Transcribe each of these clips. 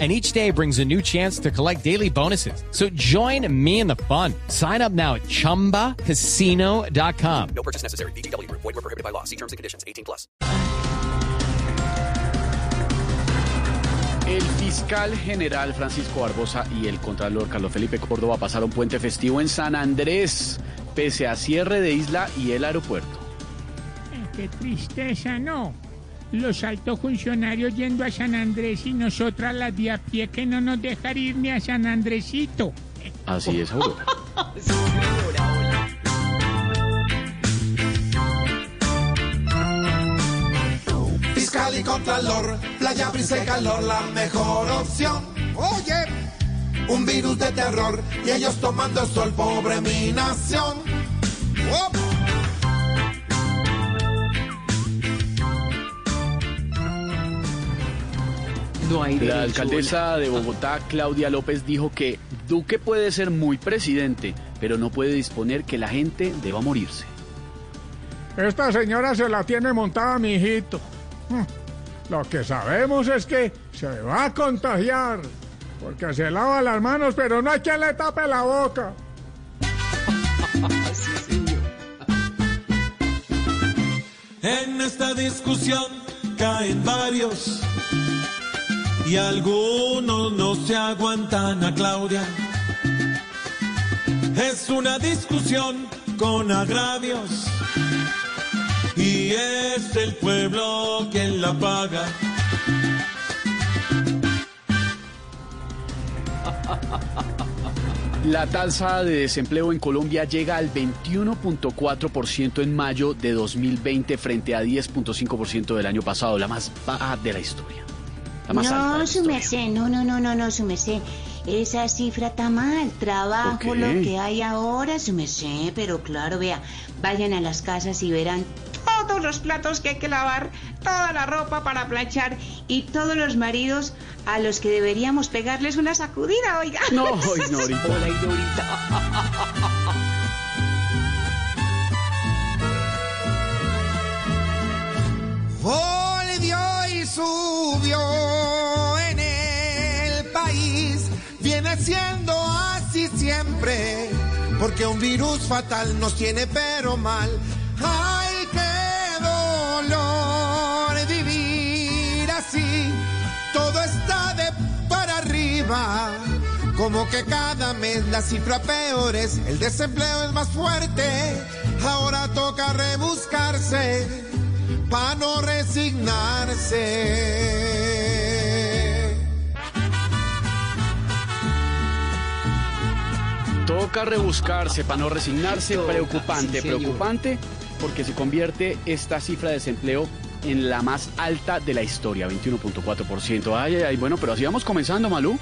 and each day brings a new chance to collect daily bonuses. So join me in the fun. Sign up now at ChumbaCasino.com. No purchase necessary. BGW. Void were prohibited by law. See terms and conditions. 18 plus. El fiscal general Francisco Barbosa y el contralor Carlos Felipe Córdoba pasaron puente festivo en San Andrés, pese a cierre de isla y el aeropuerto. Qué tristeza, ¿no? Los altos funcionarios yendo a San Andrés y nosotras las de a pie que no nos dejar ir ni a San Andresito. Así es, Aurora. Fiscal y Contralor, Playa Brisa y Calor, la mejor opción. Oye, un virus de terror y ellos tomando sol, pobre mi nación. Oh. La alcaldesa de Bogotá, Claudia López, dijo que Duque puede ser muy presidente, pero no puede disponer que la gente deba morirse. Esta señora se la tiene montada, mi hijito. Hmm. Lo que sabemos es que se va a contagiar, porque se lava las manos, pero no hay quien le tape la boca. En esta discusión caen varios y algunos no se aguantan a Claudia. Es una discusión con agravios y es el pueblo quien la paga. La tasa de desempleo en Colombia llega al 21.4% en mayo de 2020 frente a 10.5% del año pasado, la más baja de la historia. La más alta de No, la su merced, no, no, no, no, no, su merced. Esa cifra está mal. Trabajo lo que hay ahora, su merced. Pero claro, vea, vayan a las casas y verán todos los platos que hay que lavar, toda la ropa para planchar y todos los maridos a los que deberíamos pegarles una sacudida, oiga. No, Ignorita. Hola, Ignorita. Volvió subió en el país. Viene siendo así siempre, porque un virus fatal nos tiene pero mal. Ay, qué dolor vivir así. Todo está de para arriba. Como que cada mes la cifra peor es, el desempleo es más fuerte. Ahora toca rebuscarse para no resignarse. Toca rebuscarse para no resignarse. Preocupante, preocupante, porque se convierte esta cifra de desempleo en la más alta de la historia, 21.4%. Ay, ay, ay, bueno, pero así vamos comenzando, Malú.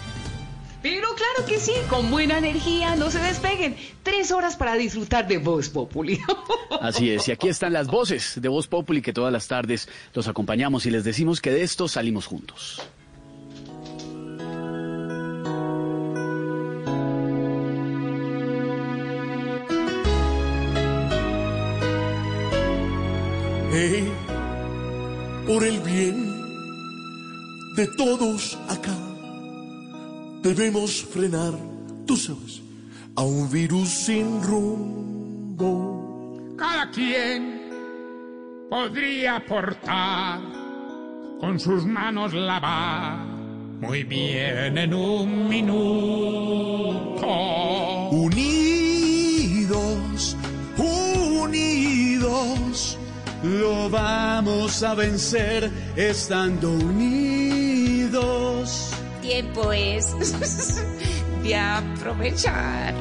Pero claro que sí, con buena energía, no se despeguen. Tres horas para disfrutar de Voz Populi. Así es, y aquí están las voces de Voz Populi que todas las tardes los acompañamos y les decimos que de esto salimos juntos. Eh, por el bien de todos acá, debemos frenar, tú sabes, a un virus sin rumbo. Cada quien podría aportar con sus manos lavar muy bien en un minuto. Unidos, unidos, lo vamos a vencer estando unidos. Tiempo es de aprovechar,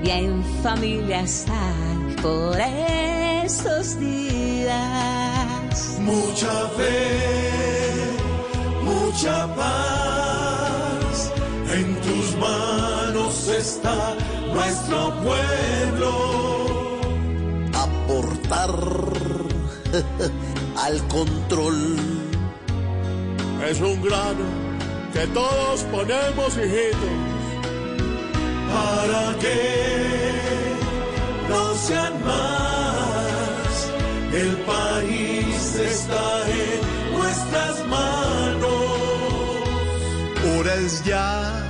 de en familia estar por estos días. Mucha fe, mucha paz, en tus manos está nuestro pueblo. Aportar al control. Es un grano que todos ponemos, hijitos, para que no sean más. El país está en nuestras manos. Hora es ya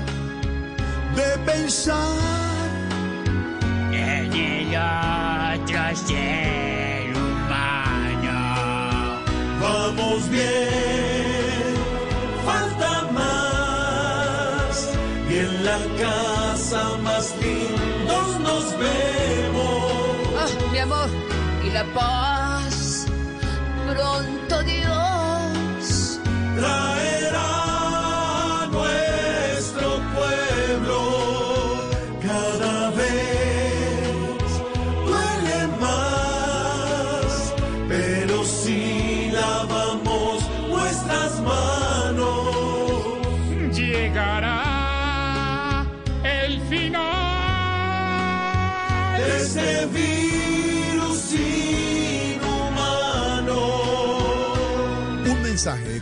de pensar en el otro ser humano. Vamos bien, la casa más lindos nos vemos. Ah, mi amor, y la paz.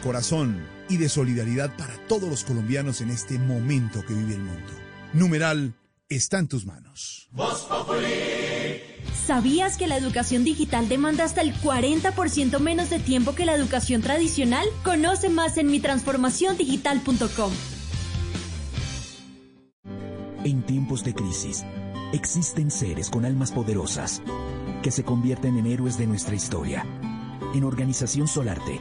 Corazón y de solidaridad para todos los colombianos en este momento que vive el mundo. Numeral está en tus manos. ¿Sabías que la educación digital demanda hasta el 40% menos de tiempo que la educación tradicional? Conoce más en mitransformaciondigital.com. En tiempos de crisis, existen seres con almas poderosas que se convierten en héroes de nuestra historia. En Organización Solarte,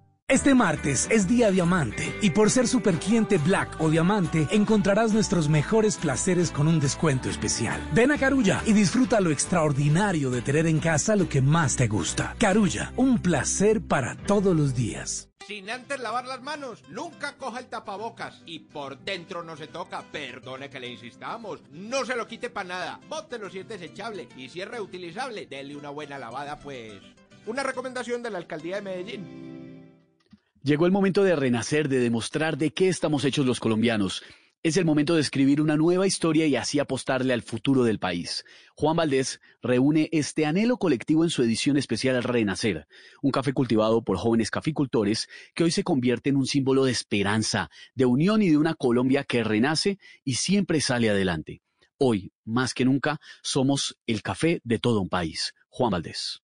Este martes es Día Diamante y por ser super cliente Black o Diamante encontrarás nuestros mejores placeres con un descuento especial. Ven a Carulla y disfruta lo extraordinario de tener en casa lo que más te gusta. Carulla, un placer para todos los días. Sin antes lavar las manos, nunca coja el tapabocas y por dentro no se toca. Perdone que le insistamos. No se lo quite para nada. Bótelo si es desechable y si es reutilizable, dele una buena lavada, pues. Una recomendación de la alcaldía de Medellín. Llegó el momento de renacer, de demostrar de qué estamos hechos los colombianos. Es el momento de escribir una nueva historia y así apostarle al futuro del país. Juan Valdés reúne este anhelo colectivo en su edición especial Renacer, un café cultivado por jóvenes caficultores que hoy se convierte en un símbolo de esperanza, de unión y de una Colombia que renace y siempre sale adelante. Hoy, más que nunca, somos el café de todo un país. Juan Valdés.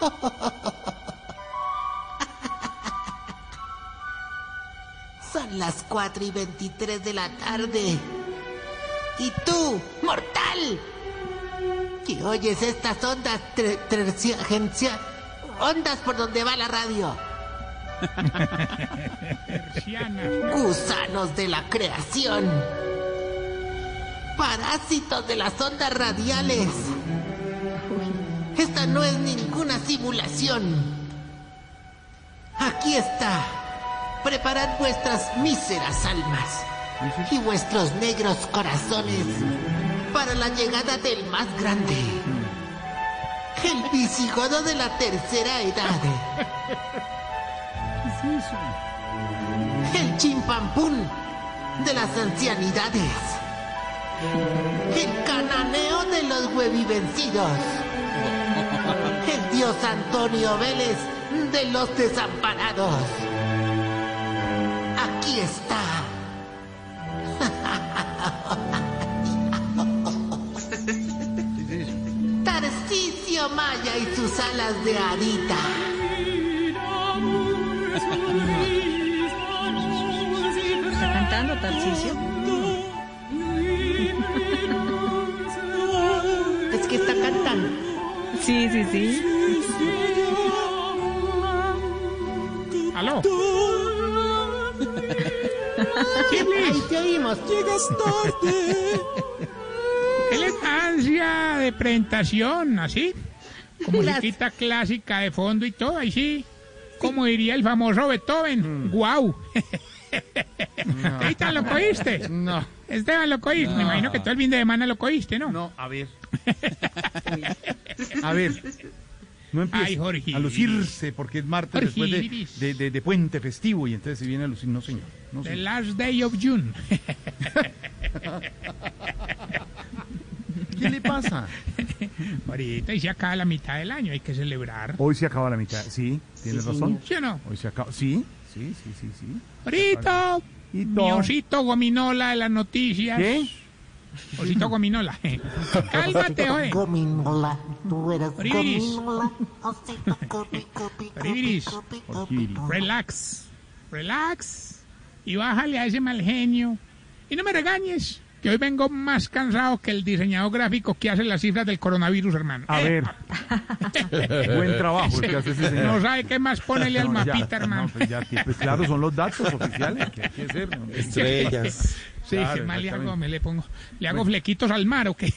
Son las 4 y 23 de la tarde. ¿Y tú, mortal? Que oyes estas ondas tre- tercia- gencia- ondas por donde va la radio. Gusanos de la creación. Parásitos de las ondas radiales. Esta no es ninguna simulación. Aquí está. Preparad vuestras míseras almas y vuestros negros corazones para la llegada del más grande. El visigodo de la tercera edad. El chimpampún de las ancianidades. El cananeo de los huevivencidos. El dios Antonio Vélez de los desamparados. Aquí está. Tarcisio Maya y sus alas de arita. Sí, sí, sí. ¿Aló? Ahí te oímos. Llegas tarde. Elegancia de presentación, así. Como musiquita clásica de fondo y todo, ahí sí. Como diría el famoso Beethoven. ¡Guau! ¿Esteban lo cogiste? No. Esteban lo cogiste. Me imagino que todo el fin de semana lo cogiste, ¿no? No, a ver. A ver. No Ay, Jorge. a lucirse porque es martes Jorge después de, de- de- de puente festivo y entonces se viene a lucir. No, señor. No, The señor. last day of June. ¿Qué le pasa? Ahorita y se acaba la mitad del año, hay que celebrar. Hoy se acaba la mitad. Sí, tienes Sí, razón. ¿Sí o no? Hoy se acaba. Sí, sí, sí, sí, sí. Ahorita, mi osito gominola de las noticias. ¿Qué? Osito gominola. Cálmate, joder. Gominola, tú eres Oribiris. gominola. osito, Oribiris. Relax. Relax. Y bájale a ese mal genio. Y no me regañes, que hoy vengo más cansado que el diseñador gráfico que hace las cifras del coronavirus, hermano. A Eh, ver. Buen trabajo el que hace ese señor. No sabe qué más ponerle al mapita, hermano. no, pues ya, pues claro, son los datos oficiales que hay que hacer. ¿no? Estrellas. Sí, Claro, ¿qué más le hago? exactamente. Me le pongo, le hago flequitos al mar o qué.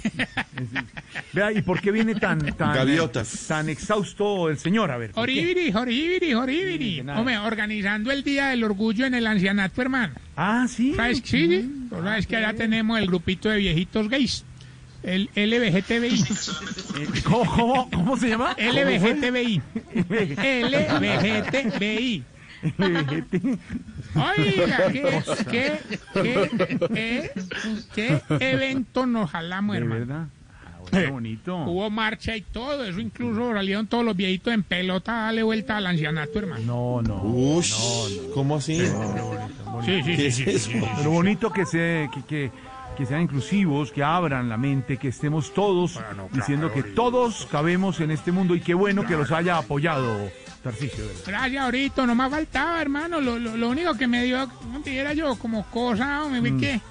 Vea, ¿y por qué viene tan, tan, Gaviotas. tan exhausto el señor? A ver. ¿por qué? Oribiri, oribiri, oribiri. nada. Hombre, organizando el Día del Orgullo en el ancianato, hermano. Ah, sí. ¿Sabes? Sí, sí. Tú sabes que allá tenemos el grupito de viejitos gays. El LBGTBI. ¿Cómo, cómo, cómo se llama? LBGTBI. LBGTBI. Oiga, ¿qué, qué, qué, eh, qué evento nos jalamos, ¿De hermano? verdad? Ah, bueno, bonito. Hubo marcha y todo, eso incluso salieron todos los viejitos en pelota a darle vuelta al ancianato, hermano. No, no. Ush, ¿cómo así? Sí, sí, ¿Qué sí, sí, sí. Pero bonito que, se, que, que, que sean inclusivos, que abran la mente, que estemos todos diciendo que todos cabemos en este mundo y qué bueno que los haya apoyado, Gracias, ahorita, no me faltaba, hermano. Lo, lo, lo único que me dio, no dijera yo, como cosa, me vi Mm. que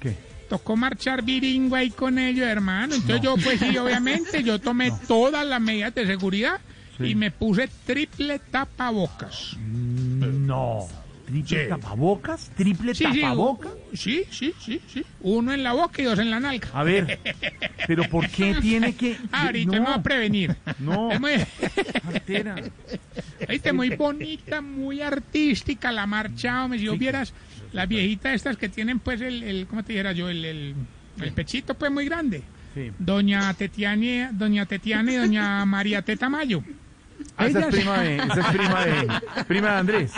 ¿Qué? tocó marchar bilingüe ahí con ellos, hermano. Entonces yo, pues sí, obviamente, yo tomé todas las medidas de seguridad Sí. y me puse triple tapabocas. No. ¿Triple Sí. tapabocas? ¿Triple Sí, tapabocas? Sí, sí, sí, sí. Uno en la boca y dos en la nalga. A ver, pero ¿por qué tiene que...? Ahorita no, me va a prevenir. No, Es muy. Viste, muy bonita, muy artística la marcha, hombre. Si vos vieras las viejitas estas que tienen, pues, el, el ¿cómo te dijera yo? El, el, el pechito, pues, muy grande. Sí. Doña Tetiana, Doña Tetiana y Doña María Tetamayo. Ah, esa es prima de, esa es prima de, prima de Andrés.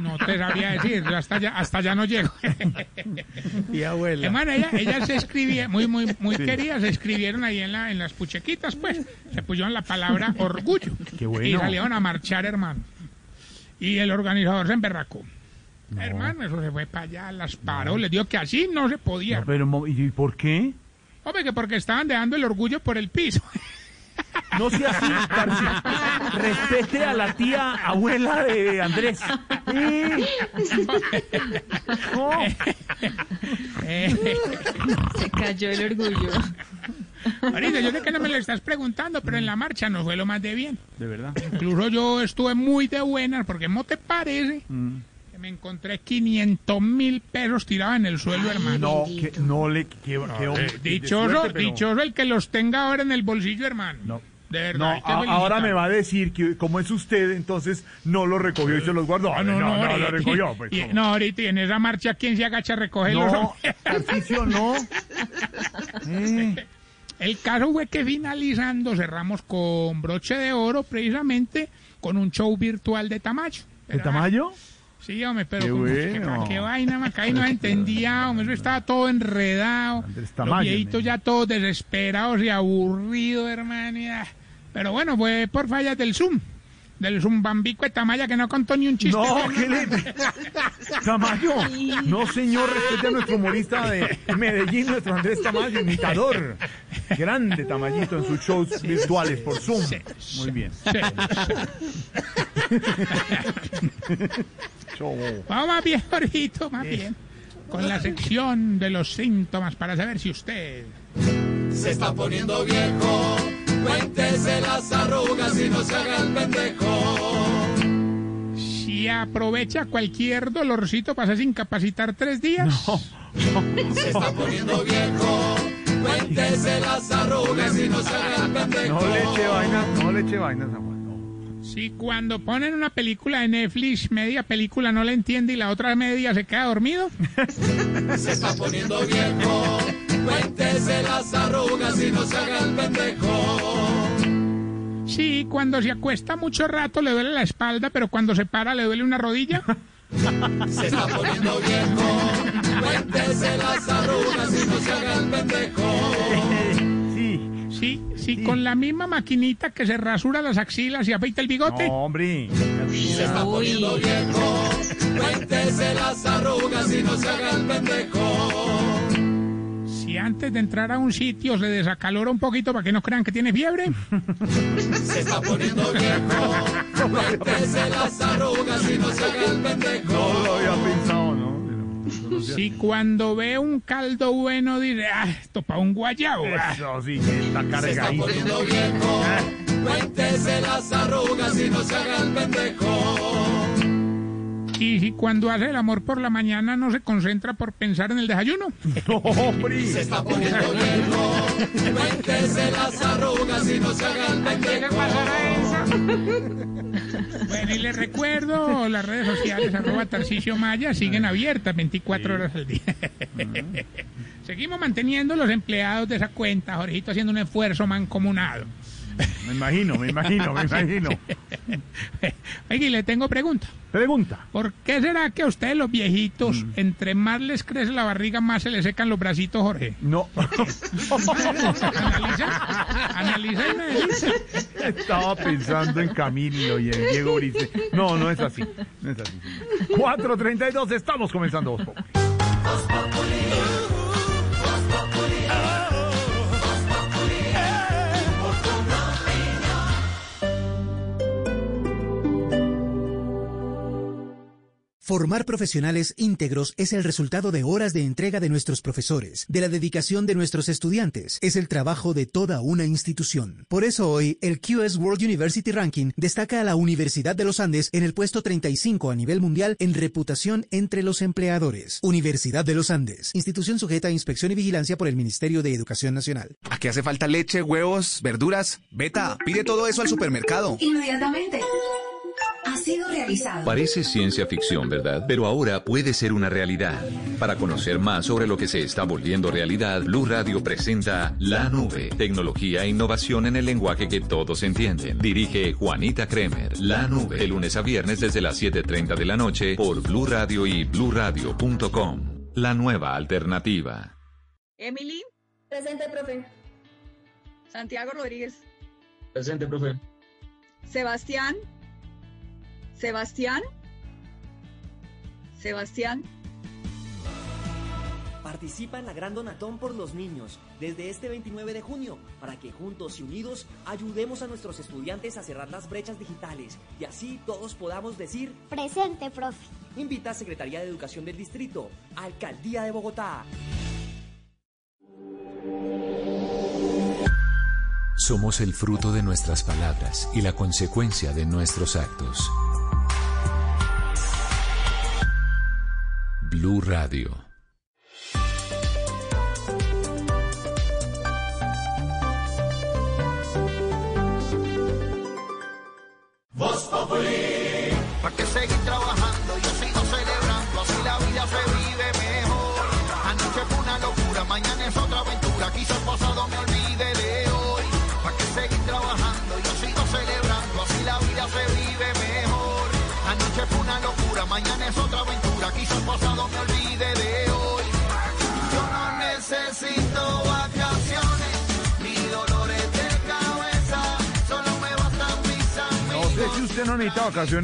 No te sabría decir, yo hasta allá, hasta allá no llego. Y abuela. Hermano, ellas, ellas se escribían, muy, muy, muy Sí. queridas, se escribieron ahí en, la, en las puchequitas, pues. Se pusieron la palabra orgullo. Qué bueno. Y salieron a marchar, hermano. Y el organizador se emberracó. Hermano, eso se fue para allá, las paró, les dijo que así no se podía. No, pero, ¿y por qué? Hombre, que porque estaban dejando el orgullo por el piso. No sea así, Tarcisio. Respete a la tía abuela de Andrés. Eh, no. Se cayó el orgullo. Ahorita, yo sé que no me lo estás preguntando, pero en la marcha nos fue lo más de bien. De verdad. Incluso yo estuve muy de buenas, porque ¿no te parece Mm. Me encontré 500 mil pesos tirados en el suelo, hermano? No, que no le... Que, que- Eh, dichoso, suerte, pero- dichoso el que los tenga ahora en el bolsillo, hermano. No. De verdad. No, a- ahora me va a decir que como es usted, entonces no lo recogió y se los guardó. Ah, no, no, no, lo ahorita- recogió. Pues, no, ahorita y en esa marcha, ¿quién se agacha a recogerlos? No, Tarcisio, no. Eh, El caso fue que finalizando cerramos con broche de oro precisamente con un show virtual de Tamayo. ¿De Tamayo? Sí, hombre, pero Qué como- bueno. qué, qué vaina, ahí no entendía, hombre, eso estaba todo enredado. Los viejitos ya todos desesperados y aburridos, hermano. ah, Pero bueno, fue por fallas del Zoom. Del Zoom Bambico de Tamaya que no contó ni un chiste. No. ¿qué le... Tamayo. No, señor, respete a nuestro humorista de Medellín, nuestro Andrés Tamayo, imitador. Grande Tamayito en sus shows virtuales por Zoom. Muy bien. Vamos más bien, Jorgito, más bien. Con la sección de los síntomas para saber si usted... Se está poniendo viejo, cuéntese las arrugas y no se haga el pendejo. Si aprovecha cualquier dolorcito para hacerse incapacitar tres días. Se está poniendo viejo, cuéntese las arrugas y no se haga el pendejo. No le eche vainas, no le eche vainas a Juan. Si cuando ponen una película de Netflix, media película no la entiende y la otra media se queda dormido. Se está poniendo viejo, cuéntese las arrugas y no se haga el pendejo. Sí, cuando se acuesta mucho rato le duele la espalda, pero cuando se para le duele una rodilla. Se está poniendo viejo, cuéntese las arrugas y no se haga el pendejo. Sí, sí, con la misma maquinita que se rasura las axilas y afeita el bigote. No, hombre. Se está poniendo viejo, cuéntese las arrugas y no se haga el pendejo. Si antes de entrar a un sitio se desacalora un poquito para que no crean que tiene fiebre. Se está poniendo viejo, cuéntese las arrugas y no se haga el pendejo. No lo había pensado, ¿no? Si cuando ve un caldo bueno dice, ah, esto para un guayabo. ah". Eso sí, que está Se está cargadito. poniendo viejo, cuéntese las arrugas y no se haga el pendejo. Y si cuando hace el amor por la mañana no se concentra por pensar en el desayuno. No, hombre. Se está poniendo viejo, cuéntese las arrugas y no se haga el pendejo. Bueno, y les recuerdo, las redes sociales, arroba Tarcicio Maya, siguen abiertas 24 horas al día. Seguimos manteniendo los empleados de esa cuenta, Jorgito, haciendo un esfuerzo mancomunado. Me imagino, me imagino, me imagino. Oye, y le tengo pregunta. Pregunta. ¿Por qué será que a ustedes los viejitos, entre más les crece la barriga, más se les secan los bracitos, Jorge? No. Analiza, analiza y me. Estaba pensando en Camilo y en Diego Brice. No, no es así. No es así. 4.32, estamos comenzando. Voz Formar profesionales íntegros es el resultado de horas de entrega de nuestros profesores, de la dedicación de nuestros estudiantes, es el trabajo de toda una institución. Por eso hoy, el QS World University Ranking destaca a la Universidad de los Andes en el puesto 35 a nivel mundial en reputación entre los empleadores. Universidad de los Andes, institución sujeta a inspección y vigilancia por el Ministerio de Educación Nacional. ¿A qué hace falta leche, huevos, verduras? Beta, pide todo eso al supermercado. Inmediatamente. Ha sido realizado. Parece ciencia ficción, ¿verdad? Pero ahora puede ser una realidad. Para conocer más sobre lo que se está volviendo realidad, Blue Radio presenta La Nube, tecnología e innovación en el lenguaje que todos entienden. Dirige Juanita Kremer. La Nube, de lunes a viernes desde las 7:30 de la noche por Blue Radio y bluradio.com. La nueva alternativa. Emily. Presente, profe. Santiago Rodríguez. Presente, profe. Sebastián. Sebastián. Sebastián. Participa en la Gran Donatón por los niños desde este 29 de junio para que juntos y unidos ayudemos a nuestros estudiantes a cerrar las brechas digitales y así todos podamos decir Presente, profe. Invita a Secretaría de Educación del Distrito, Alcaldía de Bogotá. Somos el fruto de nuestras palabras y la consecuencia de nuestros actos. Blue Radio.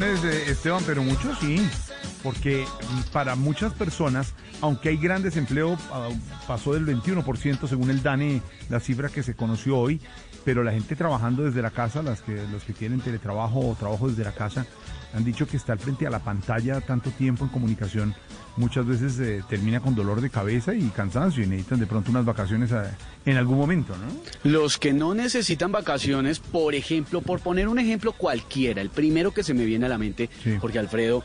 Esteban, pero muchos sí. Porque para muchas personas, aunque hay gran desempleo, ah, pasó del 21% según el DANE, la cifra que se conoció hoy, pero la gente trabajando desde la casa, las que, los que tienen teletrabajo o trabajo desde la casa, han dicho que estar frente a la pantalla tanto tiempo en comunicación muchas veces eh, termina con dolor de cabeza y cansancio y necesitan de pronto unas vacaciones ah, en algún momento, ¿no? Los que no necesitan vacaciones, por ejemplo, por poner un ejemplo cualquiera, el primero que se me viene a la mente, porque Alfredo,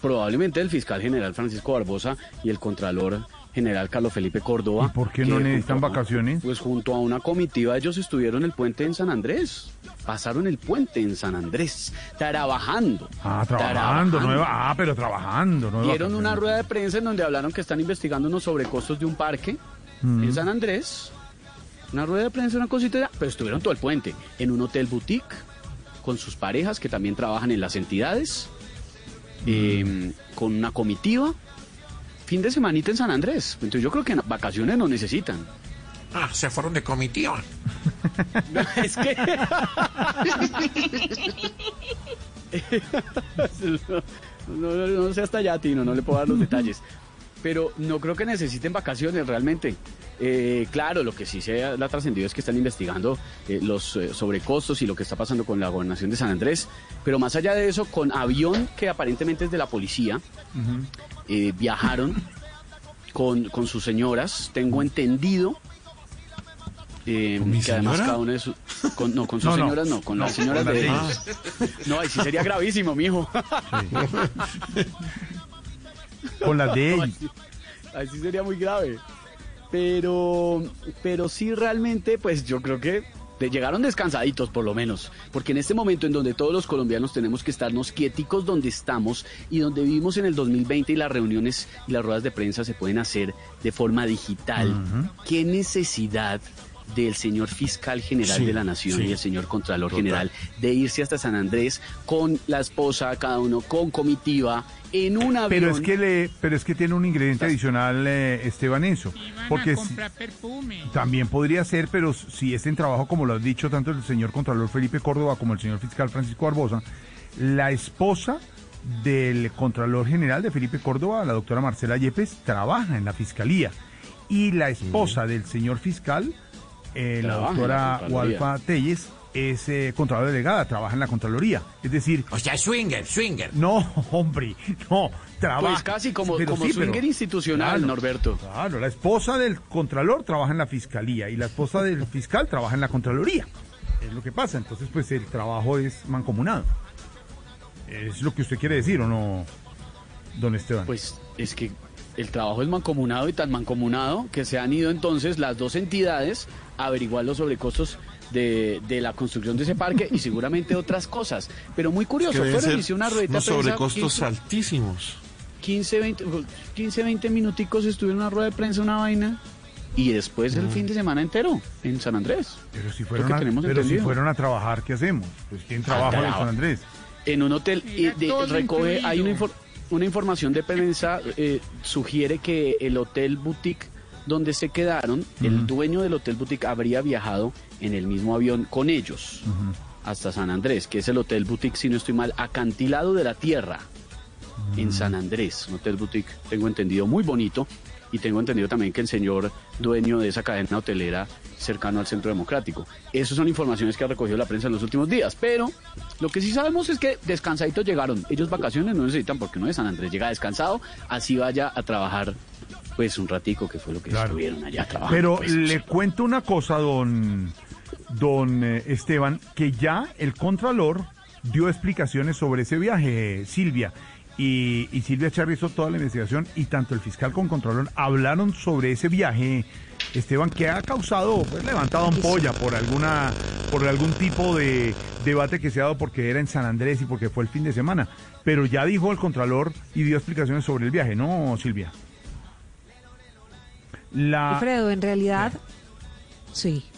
probablemente el fiscal general Francisco Barbosa y el contralor general Carlos Felipe Córdoba. ¿Y por qué no necesitan junto vacaciones? Pues junto a una comitiva ellos estuvieron en el puente en San Andrés. Pasaron el puente en San Andrés, trabajando. Ah, trabajando, va- ah, pero trabajando, Dieron una rueda de prensa en donde hablaron que están investigando unos sobrecostos de un parque Mm. en San Andrés. Una rueda de prensa, una cosita, pero estuvieron todo el puente en un hotel boutique con sus parejas que también trabajan en las entidades, eh, con una comitiva. Fin de semanita en San Andrés. Entonces yo creo que en vacaciones no necesitan. Ah, se fueron de comitiva. es que... no, no, no sé hasta allá, Tino, no le puedo dar los detalles. Pero no creo que necesiten vacaciones realmente. Eh, claro, lo que sí se ha, ha trascendido es que están investigando eh, los eh, sobrecostos y lo que está pasando con la gobernación de San Andrés. Pero más allá de eso, con avión que aparentemente es de la policía, eh, viajaron con, con sus señoras, tengo entendido. eh, ¿Con mi que además cada una de sus. con- no, con sus No, señoras no, con No, las señoras con de ellos. No, ahí sí sería gravísimo, mijo. Con las de él. ahí sí- ahí sí sería muy grave. Pero, pero sí realmente, pues yo creo que de- llegaron descansaditos por lo menos, porque en este momento en donde todos los colombianos tenemos que estarnos quieticos donde estamos y donde vivimos en el 2020 y las reuniones y las ruedas de prensa se pueden hacer de forma digital, ¿qué necesidad del señor fiscal general Sí, de la nación sí. y el señor contralor Total. general de irse hasta San Andrés con la esposa, cada uno con comitiva, en un avión? Pero es que le, pero es que tiene un ingrediente adicional, eh, Esteban, eso. Van Porque a si- comprar perfume. también podría ser, pero si es en trabajo, como lo ha dicho tanto el señor Contralor Felipe Córdoba como el señor fiscal Francisco Barbosa, la esposa del Contralor General de Felipe Córdoba, la doctora Marcela Yepes, trabaja en la Fiscalía. Y la esposa del señor fiscal, eh, la doctora. Walfa Telles, es eh, Contralor Delegada, trabaja en la Contraloría. Es decir... O sea, swinger, swinger. No, hombre, no, trabaja. Pues casi como, Pero como sí, swinger pero- institucional, Claro. Norberto. Claro, la esposa del Contralor trabaja en la Fiscalía y la esposa del fiscal trabaja en la Contraloría. Es lo que pasa, entonces pues el trabajo es mancomunado. Es lo que usted quiere decir, ¿o no, don Esteban? Pues es que el trabajo es mancomunado y tan mancomunado que se han ido entonces las dos entidades a averiguar los sobrecostos de, de la construcción de ese parque y seguramente otras cosas. Pero muy curioso, Que deben fueron hizo una prensa, sobrecostos 15, altísimos. 15, 20, 15, 20 minuticos estuvieron en una rueda de prensa, una vaina. Y después el fin de semana entero en San Andrés. Pero si fueron, que a, tenemos pero si entendido. fueron a trabajar, ¿qué hacemos? Pues tienen trabajo en. San Andrés. en un hotel y de- recoge hay una, infor- una información de prensa eh, sugiere que el hotel boutique donde se quedaron el dueño del hotel boutique habría viajado en el mismo avión con ellos hasta San Andrés que es el hotel boutique si no estoy mal acantilado de la tierra en San Andrés un hotel boutique tengo entendido muy bonito y tengo entendido también que el señor dueño de esa cadena hotelera cercano al Centro Democrático. Esas son informaciones que ha recogido la prensa en los últimos días, pero lo que sí sabemos es que descansaditos llegaron. Ellos vacaciones no necesitan porque uno de San Andrés llega descansado, así vaya a trabajar pues un ratico que fue lo que estuvieron allá trabajando. Pero pues. le cuento una cosa, don, don eh, Esteban, que ya el Contralor dio explicaciones sobre ese viaje, Silvia. Y, y Silvia Charri hizo toda la investigación y tanto el fiscal como el Contralor hablaron sobre ese viaje, Esteban, que ha causado, pues, levantado ampolla por alguna, por algún tipo de debate que se ha dado porque era en San Andrés y porque fue el fin de semana. Pero ya dijo el Contralor y dio explicaciones sobre el viaje, ¿no, Silvia? La... Alfredo, en realidad, sí. Sí,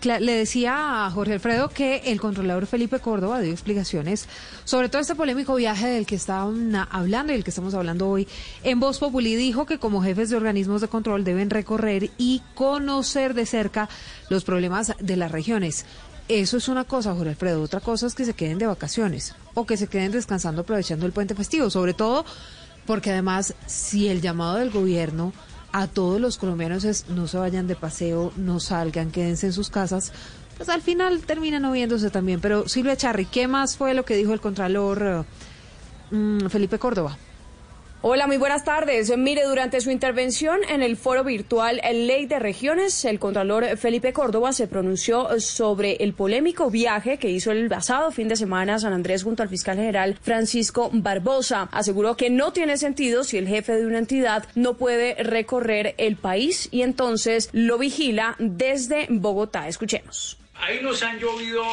cla- le decía a Jorge Alfredo que el controlador Felipe Córdoba dio explicaciones sobre todo este polémico viaje del que estaban hablando y del que estamos hablando hoy. En Voz Populi dijo que como jefes de organismos de control deben recorrer y conocer de cerca los problemas de las regiones. Eso es una cosa, Jorge Alfredo. Otra cosa es que se queden de vacaciones o que se queden descansando aprovechando el puente festivo, sobre todo porque además si el llamado del gobierno a todos los colombianos es no se vayan de paseo, no salgan, quédense en sus casas, pues al final terminan oyéndose también. Pero Silvia Charri, ¿qué más fue lo que dijo el Contralor eh, mm, Felipe Córdoba? Hola, muy buenas tardes. Mire, durante su intervención en el foro virtual Ley de Regiones, el Contralor Felipe Córdoba se pronunció sobre el polémico viaje que hizo el pasado fin de semana a San Andrés junto al fiscal general Francisco Barbosa. Aseguró que no tiene sentido si el jefe de una entidad no puede recorrer el país y entonces lo vigila desde Bogotá. Escuchemos. Ahí nos han llovido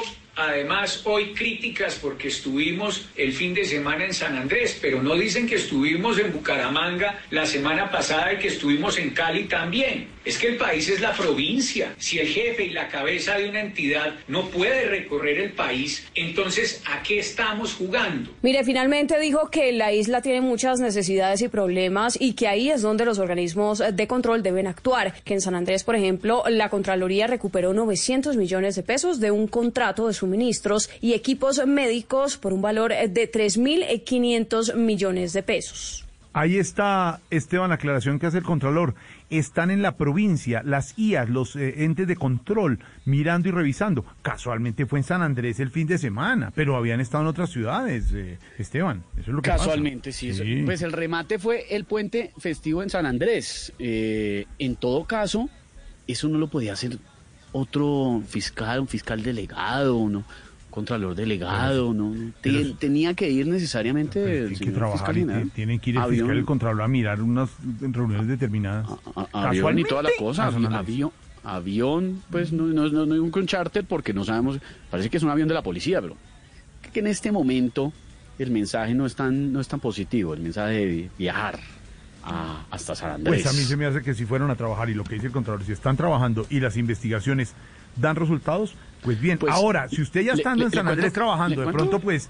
además hoy críticas porque estuvimos el fin de semana en San Andrés, pero no dicen que estuvimos en Bucaramanga la semana pasada y que estuvimos en Cali también. Es que el país es la provincia. Si el jefe y la cabeza de una entidad no puede recorrer el país, entonces ¿a qué estamos jugando? Mire, finalmente dijo que la isla tiene muchas necesidades y problemas y que ahí es donde los organismos de control deben actuar. Que en San Andrés, por ejemplo, la Contraloría recuperó 900 millones de pesos de un contrato de suministros y equipos médicos por un valor de 3.500 millones de pesos. Ahí está, Esteban, la aclaración que hace el Contralor. Están en la provincia, las IAS, los eh, entes de control, mirando y revisando. Casualmente fue en San Andrés el fin de semana, pero habían estado en otras ciudades, eh, Esteban. Eso es lo que pasa. Casualmente, sí, eso- Pues el remate fue el puente festivo en San Andrés. Eh, en todo caso, eso no lo podía hacer otro fiscal, un fiscal delegado, ¿no? Contralor delegado, ¿no? Ten- tenía que ir necesariamente el Tienen que señor trabajar fiscal tienen que ir el Avión. fiscal el Contralor a mirar unas reuniones determinadas. avión y toda la cosa. Casualmente. Avión, avión, pues no, no, no, no hay un charter porque no sabemos, parece que es un avión de la policía, pero que en este momento el mensaje no es tan, no es tan positivo, el mensaje de viajar a- hasta San Andrés. Pues a mí se me hace que si fueron a trabajar y lo que dice el Contralor, si están trabajando y las investigaciones dan resultados, pues bien. Pues, Ahora, si usted ya estando le- en San Andrés cuento- trabajando, de pronto pues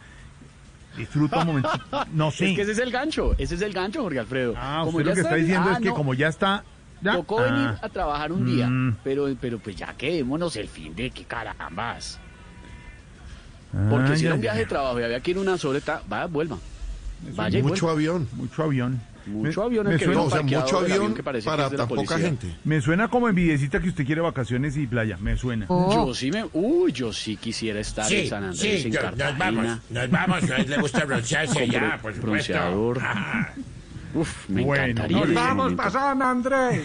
disfruta un momento. No sé. Es que ese es el gancho, ese es el gancho, Jorge Alfredo. Ah, Como usted ya lo que está diciendo ah, es que no, como ya está... Ya, Tocó Ah. venir a trabajar un día, Mm. pero, pero pues ya quedémonos el fin de que carambas. Ah, Porque si era un viaje de trabajo y había que ir una sola etapa, vaya, vuelva. Vaya mucho vuelva. avión. Mucho avión. Mucho avión el me que suena- o sea, mucho avión que parece que para la tan poca policía. gente. Me suena como envidiecita que usted quiere vacaciones y playa. Me suena. Yo sí me, uy, yo sí quisiera estar Sí, en San Andrés, sí, en yo- Cartagena. nos vamos, nos vamos, a él le gusta broncearse ya, por supuesto. bronceador. Ah. Uf, me Bueno, encantaría. nos Vamos para San Andrés.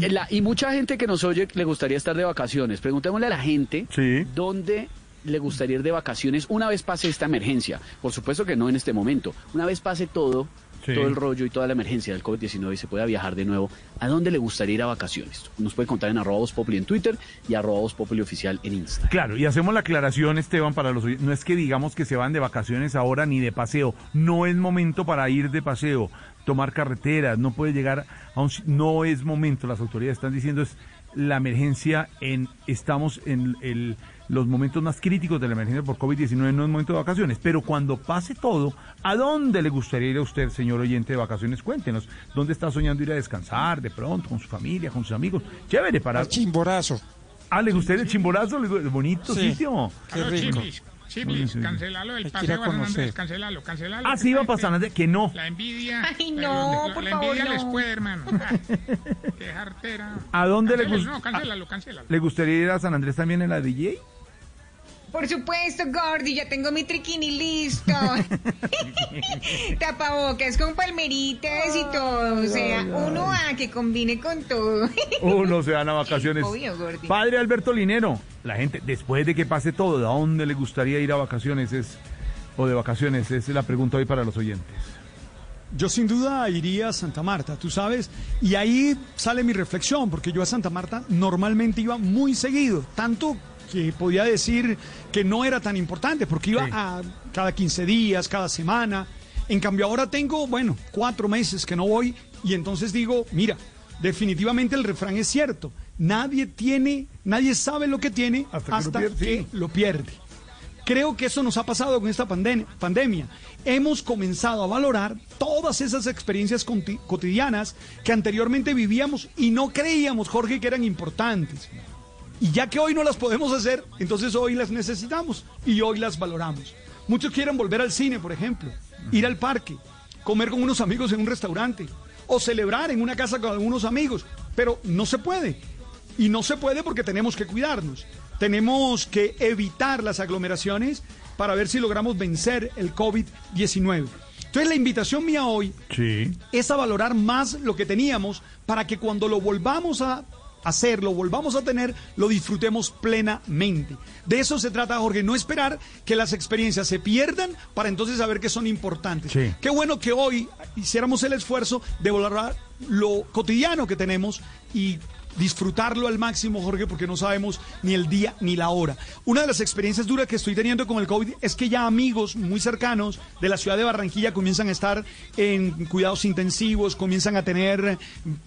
Eh, la- y mucha gente que nos oye le gustaría estar de vacaciones. Preguntémosle a la gente dónde le gustaría ir de vacaciones una vez pase esta emergencia. Por supuesto que no en este momento. Una vez pase todo, Sí. todo el rollo y toda la emergencia del COVID-19 y se pueda viajar de nuevo, ¿a dónde le gustaría ir a vacaciones? Nos puede contar en arroba Populi en Twitter y arroba Populi oficial en Instagram. Claro, y hacemos la aclaración, Esteban, para los. No es que digamos que se van de vacaciones ahora ni de paseo. No es momento para ir de paseo, tomar carreteras, no puede llegar a un... No es momento, las autoridades están diciendo es la emergencia en... Estamos en el, los momentos más críticos de la emergencia por COVID-19, no es momento de vacaciones. Pero cuando pase todo, ¿a dónde le gustaría ir a usted, señor oyente de vacaciones? Cuéntenos. ¿Dónde está soñando ir a descansar de pronto, con su familia, con sus amigos? Chévere para... Chimborazo. Ah, ¿le gusta el chimborazo? ¿Le gu- Bonito Sí. sitio. Qué rico. Chiblis, Chiblis, Sí, sí. cancelalo a paseo a San Andrés, conocer. cancelalo, cancelalo. Ah, sí, iba para San Andrés, que no. La envidia. Ay, no, la- por la favor, envidia les no. puede, hermano. Qué jartera. ¿A dónde le Cancélalo, gust- No, cancélalo, cancélalo. ¿Le gustaría ir a San Andrés también en la DJ? Por supuesto, Gordy, ya tengo mi triquini listo. Tapabocas con palmeritas y todo. O sea, uno a que combine con todo. Uno se van a vacaciones. Obvio, Gordy. Padre Alberto Linero, la gente, después de que pase todo, ¿a dónde le gustaría ir a vacaciones? Es, o de vacaciones, es la pregunta hoy para los oyentes. Yo sin duda iría a Santa Marta, tú sabes, y ahí sale mi reflexión, porque yo a Santa Marta normalmente iba muy seguido, tanto que podía decir que no era tan importante, porque iba a cada 15 días, cada semana. En cambio ahora tengo, bueno, cuatro meses que no voy y entonces digo, mira, definitivamente el refrán es cierto. Nadie tiene, nadie sabe lo que tiene hasta, Hasta que lo pierde, que sí. lo pierde. Creo que eso nos ha pasado con esta pandem- pandemia. Hemos comenzado a valorar todas esas experiencias cotidianas que anteriormente vivíamos y no creíamos, Jorge, que eran importantes. Y ya que hoy no las podemos hacer, entonces hoy las necesitamos y hoy las valoramos. Muchos quieren volver al cine, por ejemplo, ir al parque, comer con unos amigos en un restaurante o celebrar en una casa con algunos amigos, pero no se puede. Y no se puede porque tenemos que cuidarnos. Tenemos que evitar las aglomeraciones para ver si logramos vencer el COVID-19. Entonces la invitación mía hoy Sí. es a valorar más lo que teníamos para que cuando lo volvamos a hacer, lo volvamos a tener, lo disfrutemos plenamente. De eso se trata, Jorge, no esperar que las experiencias se pierdan para entonces saber que son importantes. Sí. Qué bueno que hoy hiciéramos el esfuerzo de valorar lo cotidiano que tenemos y disfrutarlo al máximo, Jorge, porque no sabemos ni el día ni la hora. Una de las experiencias duras que estoy teniendo con el COVID es que ya amigos muy cercanos de la ciudad de Barranquilla comienzan a estar en cuidados intensivos, comienzan a tener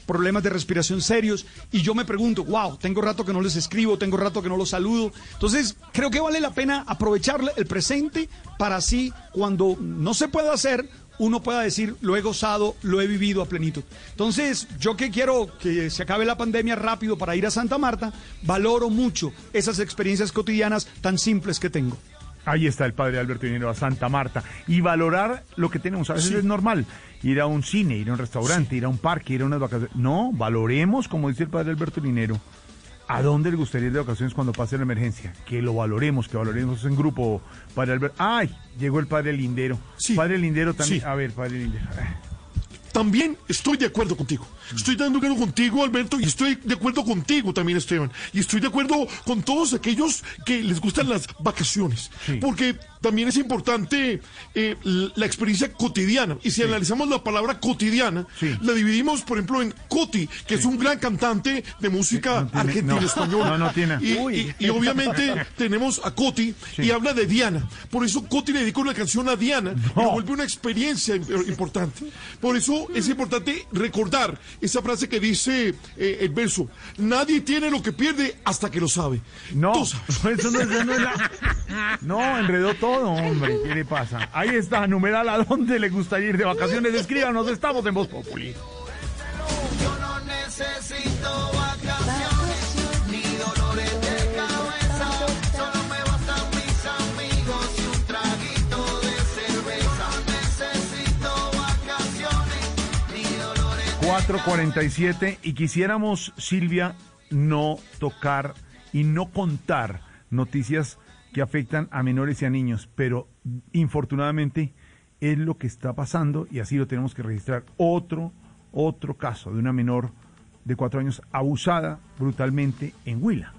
problemas de respiración serios y yo me pregunto, wow, tengo rato que no les escribo, tengo rato que no los saludo. Entonces, creo que vale la pena aprovechar el presente para así, cuando no se pueda hacer, uno pueda decir, lo he gozado, lo he vivido a plenitud. Entonces, yo que quiero que se acabe la pandemia rápido para ir a Santa Marta, valoro mucho esas experiencias cotidianas tan simples que tengo. Ahí está el padre Alberto Dinero a Santa Marta. Y valorar lo que tenemos. A veces Sí. es normal ir a un cine, ir a un restaurante, ir a un parque, ir a unas vacaciones. No, valoremos, como dice el padre Alberto Dinero, a dónde le gustaría ir de vacaciones cuando pase la emergencia. Que lo valoremos, que valoremos en grupo. Padre Alberto. ¡Ay! Llegó el padre Lindero. Padre Lindero también. Sí. A ver, padre Lindero. También estoy de acuerdo contigo. Estoy de acuerdo contigo, Alberto, y estoy de acuerdo contigo también, Esteban. Y estoy de acuerdo con todos aquellos que les gustan las vacaciones. Porque también es importante eh, la experiencia cotidiana. Y si analizamos la palabra cotidiana, la dividimos, por ejemplo, en Coti, que es un gran cantante de música argentina no. española. No, no tiene. Y, y- y obviamente tenemos a Coti y habla de Diana. Por eso Coti le dedicó una canción a Diana y lo vuelve una experiencia im- importante. Por eso es importante recordar esa frase que dice eh, el verso: Nadie tiene lo que pierde hasta que lo sabe. No, Tú sabes. eso no, eso no es la... No, enredó todo, hombre. ¿Qué le pasa? Ahí está, numeral, ¿a dónde le gustaría ir de vacaciones? Escríbanos, estamos en Voz Populi. Yo no necesito 447 y quisiéramos, Silvia, no tocar y no contar noticias que afectan a menores y a niños, pero infortunadamente es lo que está pasando y así lo tenemos que registrar. Otro, otro caso de una menor de cuatro años abusada brutalmente en Huila.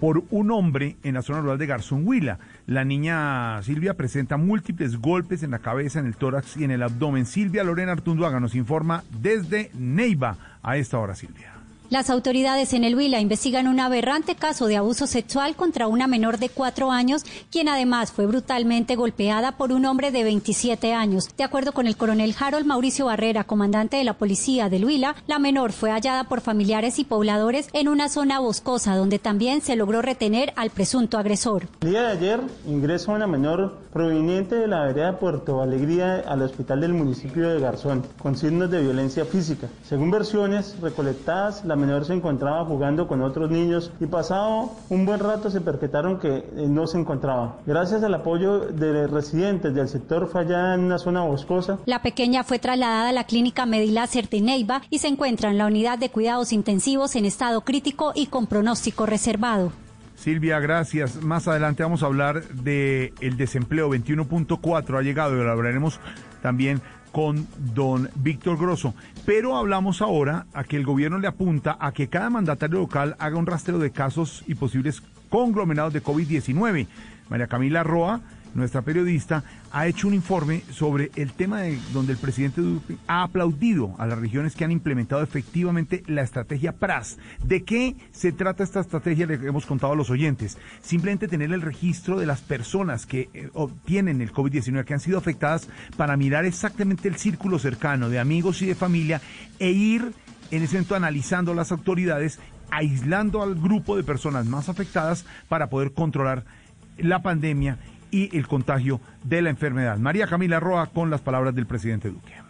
Por un hombre en la zona rural de Garzón, Huila. La niña Silvia presenta múltiples golpes en la cabeza, en el tórax y en el abdomen. Silvia Lorena Artunduaga nos informa desde Neiva a esta hora, Silvia. Las autoridades en el Huila investigan un aberrante caso de abuso sexual contra una menor de cuatro años, quien además fue brutalmente golpeada por un hombre de 27 años. De acuerdo con el coronel Harold Mauricio Barrera, comandante de la policía del Huila, la menor fue hallada por familiares y pobladores en una zona boscosa donde también se logró retener al presunto agresor. El día de ayer ingresó una menor proveniente de la vereda Puerto Alegría al hospital del municipio de Garzón con signos de violencia física. Según versiones recolectadas, la menor se encontraba jugando con otros niños y pasado un buen rato se percataron que eh, no se encontraba. Gracias al apoyo de residentes del sector fue en una zona boscosa. La pequeña fue trasladada a la clínica Medilácer de Neiva y se encuentra en la unidad de cuidados intensivos en estado crítico y con pronóstico reservado. Silvia, gracias. Más adelante vamos a hablar del el desempleo 21.4 ha llegado y lo hablaremos también con don Víctor Grosso. Pero hablamos ahora a que el gobierno le apunta a que cada mandatario local haga un rastreo de casos y posibles conglomerados de COVID-19. María Camila Roa nuestra periodista, ha hecho un informe sobre el tema de donde el presidente Duque ha aplaudido a las regiones que han implementado efectivamente la estrategia PRAS. ¿De qué se trata esta estrategia? Le hemos contado a los oyentes. Simplemente tener el registro de las personas que eh, obtienen el COVID-19, que han sido afectadas, para mirar exactamente el círculo cercano de amigos y de familia e ir en ese momento analizando las autoridades, aislando al grupo de personas más afectadas para poder controlar la pandemia y el contagio de la enfermedad. María Camila Roa con las palabras del presidente Duque.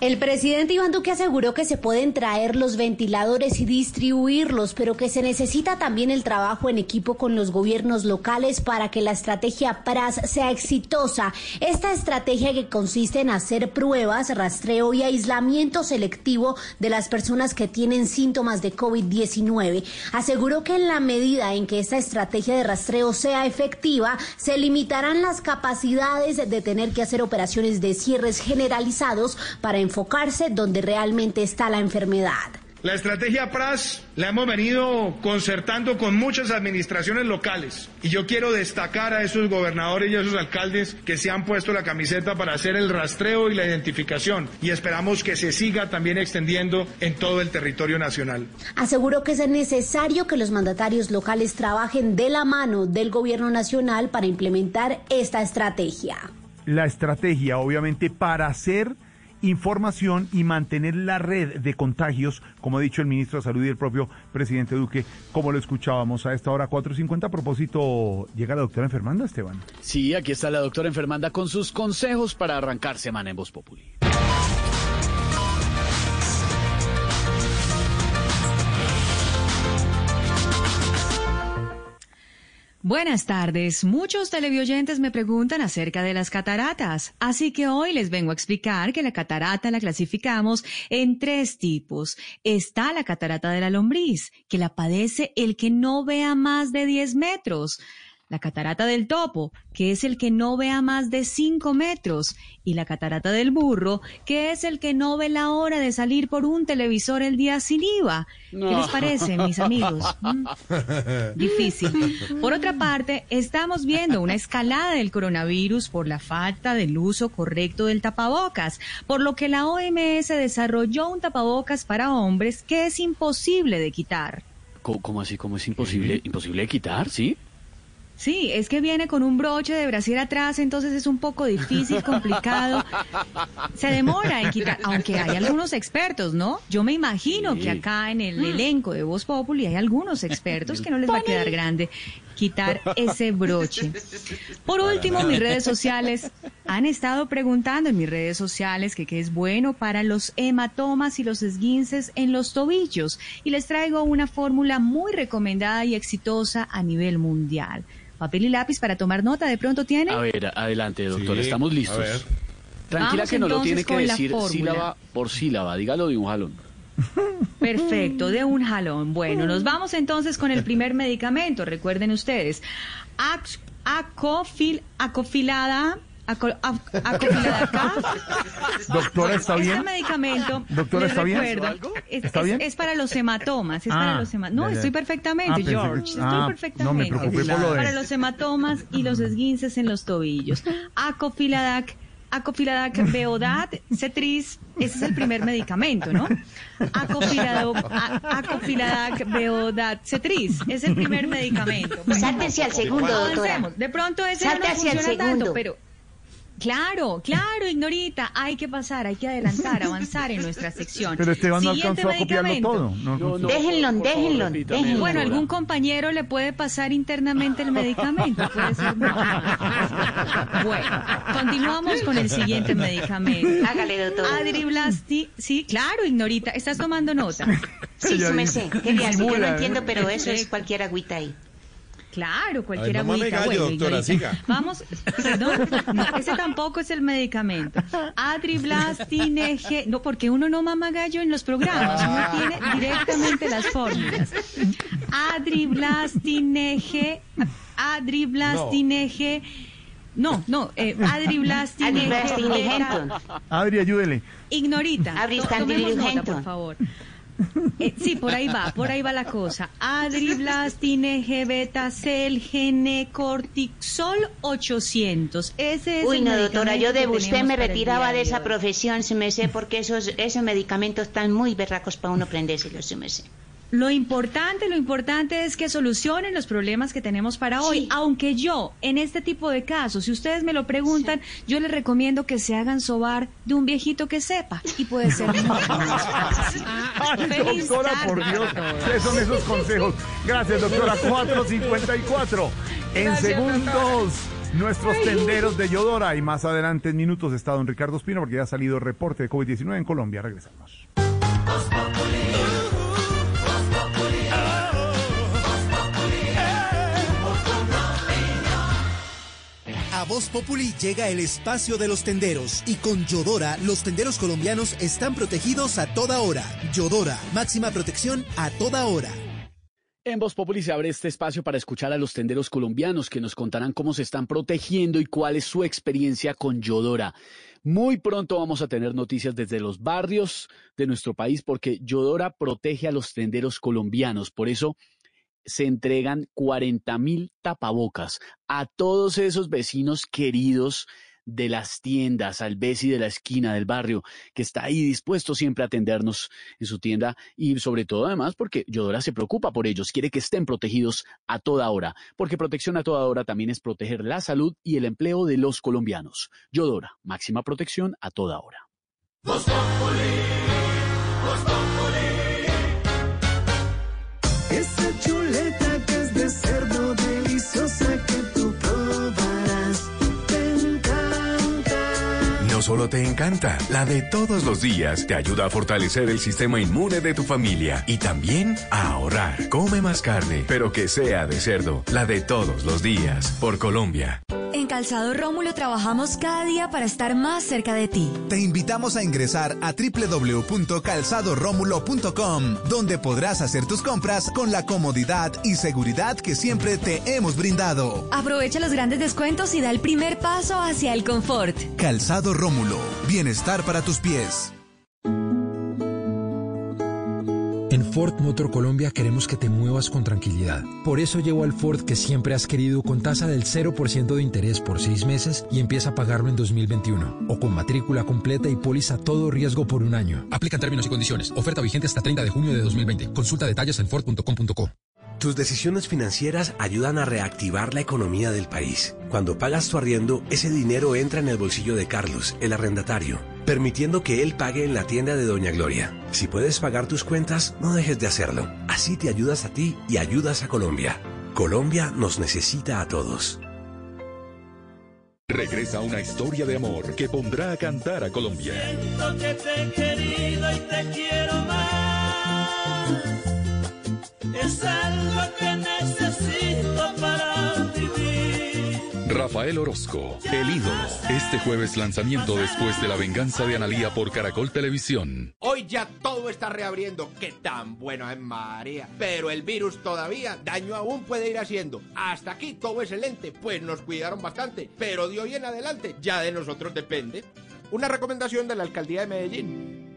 El presidente Iván Duque aseguró que se pueden traer los ventiladores y distribuirlos, pero que se necesita también el trabajo en equipo con los gobiernos locales para que la estrategia PRAS sea exitosa. Esta estrategia que consiste en hacer pruebas, rastreo y aislamiento selectivo de las personas que tienen síntomas de COVID-19. Aseguró que en la medida en que esta estrategia de rastreo sea efectiva, se limitarán las capacidades de tener que hacer operaciones de cierres generalizados para enfocarse donde realmente está la enfermedad. La estrategia PRAS la hemos venido concertando con muchas administraciones locales y yo quiero destacar a esos gobernadores y a esos alcaldes que se han puesto la camiseta para hacer el rastreo y la identificación y esperamos que se siga también extendiendo en todo el territorio nacional. Aseguró que es necesario que los mandatarios locales trabajen de la mano del gobierno nacional para implementar esta estrategia. La estrategia, obviamente, para hacer información y mantener la red de contagios, como ha dicho el ministro de Salud y el propio presidente Duque, como lo escuchábamos a esta hora 4.50. A propósito, llega la doctora Enfermanda, Esteban. Sí, aquí está la doctora Enfermanda con sus consejos para arrancar semana en Voz Populi. Buenas tardes. Muchos televidentes me preguntan acerca de las cataratas, así que hoy les vengo a explicar que la catarata la clasificamos en tres tipos. Está la catarata de la lombriz, que la padece el que no vea más de 10 metros la catarata del topo, que es el que no vea más de 5 metros, y la catarata del burro, que es el que no ve la hora de salir por un televisor el día sin IVA. ¿Qué les parece, mis amigos? ¿Mm? Difícil. Por otra parte, estamos viendo una escalada del coronavirus por la falta del uso correcto del tapabocas, por lo que la OMS desarrolló un tapabocas para hombres que es imposible de quitar. ¿Cómo, así? ¿Cómo es imposible? ¿Imposible de quitar? ¿Sí? Sí, es que viene con un broche de brasier atrás, entonces es un poco difícil, complicado. Se demora en quitar, aunque hay algunos expertos, ¿no? Yo me imagino que acá en el elenco de Voz Populi hay algunos expertos que no les va a quedar grande quitar ese broche. Por último, mis redes sociales han estado preguntando en mis redes sociales que qué es bueno para los hematomas y los esguinces en los tobillos y les traigo una fórmula muy recomendada y exitosa a nivel mundial. Papel y lápiz para tomar nota, ¿de pronto tiene? A ver, adelante, doctor, Sí, estamos a listos. ver. Tranquila Vamos que no lo tiene que decir sílaba por sílaba, dígalo de un jalón. Perfecto, de un jalón. Bueno, nos vamos entonces con el primer medicamento. Recuerden ustedes, acofil, acofilada. Aco- ac- acofilada K. Doctora, ¿está bien? Este medicamento, Doctora, ¿está bien? es, ¿Está es- bien? es para los hematomas, es Ah, para los hematomas. No, ya, ya. estoy perfectamente, Ah, George, estoy ah, no, me perfectamente. preocupé por lo de- Para los hematomas y los esguinces en los tobillos. Acofiladac, Acofiladac Beodat, Cetris, ese es el primer medicamento, ¿no? Acofilado, a- Acofiladac Beodat, Cetris, es el primer medicamento. Sáltese al segundo, doctora. avancemos. De pronto ese no Salte nos hacia el funciona tanto, segundo. pero Claro, claro, Ignorita, hay que pasar, hay que adelantar, avanzar en nuestra sección. Pero Esteban no Siguiente alcanzó a copiarlo todo. No alcanzó. Déjenlo, déjenlo, déjenlo. Bueno, algún compañero le puede pasar internamente el medicamento. Puede ser. Bueno, continuamos con el siguiente medicamento. Hágale, doctora. Adriblasti. Sí, claro, Ignorita. ¿Estás tomando nota? Sí, sí me sé. Qué bien, yo no entiendo, pero eso es cualquier agüita ahí. Claro, cualquier Ay, no mame agüita. gallo, Bueno, doctora, siga. Vamos, perdón, no, ese tampoco es el medicamento. Adriblastineg, no, porque uno no mama gallo en los programas, uno tiene directamente las fórmulas. Adriblastineg, adriblastineg, no, no, eh, Adriblastineg. beta- Adri, ayúdele. Ignorita. Nota, por favor. Eh, sí, por ahí va, por ahí va la cosa. Adriblastin, G-Betacel, Genecortixol 800. Ese es Uy, el no, doctora, yo de usted me retiraba de esa profesión, se me sé, porque esos, esos medicamentos están muy berracos para uno prendérselos, se me sé. Lo importante, lo importante es que solucionen los problemas que tenemos para hoy. Aunque yo, en este tipo de casos, si ustedes me lo preguntan, yo les recomiendo que se hagan sobar de un viejito que sepa. Y puede ser fácil. Ay, Feliz doctora, por a Dios. ¿qué son esos consejos? Gracias, doctora. 454. En Gracias, segundos, nuestros tenderos de Yodora. Y más adelante, en minutos, está don Ricardo Espino, porque ya ha salido el reporte de COVID-19 en Colombia. Regresamos. A Voz Populi llega el espacio de los tenderos y con Yodora los tenderos colombianos están protegidos a toda hora. Yodora, máxima protección a toda hora. En Voz Populi se abre este espacio para escuchar a los tenderos colombianos que nos contarán cómo se están protegiendo y cuál es su experiencia con Yodora. Muy pronto vamos a tener noticias desde los barrios de nuestro país porque Yodora protege a los tenderos colombianos. Por eso se entregan 40 mil tapabocas a todos esos vecinos queridos de las tiendas, al Besi de la esquina del barrio, que está ahí dispuesto siempre a atendernos en su tienda y sobre todo además porque Yodora se preocupa por ellos, quiere que estén protegidos a toda hora, porque protección a toda hora también es proteger la salud y el empleo de los colombianos. Yodora, máxima protección a toda hora. Solo te encanta, la de todos los días te ayuda a fortalecer el sistema inmune de tu familia y también a ahorrar. Come más carne, pero que sea de cerdo, la de todos los días, por Colombia. En Calzado Rómulo trabajamos cada día para estar más cerca de ti. Te invitamos a ingresar a www.calzadoromulo.com, donde podrás hacer tus compras con la comodidad y seguridad que siempre te hemos brindado. Aprovecha los grandes descuentos y da el primer paso hacia el confort. Calzado Rómulo, bienestar para tus pies. En Ford Motor Colombia queremos que te muevas con tranquilidad. Por eso llevo al Ford que siempre has querido con tasa del 0% de interés por seis meses y empieza a pagarlo en 2021. O con matrícula completa y póliza todo riesgo por un año. Aplican términos y condiciones. Oferta vigente hasta 30 de junio de 2020. Consulta detalles en Ford.com.co. Tus decisiones financieras ayudan a reactivar la economía del país. Cuando pagas tu arriendo, ese dinero entra en el bolsillo de Carlos, el arrendatario, permitiendo que él pague en la tienda de Doña Gloria. Si puedes pagar tus cuentas, no dejes de hacerlo. Así te ayudas a ti y ayudas a Colombia. Colombia nos necesita a todos. Regresa una historia de amor que pondrá a cantar a Colombia. Siento que te he querido y te quiero más. Es algo que necesito para vivir. Rafael Orozco, el ídolo. Este jueves lanzamiento después de la venganza de Analía por Caracol Televisión. Hoy ya todo está reabriendo. Qué tan bueno es María. Pero el virus todavía daño aún puede ir haciendo. Hasta aquí todo excelente, pues nos cuidaron bastante. Pero de hoy en adelante ya de nosotros depende. Una recomendación de la alcaldía de Medellín.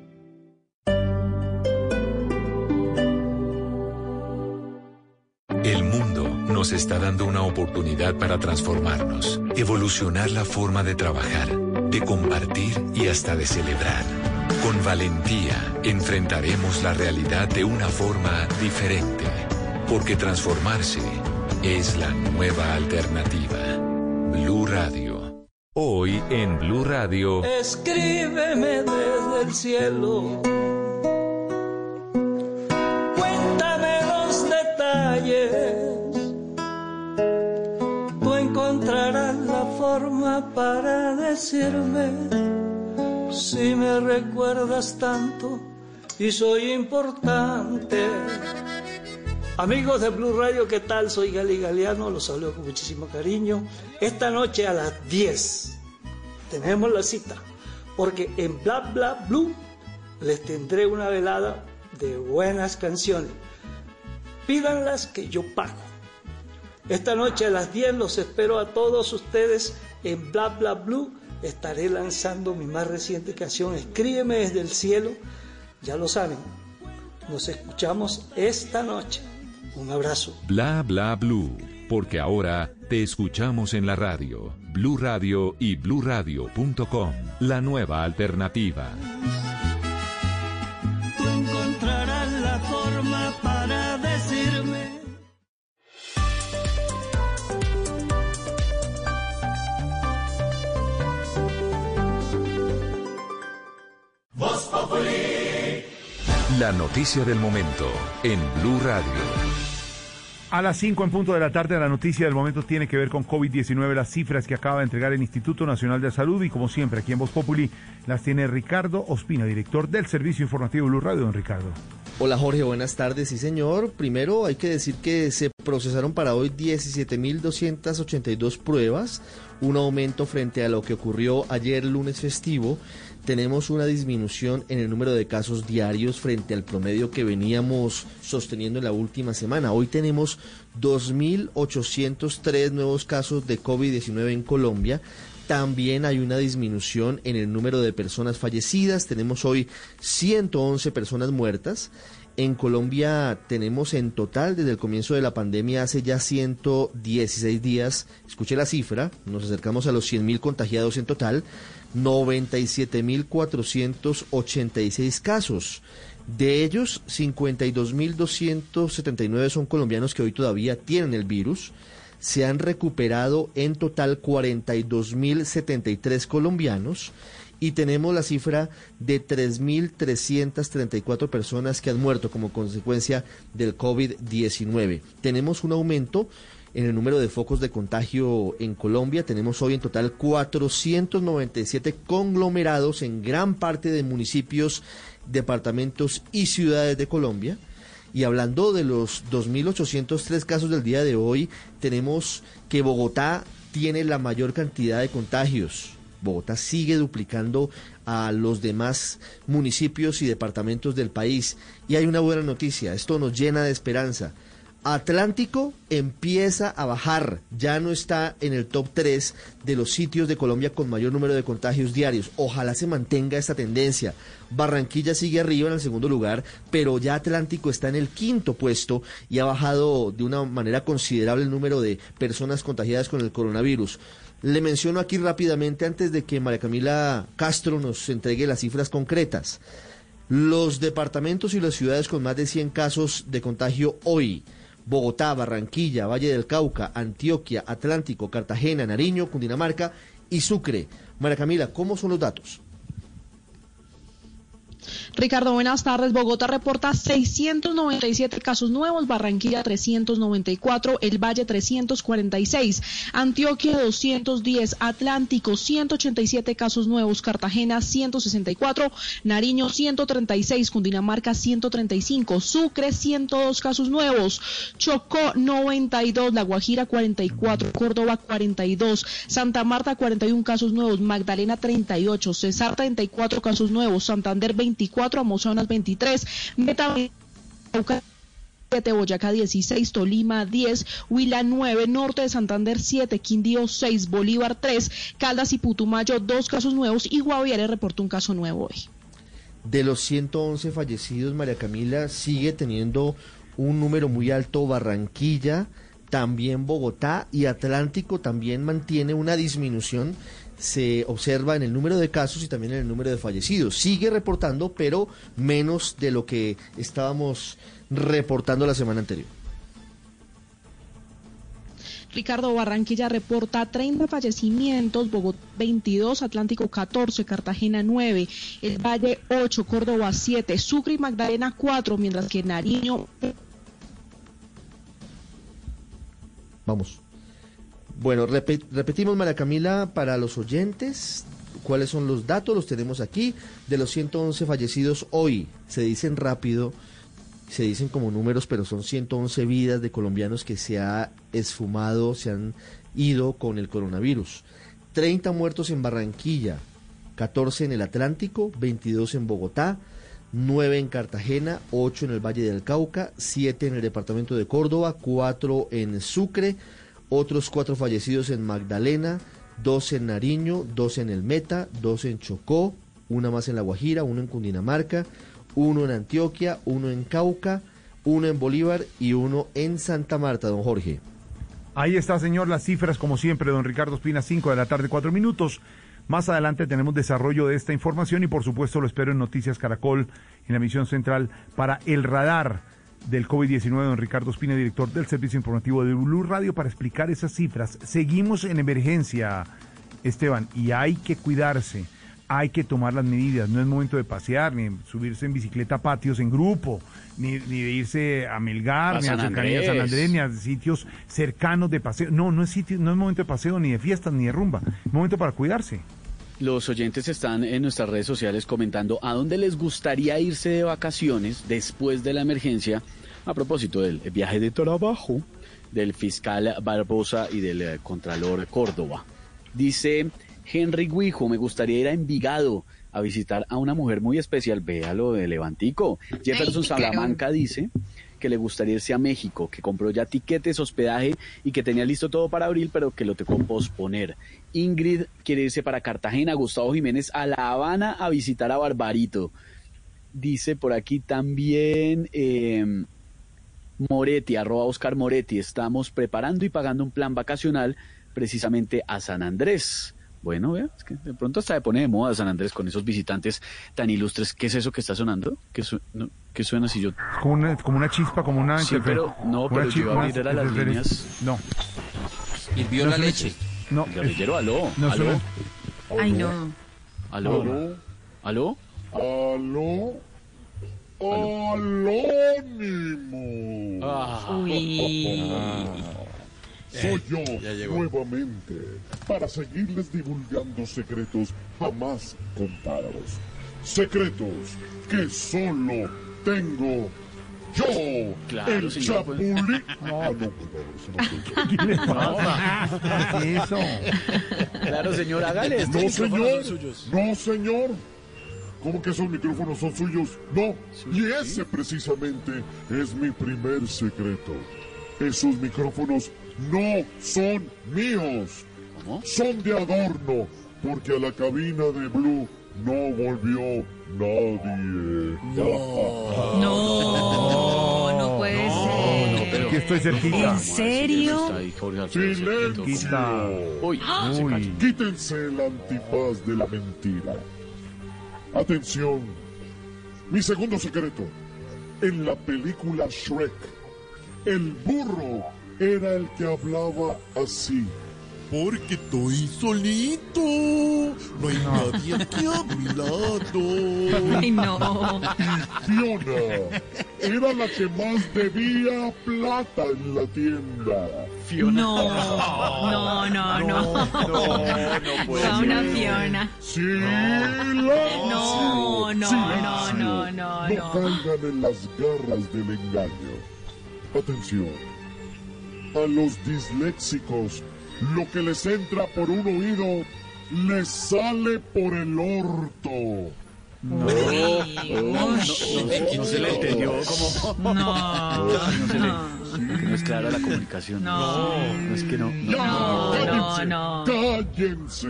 Nos está dando una oportunidad para transformarnos, evolucionar la forma de trabajar, de compartir y hasta de celebrar. Con valentía enfrentaremos la realidad de una forma diferente, porque transformarse es la nueva alternativa. Blue Radio. Hoy en Blue Radio. Escríbeme desde el cielo. Forma para decirme si me recuerdas tanto y soy importante. Amigos de Blue Radio, ¿qué tal? Soy Gali Galeano, los saludo con muchísimo cariño. Esta noche a las 10 tenemos la cita, porque en Bla Bla Blue les tendré una velada de buenas canciones. Pídanlas que yo pago. Esta noche a las 10 los espero a todos ustedes en Bla Bla Blue. Estaré lanzando mi más reciente canción, Escríbeme desde el cielo. Ya lo saben, Nos escuchamos esta noche. Un abrazo. Bla bla blue, porque ahora te escuchamos en la radio, Blue Radio y bluradio.com, la nueva alternativa. La noticia del momento en Blue Radio. A las 5 en punto de la tarde, la noticia del momento tiene que ver con COVID-19, las cifras que acaba de entregar el Instituto Nacional de Salud y como siempre aquí en Voz Populi las tiene Ricardo Ospina, director del Servicio Informativo Blue Radio. Don Ricardo. Hola Jorge, buenas tardes. Sí señor, primero hay que decir que se procesaron para hoy 17.282 pruebas, un aumento frente a lo que ocurrió ayer lunes festivo tenemos una disminución en el número de casos diarios frente al promedio que veníamos sosteniendo en la última semana. Hoy tenemos 2.803 nuevos casos de COVID-19 en Colombia. También hay una disminución en el número de personas fallecidas. Tenemos hoy 111 personas muertas. En Colombia tenemos en total, desde el comienzo de la pandemia, hace ya 116 días, escuche la cifra, nos acercamos a los 100.000 contagiados en total, 97.486 casos. De ellos, 52.279 son colombianos que hoy todavía tienen el virus. Se han recuperado en total 42.073 colombianos y tenemos la cifra de 3.334 personas que han muerto como consecuencia del COVID-19. Tenemos un aumento en el número de focos de contagio en Colombia. Tenemos hoy en total 497 conglomerados en gran parte de municipios, departamentos y ciudades de Colombia. Y hablando de los 2.803 casos del día de hoy, tenemos que Bogotá tiene la mayor cantidad de contagios. Bogotá sigue duplicando a los demás municipios y departamentos del país. Y hay una buena noticia, esto nos llena de esperanza. Atlántico empieza a bajar, ya no está en el top 3 de los sitios de Colombia con mayor número de contagios diarios. Ojalá se mantenga esta tendencia. Barranquilla sigue arriba en el segundo lugar, pero ya Atlántico está en el quinto puesto y ha bajado de una manera considerable el número de personas contagiadas con el coronavirus. Le menciono aquí rápidamente antes de que María Camila Castro nos entregue las cifras concretas. Los departamentos y las ciudades con más de 100 casos de contagio hoy. Bogotá, Barranquilla, Valle del Cauca, Antioquia, Atlántico, Cartagena, Nariño, Cundinamarca y Sucre. María Camila, ¿cómo son los datos? Ricardo, buenas tardes. Bogotá reporta 697 casos nuevos, Barranquilla 394, El Valle 346, Antioquia 210, Atlántico 187 casos nuevos, Cartagena 164, Nariño 136, Cundinamarca 135, Sucre 102 casos nuevos, Chocó 92, La Guajira 44, Córdoba 42, Santa Marta 41 casos nuevos, Magdalena 38, Cesar 34 casos nuevos, Santander 24, Amazonas 23, Meta 7, Boyacá 16, Tolima 10, Huila 9, Norte de Santander 7, Quindío 6, Bolívar 3, Caldas y Putumayo 2 casos nuevos y Guaviare reportó un caso nuevo hoy. De los 111 fallecidos, María Camila sigue teniendo un número muy alto Barranquilla, también Bogotá y Atlántico también mantiene una disminución se observa en el número de casos y también en el número de fallecidos. Sigue reportando, pero menos de lo que estábamos reportando la semana anterior. Ricardo Barranquilla reporta 30 fallecimientos, Bogotá 22, Atlántico 14, Cartagena 9, El Valle 8, Córdoba 7, Sucre y Magdalena 4, mientras que Nariño... Vamos. Bueno, repetimos, María Camila, para los oyentes, cuáles son los datos, los tenemos aquí. De los 111 fallecidos hoy, se dicen rápido, se dicen como números, pero son 111 vidas de colombianos que se ha esfumado, se han ido con el coronavirus. 30 muertos en Barranquilla, 14 en el Atlántico, 22 en Bogotá, 9 en Cartagena, 8 en el Valle del Cauca, 7 en el departamento de Córdoba, 4 en Sucre, otros cuatro fallecidos en Magdalena, dos en Nariño, dos en El Meta, dos en Chocó, una más en La Guajira, uno en Cundinamarca, uno en Antioquia, uno en Cauca, uno en Bolívar y uno en Santa Marta, don Jorge. Ahí está, señor, las cifras, como siempre, don Ricardo Espina, 5 de la tarde, 4 minutos. Más adelante tenemos desarrollo de esta información y, por supuesto, lo espero en Noticias Caracol, en la emisión central, para el radar del COVID-19, don Ricardo Espina, director del Servicio Informativo de Blue Radio, para explicar esas cifras. Seguimos en emergencia, Esteban, y hay que cuidarse hay que tomar las medidas. No es momento de pasear, ni subirse en bicicleta a patios en grupo, ni, ni de irse a Melgar, A ni a de San Andrés. Andrés, ni a sitios cercanos de paseo. No, no es, sitio, no es momento de paseo, ni de fiestas, ni de rumba. Es momento para cuidarse. Los oyentes están en nuestras redes sociales comentando a dónde les gustaría irse de vacaciones después de la emergencia a propósito del viaje de trabajo del fiscal Barbosa y del eh, contralor Córdoba. Dice Henry Guijo, me gustaría ir a Envigado a visitar a una mujer muy especial. Véalo de Levantico. Jefferson. Salamanca dice que le gustaría irse a México, que compró ya tiquetes, hospedaje y que tenía listo todo para abril, pero que lo tocó posponer. Ingrid quiere irse para Cartagena, Gustavo Jiménez a La Habana a visitar a Barbarito. Dice por aquí también eh, Moretti, arroba Oscar Moretti, estamos preparando y pagando un plan vacacional precisamente a San Andrés. Bueno, vea, es que de pronto hasta se pone de moda San Andrés con esos visitantes tan ilustres. ¿Qué es eso que está sonando? ¿Qué, su- no, qué suena si yo...? Como una, como una chispa, como una... Sí, pero- no, pero yo iba a abrir las líneas. No. Hirvió No la leche. No, Guerrillero, aló, no aló, Ay, no. aló, Aló. aló. Aló. Alónimo. Ah. Uy. Soy yo ya nuevamente para seguirles divulgando secretos jamás contados. Secretos que solo tengo yo, Claro, el señor, pues. chapulín. Ah, no, no. ¿Qué le pasa? ¿Qué es eso? Claro, señor, hágale. estos No, señor. No, señor. ¿Cómo que esos micrófonos son suyos? No. Y ese precisamente es mi primer secreto. Esos micrófonos no son míos. Son de adorno, porque a la cabina de Blue no volvió nadie. No, no puede ser. Aquí estoy cerquita. ¿En serio? ¡Silencio! Uy, cayó. Quítense el antifaz de la mentira. Atención. Mi segundo secreto. En la película Shrek, el burro era el que hablaba así. Porque estoy solito. No hay nadie aquí a mi lado. Ay, no. Fiona era la que más debía plata en la tienda. No, no, no, no. no puede A una. Fiona. ¡Silencio! No, no, ¡Silencio! no, no, no, No no. caigan en las garras del engaño. Atención. A los disléxicos, lo que les entra por un oído les sale por el orto. No, no, se le entendió como... No, No se le... no. No es clara la comunicación. No. No es que no... no. No, no, ¡Cállense! no. ¡Cállense!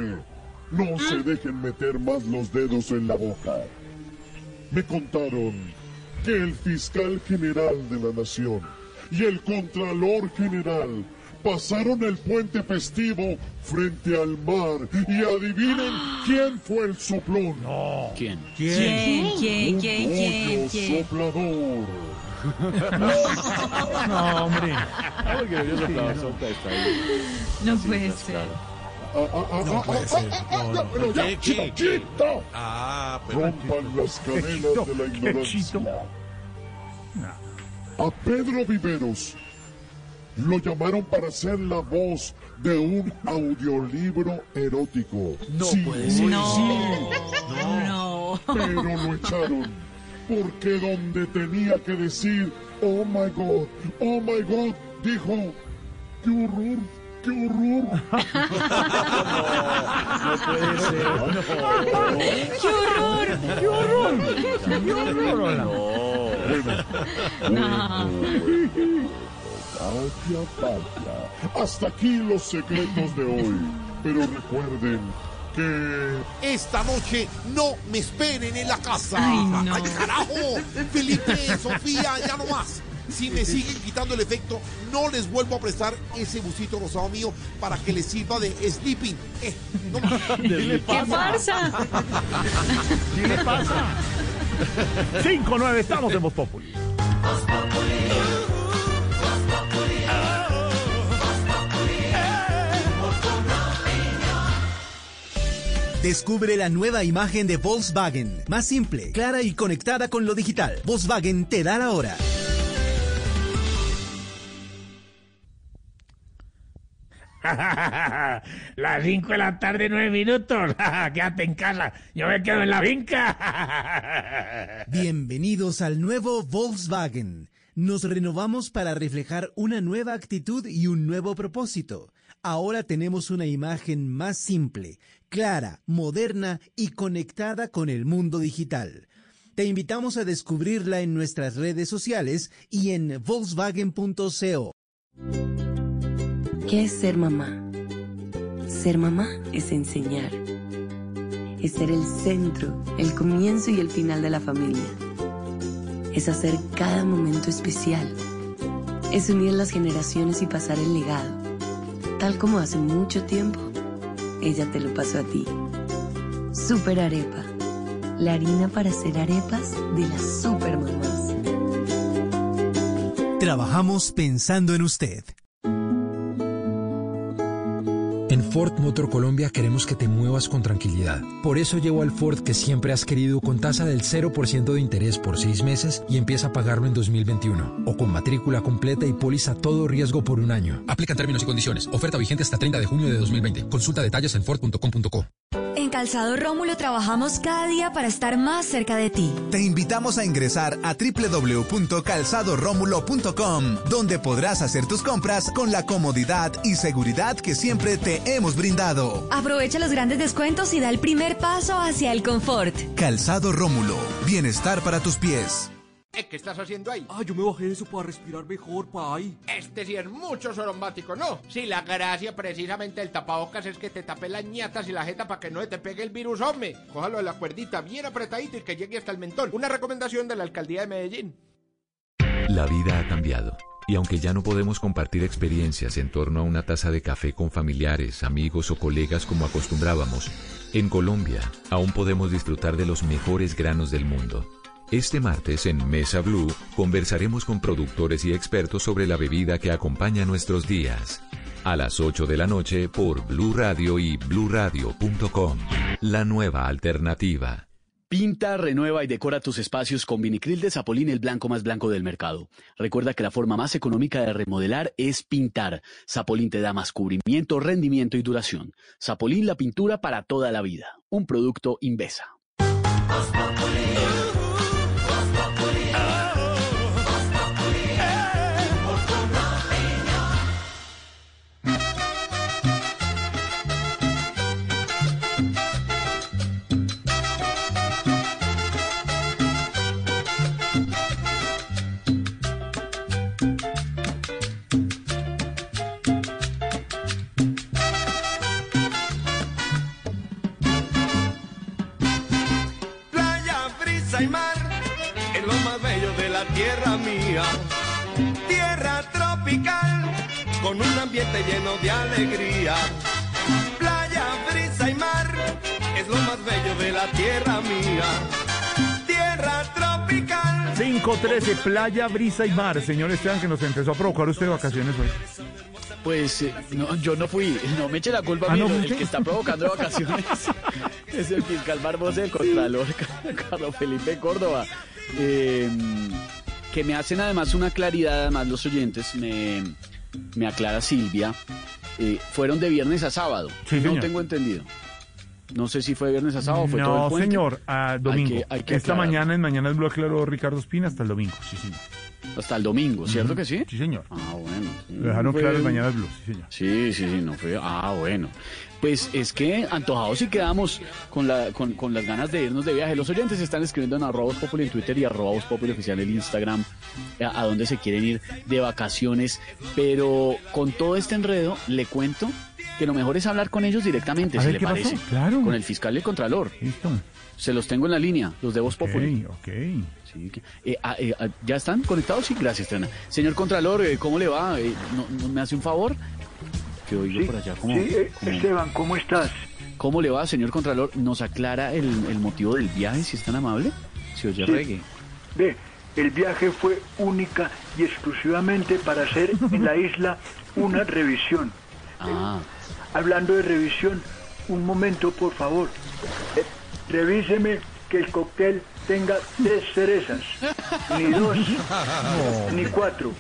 No se dejen meter más los dedos en la boca. Me contaron que el fiscal general de la nación y el contralor general pasaron el puente festivo frente al mar y adivinen quién fue el soplón. ¿Quién? ¿Quién, quién, Un quién, quién, pollo quién? soplador. No, hombre. Ah. No puede ser. Ah, ah, No puede ser. No, no. ya, pero ya, ¿Qué, chito, chito. Ah, pero. Rompan las cadenas de la ignorancia. A Pedro Viveros lo llamaron para ser la voz de un audiolibro erótico. No Sí, puede ser. sí, No. pero lo echaron porque donde tenía que decir, oh my God, oh my God, dijo, qué horror, qué horror. No puede ser. ¡Qué horror! ¡Qué horror! ¡Qué horror! Hola. No. Hasta aquí los secretos de hoy. Pero recuerden que esta noche no me esperen en la casa. Ay, no. carajo! Felipe, Sofía, ya no más. Si me siguen quitando el efecto, no les vuelvo a prestar ese busito rosado mío para que les sirva de sleeping. Eh, no más. ¡Qué farsa! ¿Qué le pasa? 5-9, estamos en Voz Populi. Descubre la nueva imagen de Volkswagen, más simple, clara y conectada con lo digital. Volkswagen te da la hora. Las 5 de la tarde, 9 minutos. Quédate en casa. Yo me quedo en la finca. Bienvenidos al nuevo Volkswagen. Nos renovamos para reflejar una nueva actitud y un nuevo propósito. Ahora tenemos una imagen más simple, clara, moderna y conectada con el mundo digital. Te invitamos a descubrirla en nuestras redes sociales y en volkswagen.co. ¿Qué es ser mamá? Ser mamá es enseñar. Es ser el centro, el comienzo y el final de la familia. Es hacer cada momento especial. Es unir las generaciones y pasar el legado. Tal como hace mucho tiempo, ella te lo pasó a ti. Super Arepa. La harina para hacer arepas de las super mamás. Trabajamos pensando en usted. En Ford Motor Colombia queremos que te muevas con tranquilidad. Por eso llevo al Ford que siempre has querido con tasa del 0% de interés por seis meses y empieza a pagarlo en 2021. O con matrícula completa y póliza todo riesgo por un año. Aplican términos y condiciones. Oferta vigente hasta 30 de junio de 2020. Consulta detalles en Ford.com.co. Calzado Rómulo trabajamos cada día para estar más cerca de ti. Te invitamos a ingresar a www.calzadoromulo.com, donde podrás hacer tus compras con la comodidad y seguridad que siempre te hemos brindado. Aprovecha los grandes descuentos y da el primer paso hacia el confort. Calzado Rómulo, bienestar para tus pies. Eh, ¿Qué estás haciendo ahí? Ah, yo me bajé eso para respirar mejor, pay. Este sí es mucho sorombático, ¿no? Sí, la gracia precisamente del tapabocas es que te tape las ñatas y la jeta para que no te pegue el virus, hombre. Cójalo de la cuerdita bien apretadito y que llegue hasta el mentón. Una recomendación de la alcaldía de Medellín. La vida ha cambiado. Y aunque ya no podemos compartir experiencias en torno a una taza de café con familiares, amigos o colegas como acostumbrábamos, en Colombia aún podemos disfrutar de los mejores granos del mundo. Este martes en Mesa Blue conversaremos con productores y expertos sobre la bebida que acompaña nuestros días. A las 8 de la noche por Blue Radio y bluradio.com. La nueva alternativa. Pinta, renueva y decora tus espacios con vinicril de Zapolín, el blanco más blanco del mercado. Recuerda que la forma más económica de remodelar es pintar. Zapolín te da más cubrimiento, rendimiento y duración. Zapolín, la pintura para toda la vida. Un producto Invesa. Tierra mía. Tierra tropical con un ambiente lleno de alegría. Playa, brisa y mar es lo más bello de la tierra mía. Tierra tropical. 5-13, playa, brisa y mar. Señor Esteban, que nos empezó a provocar usted vacaciones hoy. Pues eh, no, yo no fui, no me eche la culpa a Ah, mí, ¿no el que está provocando vacaciones es el fiscal Barbosa, el Contralor Carlos Felipe Córdoba. Eh, que me hacen además una claridad, además los oyentes, me, me aclara Silvia, eh, fueron de viernes a sábado, Sí, no señor. tengo entendido. No sé si fue viernes a sábado o fue todo el No, puente. señor, a domingo. Hay que- hay que Esta mañana en Mañana Blue aclaró Ricardo Espina hasta el domingo. Sí, señor. Hasta el domingo, ¿cierto que sí? Sí, señor. Ah, bueno. Lo dejaron Fue- claro en Mañana Blue, sí, señor. Sí, sí, sí, no fue. Ah, bueno. Pues es que antojados sí quedamos con, la, con, con las ganas de irnos de viaje. Los oyentes están escribiendo en arroba Populi en Twitter y arroba Populi oficial en Instagram a, a dónde se quieren ir de vacaciones. Pero con todo este enredo, le cuento que lo mejor es hablar con ellos directamente, A si ver, le ¿qué pasó? parece. Claro. Con el fiscal y el contralor. Listo. Se los tengo en la línea, los de Voz Populi. Ok, Sí, eh, ah, eh, ah, ¿Ya están conectados? Sí, gracias, Triana. Señor Contralor, eh, ¿cómo le va? Eh, ¿no, no me hace un favor? Que oigo por allá. ¿cómo, Sí, eh, cómo- Esteban, ¿cómo estás? ¿Cómo le va, señor Contralor? ¿Nos aclara el, el motivo del viaje, si es tan amable? Si oye Sí. reggae. Ve, el viaje fue única y exclusivamente para hacer en la isla una revisión. Ah. Hablando de revisión, un momento, por favor. Eh, revíseme que el cóctel tenga tres cerezas. Ni dos, ni cuatro.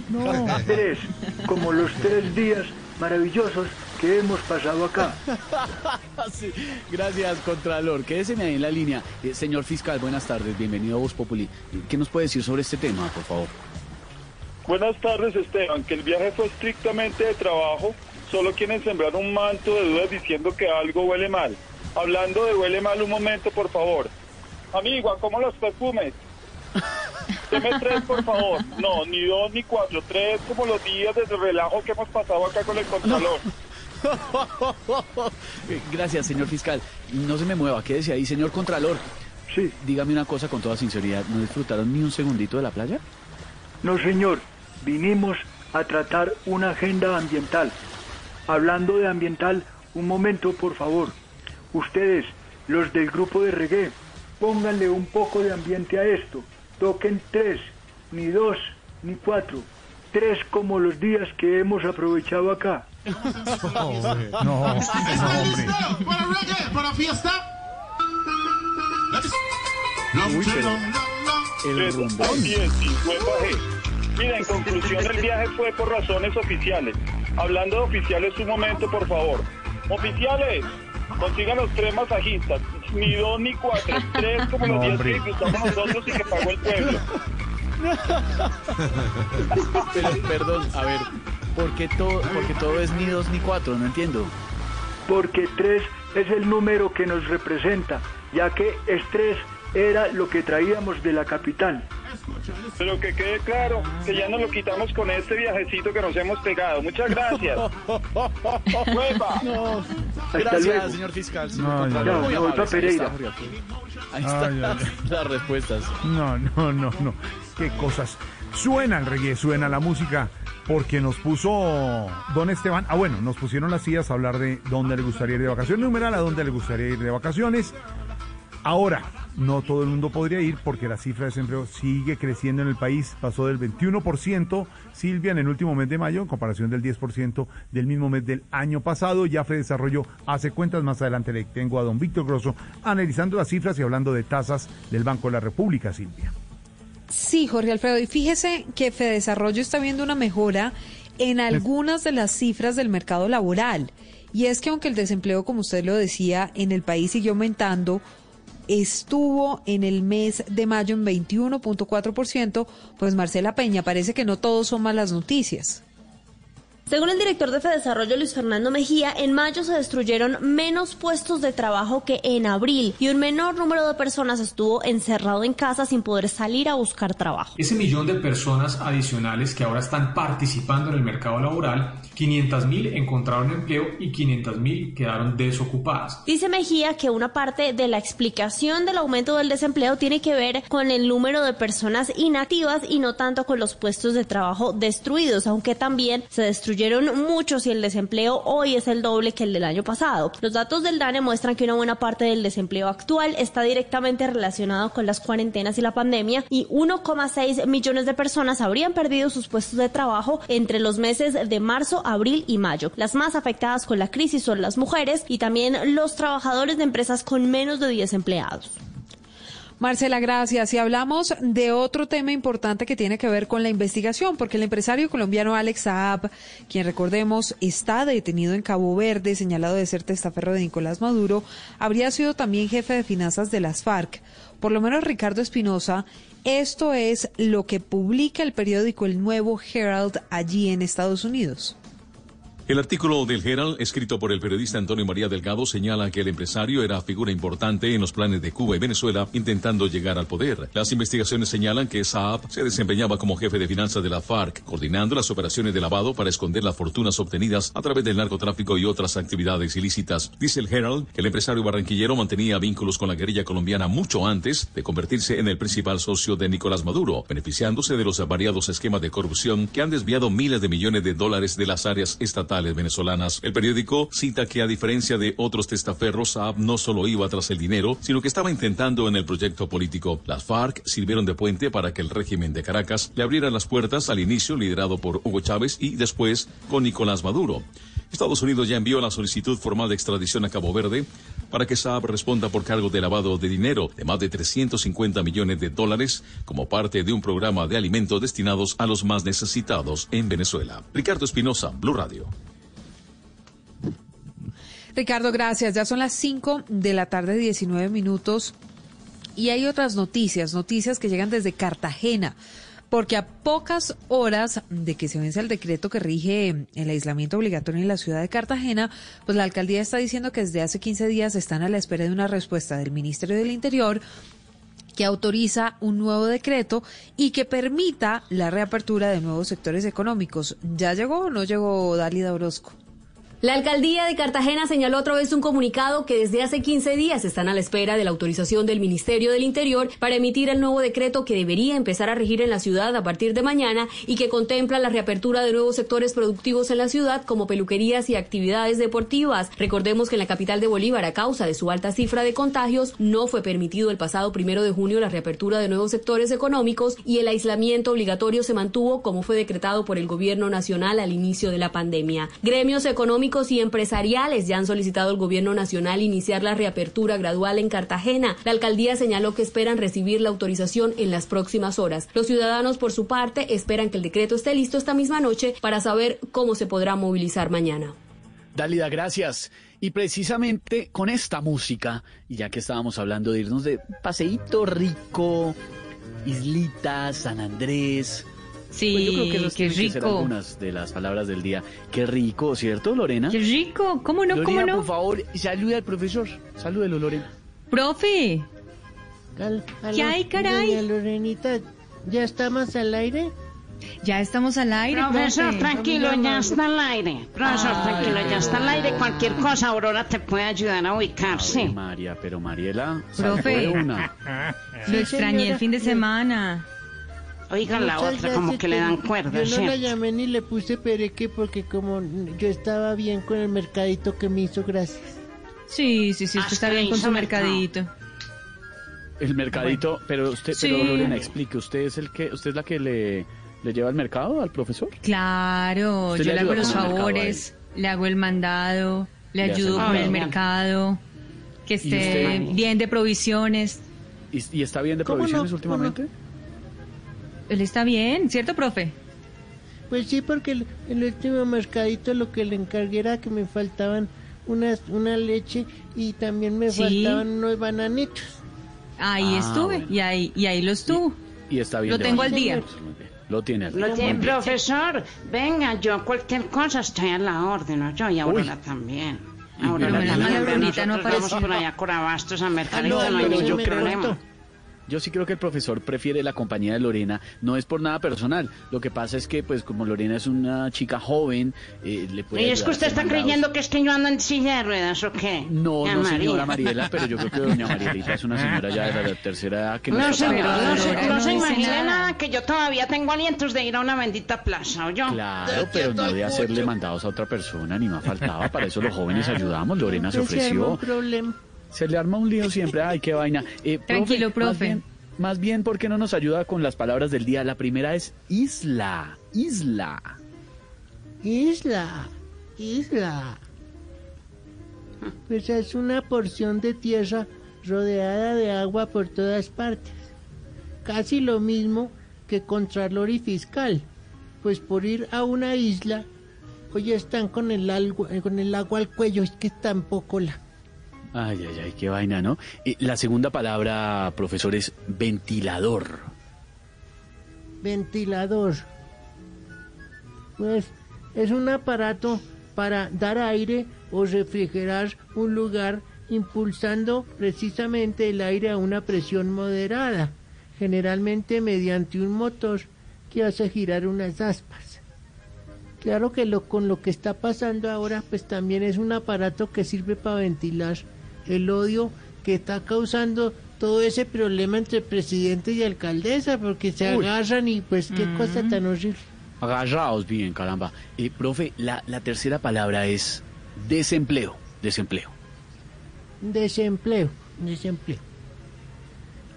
Tres, como los tres días maravillosos que hemos pasado acá. Sí, Gracias, Contralor. Quédeseme ahí en la línea. Eh, señor Fiscal, buenas tardes. Bienvenido a Voz Populi. Eh, ¿Qué nos puede decir sobre este tema, por favor? Buenas tardes, Esteban. Que el viaje fue estrictamente de trabajo. Solo quieren sembrar un manto de dudas diciendo que algo huele mal. Hablando de huele mal, un momento, por favor. Amigo, ¿cómo los perfumes? Deme tres, por favor. No, ni dos ni cuatro. Tres como los días de relajo que hemos pasado acá con el Contralor. Gracias, señor Fiscal. No se me mueva, quédese ahí, señor Contralor. Sí. Dígame una cosa con toda sinceridad. ¿No disfrutaron ni un segundito de la playa? No, señor. Vinimos a tratar una agenda ambiental. Hablando de ambiental, un momento, por favor. Ustedes, los del grupo de reggae, pónganle un poco de ambiente a esto. Toquen tres, ni dos, ni cuatro. Tres como los días que hemos aprovechado acá. No, no, hombre. Para reggae, para fiesta. Uy, pero el fue bajé. Mira, en conclusión, el viaje fue por razones oficiales. Hablando de oficiales, un momento, por favor. Oficiales, consigan los tres masajistas. Ni dos ni cuatro, tres como los No, días hombre. que disfrutamos nosotros y que pagó el pueblo. Pero, perdón, a ver, ¿por qué, todo, porque todo es ni dos ni cuatro? No entiendo. Porque tres es el número que nos representa, ya que estrés era lo que traíamos de la capital. Pero que quede claro que ya nos lo quitamos con este viajecito que nos hemos pegado. Muchas gracias. Gracias, luego. señor fiscal. señor No, Muy amable, otra ahí está, Pereira. Jorge Alfredo. Ahí está Ay, ay, las respuestas. No, no, no, no. Qué cosas. Suena el reggae, suena la música, porque nos puso Don Esteban. Ah, bueno, nos pusieron las sillas a hablar de dónde le gustaría ir de vacaciones. Numeral a dónde le gustaría ir de vacaciones. Ahora, no todo el mundo podría ir porque la cifra de desempleo sigue creciendo en el país. Pasó del 21%, Silvia, en el último mes de mayo, en comparación del 10% del mismo mes del año pasado. Ya Fede Desarrollo hace cuentas. Más adelante le tengo a don Víctor Grosso analizando las cifras y hablando de tasas del Banco de la República, Silvia. Sí, Jorge Alfredo, y fíjese que Fedesarrollo está viendo una mejora en algunas de las cifras del mercado laboral. Y es que aunque el desempleo, como usted lo decía, en el país siguió aumentando, estuvo en el mes de mayo en 21.4%, pues Marcela Peña, parece que no todos son malas noticias. Según el director de Fedesarrollo Luis Fernando Mejía, en mayo se destruyeron menos puestos de trabajo que en abril y un menor número de personas estuvo encerrado en casa sin poder salir a buscar trabajo. Ese millón de personas adicionales que ahora están participando en el mercado laboral, 500.000 encontraron empleo y 500.000 quedaron desocupadas. Dice Mejía que una parte de la explicación del aumento del desempleo tiene que ver con el número de personas inactivas y no tanto con los puestos de trabajo destruidos, aunque también se destruyeron muchos y el desempleo hoy es el doble que el del año pasado. Los datos del DANE muestran que una buena parte del desempleo actual está directamente relacionado con las cuarentenas y la pandemia y 1,6 millones de personas habrían perdido sus puestos de trabajo entre los meses de marzo, abril y mayo. Las más afectadas con la crisis son las mujeres y también los trabajadores de empresas con menos de 10 empleados. Marcela, gracias. Y hablamos de otro tema importante que tiene que ver con la investigación, porque el empresario colombiano Alex Saab, quien recordemos está detenido en Cabo Verde, señalado de ser testaferro de Nicolás Maduro, habría sido también jefe de finanzas de las FARC. Por lo menos Ricardo Espinosa, esto es lo que publica el periódico El Nuevo Herald allí en Estados Unidos. El artículo del Herald, escrito por el periodista Antonio María Delgado, señala que el empresario era figura importante en los planes de Cuba y Venezuela intentando llegar al poder. Las investigaciones señalan que Saab se desempeñaba como jefe de finanzas de la FARC, coordinando las operaciones de lavado para esconder las fortunas obtenidas a través del narcotráfico y otras actividades ilícitas. Dice el Herald que el empresario barranquillero mantenía vínculos con la guerrilla colombiana mucho antes de convertirse en el principal socio de Nicolás Maduro, beneficiándose de los variados esquemas de corrupción que han desviado miles de millones de dólares de las áreas El periódico cita que a diferencia de otros testaferros, Saab no solo iba tras el dinero, sino que estaba intentando en el proyecto político. Las FARC sirvieron de puente para que el régimen de Caracas le abriera las puertas al inicio liderado por Hugo Chávez y después con Nicolás Maduro. Estados Unidos ya envió la solicitud formal de extradición a Cabo Verde para que Saab responda por cargo de lavado de dinero de más de 350 millones de dólares como parte de un programa de alimentos destinados a los más necesitados en Venezuela. Ricardo Espinosa, Blue Radio. Ricardo, gracias. Ya son las 5 de la tarde, 19 minutos. Y hay otras noticias, noticias que llegan desde Cartagena, porque a pocas horas de que se vence el decreto que rige el aislamiento obligatorio en la ciudad de Cartagena, pues la alcaldía está diciendo que desde hace 15 días están a la espera de una respuesta del Ministerio del Interior que autoriza un nuevo decreto y que permita la reapertura de nuevos sectores económicos. ¿Ya llegó o no llegó Dalida Orozco? La alcaldía de Cartagena señaló a través de un comunicado que desde hace 15 días están a la espera de la autorización del Ministerio del Interior para emitir el nuevo decreto que debería empezar a regir en la ciudad a partir de mañana y que contempla la reapertura de nuevos sectores productivos en la ciudad como peluquerías y actividades deportivas. Recordemos que en la capital de Bolívar, a causa de su alta cifra de contagios, no fue permitido el pasado primero de junio la reapertura de nuevos sectores económicos y el aislamiento obligatorio se mantuvo como fue decretado por el gobierno nacional al inicio de la pandemia. Gremios económicos y empresariales ya han solicitado al gobierno nacional iniciar la reapertura gradual en Cartagena. La alcaldía señaló que esperan recibir la autorización en las próximas horas. Los ciudadanos, por su parte, esperan que el decreto esté listo esta misma noche para saber cómo se podrá movilizar mañana. Dalida, gracias. Y precisamente con esta música, y ya que estábamos hablando de irnos de paseíto rico, Islita, San Andrés, Sí, pues yo creo que esas qué tienen que ser rico. algunas de las palabras del día. Qué rico, ¿cierto, Lorena? Qué rico, ¿cómo no, Lorena, cómo no? por favor, salude al profesor. Salúdelo, Lorena. Profe, ¿Qué hay, caray? Doña Lorenita, ¿ya estamos al aire? ya estamos al aire, Profesor, profe. tranquilo, ya está al aire. Profesor, Ay, tranquilo, ya está al aire. Cualquier cosa, Aurora te puede ayudar a ubicarse. María, pero Mariela, Profe. una. Lo extrañé el fin de semana. Oigan la Muchas otra, gracias, como que le dan pero cuerda, Yo no la llamé ni le puse pereque porque como yo estaba bien con el mercadito que me hizo gracias. Sí, sí, sí, usted está bien con su mercadito. El mercadito, pero usted, Sí. pero Lorena, explique, ¿usted es el que, usted es la que le, le lleva al mercado al profesor? Claro, Usted yo le le hago ayuda los con el mercado a favores, le hago el mandado, le Le hace ayudo el con el mandado. mercado, que ¿Y esté usted? bien de provisiones. ¿Y, y está bien de ¿Cómo no? provisiones ¿Cómo últimamente? Él está bien, ¿cierto, profe? Pues sí, porque el, el último mercadito lo que le encargué era que me faltaban unas, una leche y también me Sí. faltaban unos bananitos. Ahí Ah, estuve bueno. y ahí y ahí lo estuvo. Y está bien Lo tengo al día. Lo tiene al Lo día. tiene, profesor. Venga, yo cualquier cosa estoy a la orden, ¿no? Yo y Aurora también. Y Aurora menos mal, también. Auronita no Nosotros vamos por allá a Corabastos a mercadito, Ah, no, no hay pero ningún problema. corto. Yo sí creo que el profesor prefiere la compañía de Lorena, no es por nada personal. Lo que pasa es que, pues, como Lorena es una chica joven, eh, le puede. Y es que a usted está mandados. creyendo que es que yo ando en silla de ruedas o qué. No, Ya, no, María. señora Mariela, pero yo creo que doña Marielita es una señora ya de la tercera edad que no, No, señor, no, se, no no se dice imagine nada. que yo todavía tengo alientos de ir a una bendita plaza, ¿o yo? Claro, pero no de hacerle mandados a otra persona, ni más faltaba. Para eso los jóvenes ayudamos. Lorena se arma ofreció. Se le arma un lío siempre. Ay, qué vaina. Eh, Tranquilo, Más profe. bien, más bien, ¿por qué no nos ayuda con las palabras del día? La primera es isla. Isla. Isla, isla. Pues es una porción de tierra rodeada de agua por todas partes. Casi lo mismo que Contralor y Fiscal. Pues por ir a una isla, hoy están con el, algo- con el agua al cuello, es que tampoco la... Ay, ay, ay, qué vaina, ¿no? La segunda palabra, profesor, es ventilador. Ventilador. Pues es un aparato para dar aire o refrigerar un lugar impulsando precisamente el aire a una presión moderada, generalmente mediante un motor que hace girar unas aspas. Claro que lo, con lo que está pasando ahora, pues también es un aparato que sirve para ventilar el odio que está causando todo ese problema entre presidente y alcaldesa, porque se Uy. agarran y pues qué cosa tan horrible. Agarraos bien, caramba. Eh, profe, la, la tercera palabra es desempleo. Desempleo. Desempleo, desempleo.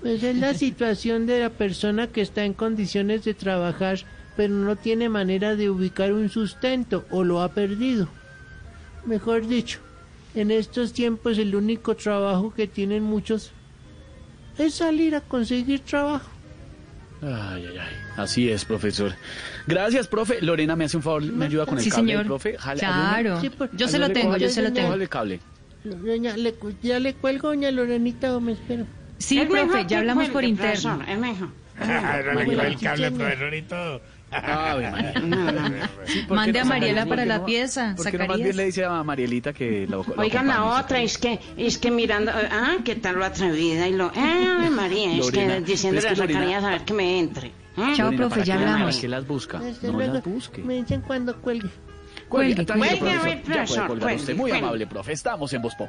Pues es la situación de la persona que está en condiciones de trabajar, pero no tiene manera de ubicar un sustento o lo ha perdido. Mejor dicho, en estos tiempos el único trabajo que tienen muchos es salir a conseguir trabajo. Ay, ay, ay. Así es, profesor. Gracias, profe. Lorena, ¿me hace un favor? ¿Me ayuda con el Sí, cable, señor. profe? Jale- Claro. Sí, por- Yo se lo tengo, yo se lo tengo. el cable. Doña, le ya le cuelgo, doña Lorenita, o me espero. Sí, profe, ya hablamos por interno. Es mejor. el cable, profesor, y todo. Ave María. No, no. Sí, ¿por qué Mande a Mariela ¿por para la no- pieza, ¿Por qué no más bien le dice a Marielita que lo Oigan, la otra es que, es que mirando, ah, qué tal lo atrevida y lo, ah, María, es Lorena, que diciéndole es a que Zacarías a ver que me entre. ¿eh? Chao, Lorena, profe, ¿para ya hablamos. ¿Para qué las busca? No luego. las busque. Me dicen cuando cuelgue. Cuelgue, cuelgue. profesor. Cuelgue, Ya puede profesor, colgar usted. cuelgue, Muy cuelgue. amable, profe. Estamos en Voz Pop.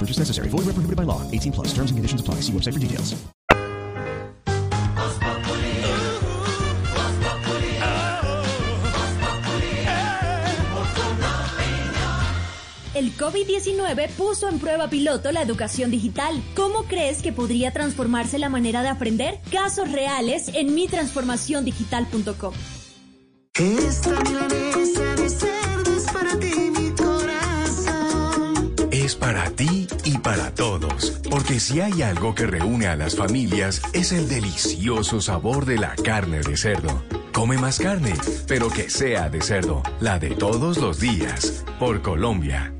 Purchase necessary. Void where prohibited by law. 18 plus. Terms and conditions apply. See website for details. El COVID-19 puso en prueba piloto la educación digital. ¿Cómo crees que podría transformarse la manera de aprender? Casos reales en mitransformaciondigital.com. Esta milanesa de cerdo para ti y para todos, porque si hay algo que reúne a las familias es el delicioso sabor de la carne de cerdo. Come más carne, pero que sea de cerdo, la de todos los días, por Colombia.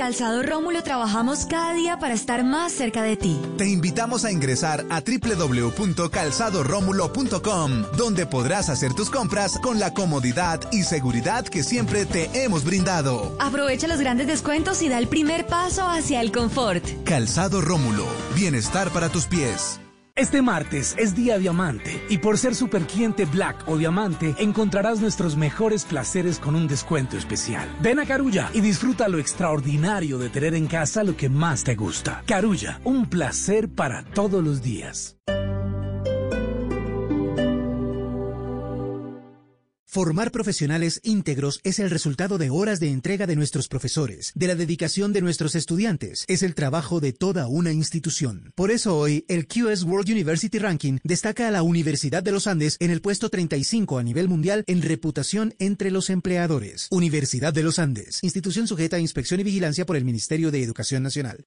Calzado Rómulo trabajamos cada día para estar más cerca de ti. Te invitamos a ingresar a www.calzadoromulo.com, donde podrás hacer tus compras con la comodidad y seguridad que siempre te hemos brindado. Aprovecha los grandes descuentos y da el primer paso hacia el confort. Calzado Rómulo, bienestar para tus pies. Este martes es Día Diamante y por ser super cliente Black o Diamante encontrarás nuestros mejores placeres con un descuento especial. Ven a Carulla y disfruta lo extraordinario de tener en casa lo que más te gusta. Carulla, un placer para todos los días. Formar profesionales íntegros es el resultado de horas de entrega de nuestros profesores, de la dedicación de nuestros estudiantes, es el trabajo de toda una institución. Por eso hoy, el QS World University Ranking destaca a la Universidad de los Andes en el puesto 35 a nivel mundial en reputación entre los empleadores. Universidad de los Andes, institución sujeta a inspección y vigilancia por el Ministerio de Educación Nacional.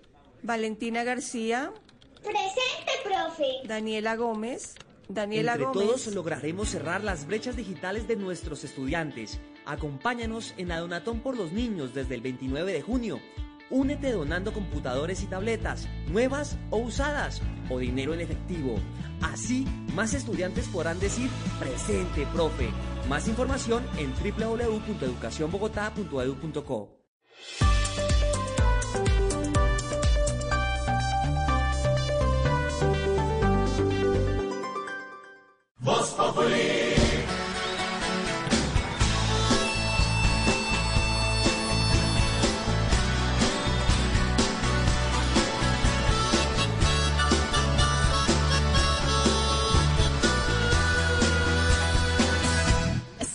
Valentina García. Presente, profe. Daniela Gómez. Daniela Entre Gómez. todos lograremos cerrar las brechas digitales de nuestros estudiantes. Acompáñanos en la Donatón por los Niños desde el 29 de junio. Únete donando computadores y tabletas, nuevas o usadas, o dinero en efectivo. Así, más estudiantes podrán decir presente, profe. Más información en www.educacionbogotá.edu.co. Voz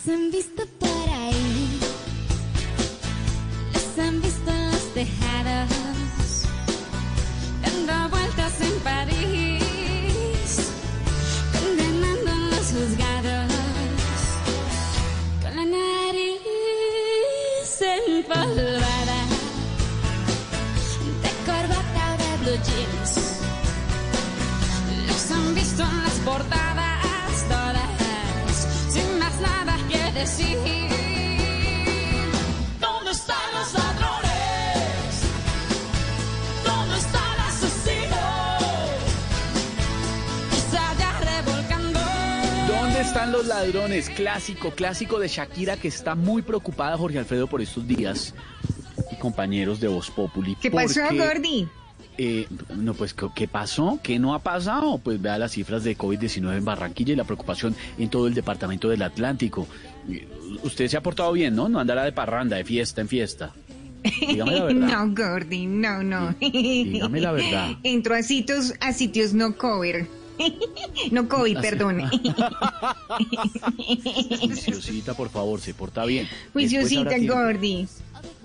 han visto por ahí, las han visto en los tejados, dando vueltas en París. Decir. ¿Dónde están los ladrones? ¿Dónde está el asesino? Quizá ya revolcando. ¿Dónde están los ladrones? Clásico, clásico de Shakira que está muy preocupada, Jorge Alfredo, por estos días. Y compañeros de Voz Populi. ¿Qué pasó, porque, Gordy? eh, no, pues, ¿qué- ¿qué pasó? ¿Qué no ha pasado? Pues vea las cifras de COVID-19 en Barranquilla y la preocupación en todo el departamento del Atlántico. Usted se ha portado bien, ¿no? No andará de parranda, de fiesta en fiesta. Dígame la verdad. No, Gordy, no, no. Dígame la verdad. Entró a sitios, a sitios no cover. No COVID, perdón. Juiciosita, por favor, se porta bien. Juiciosita. Gordy.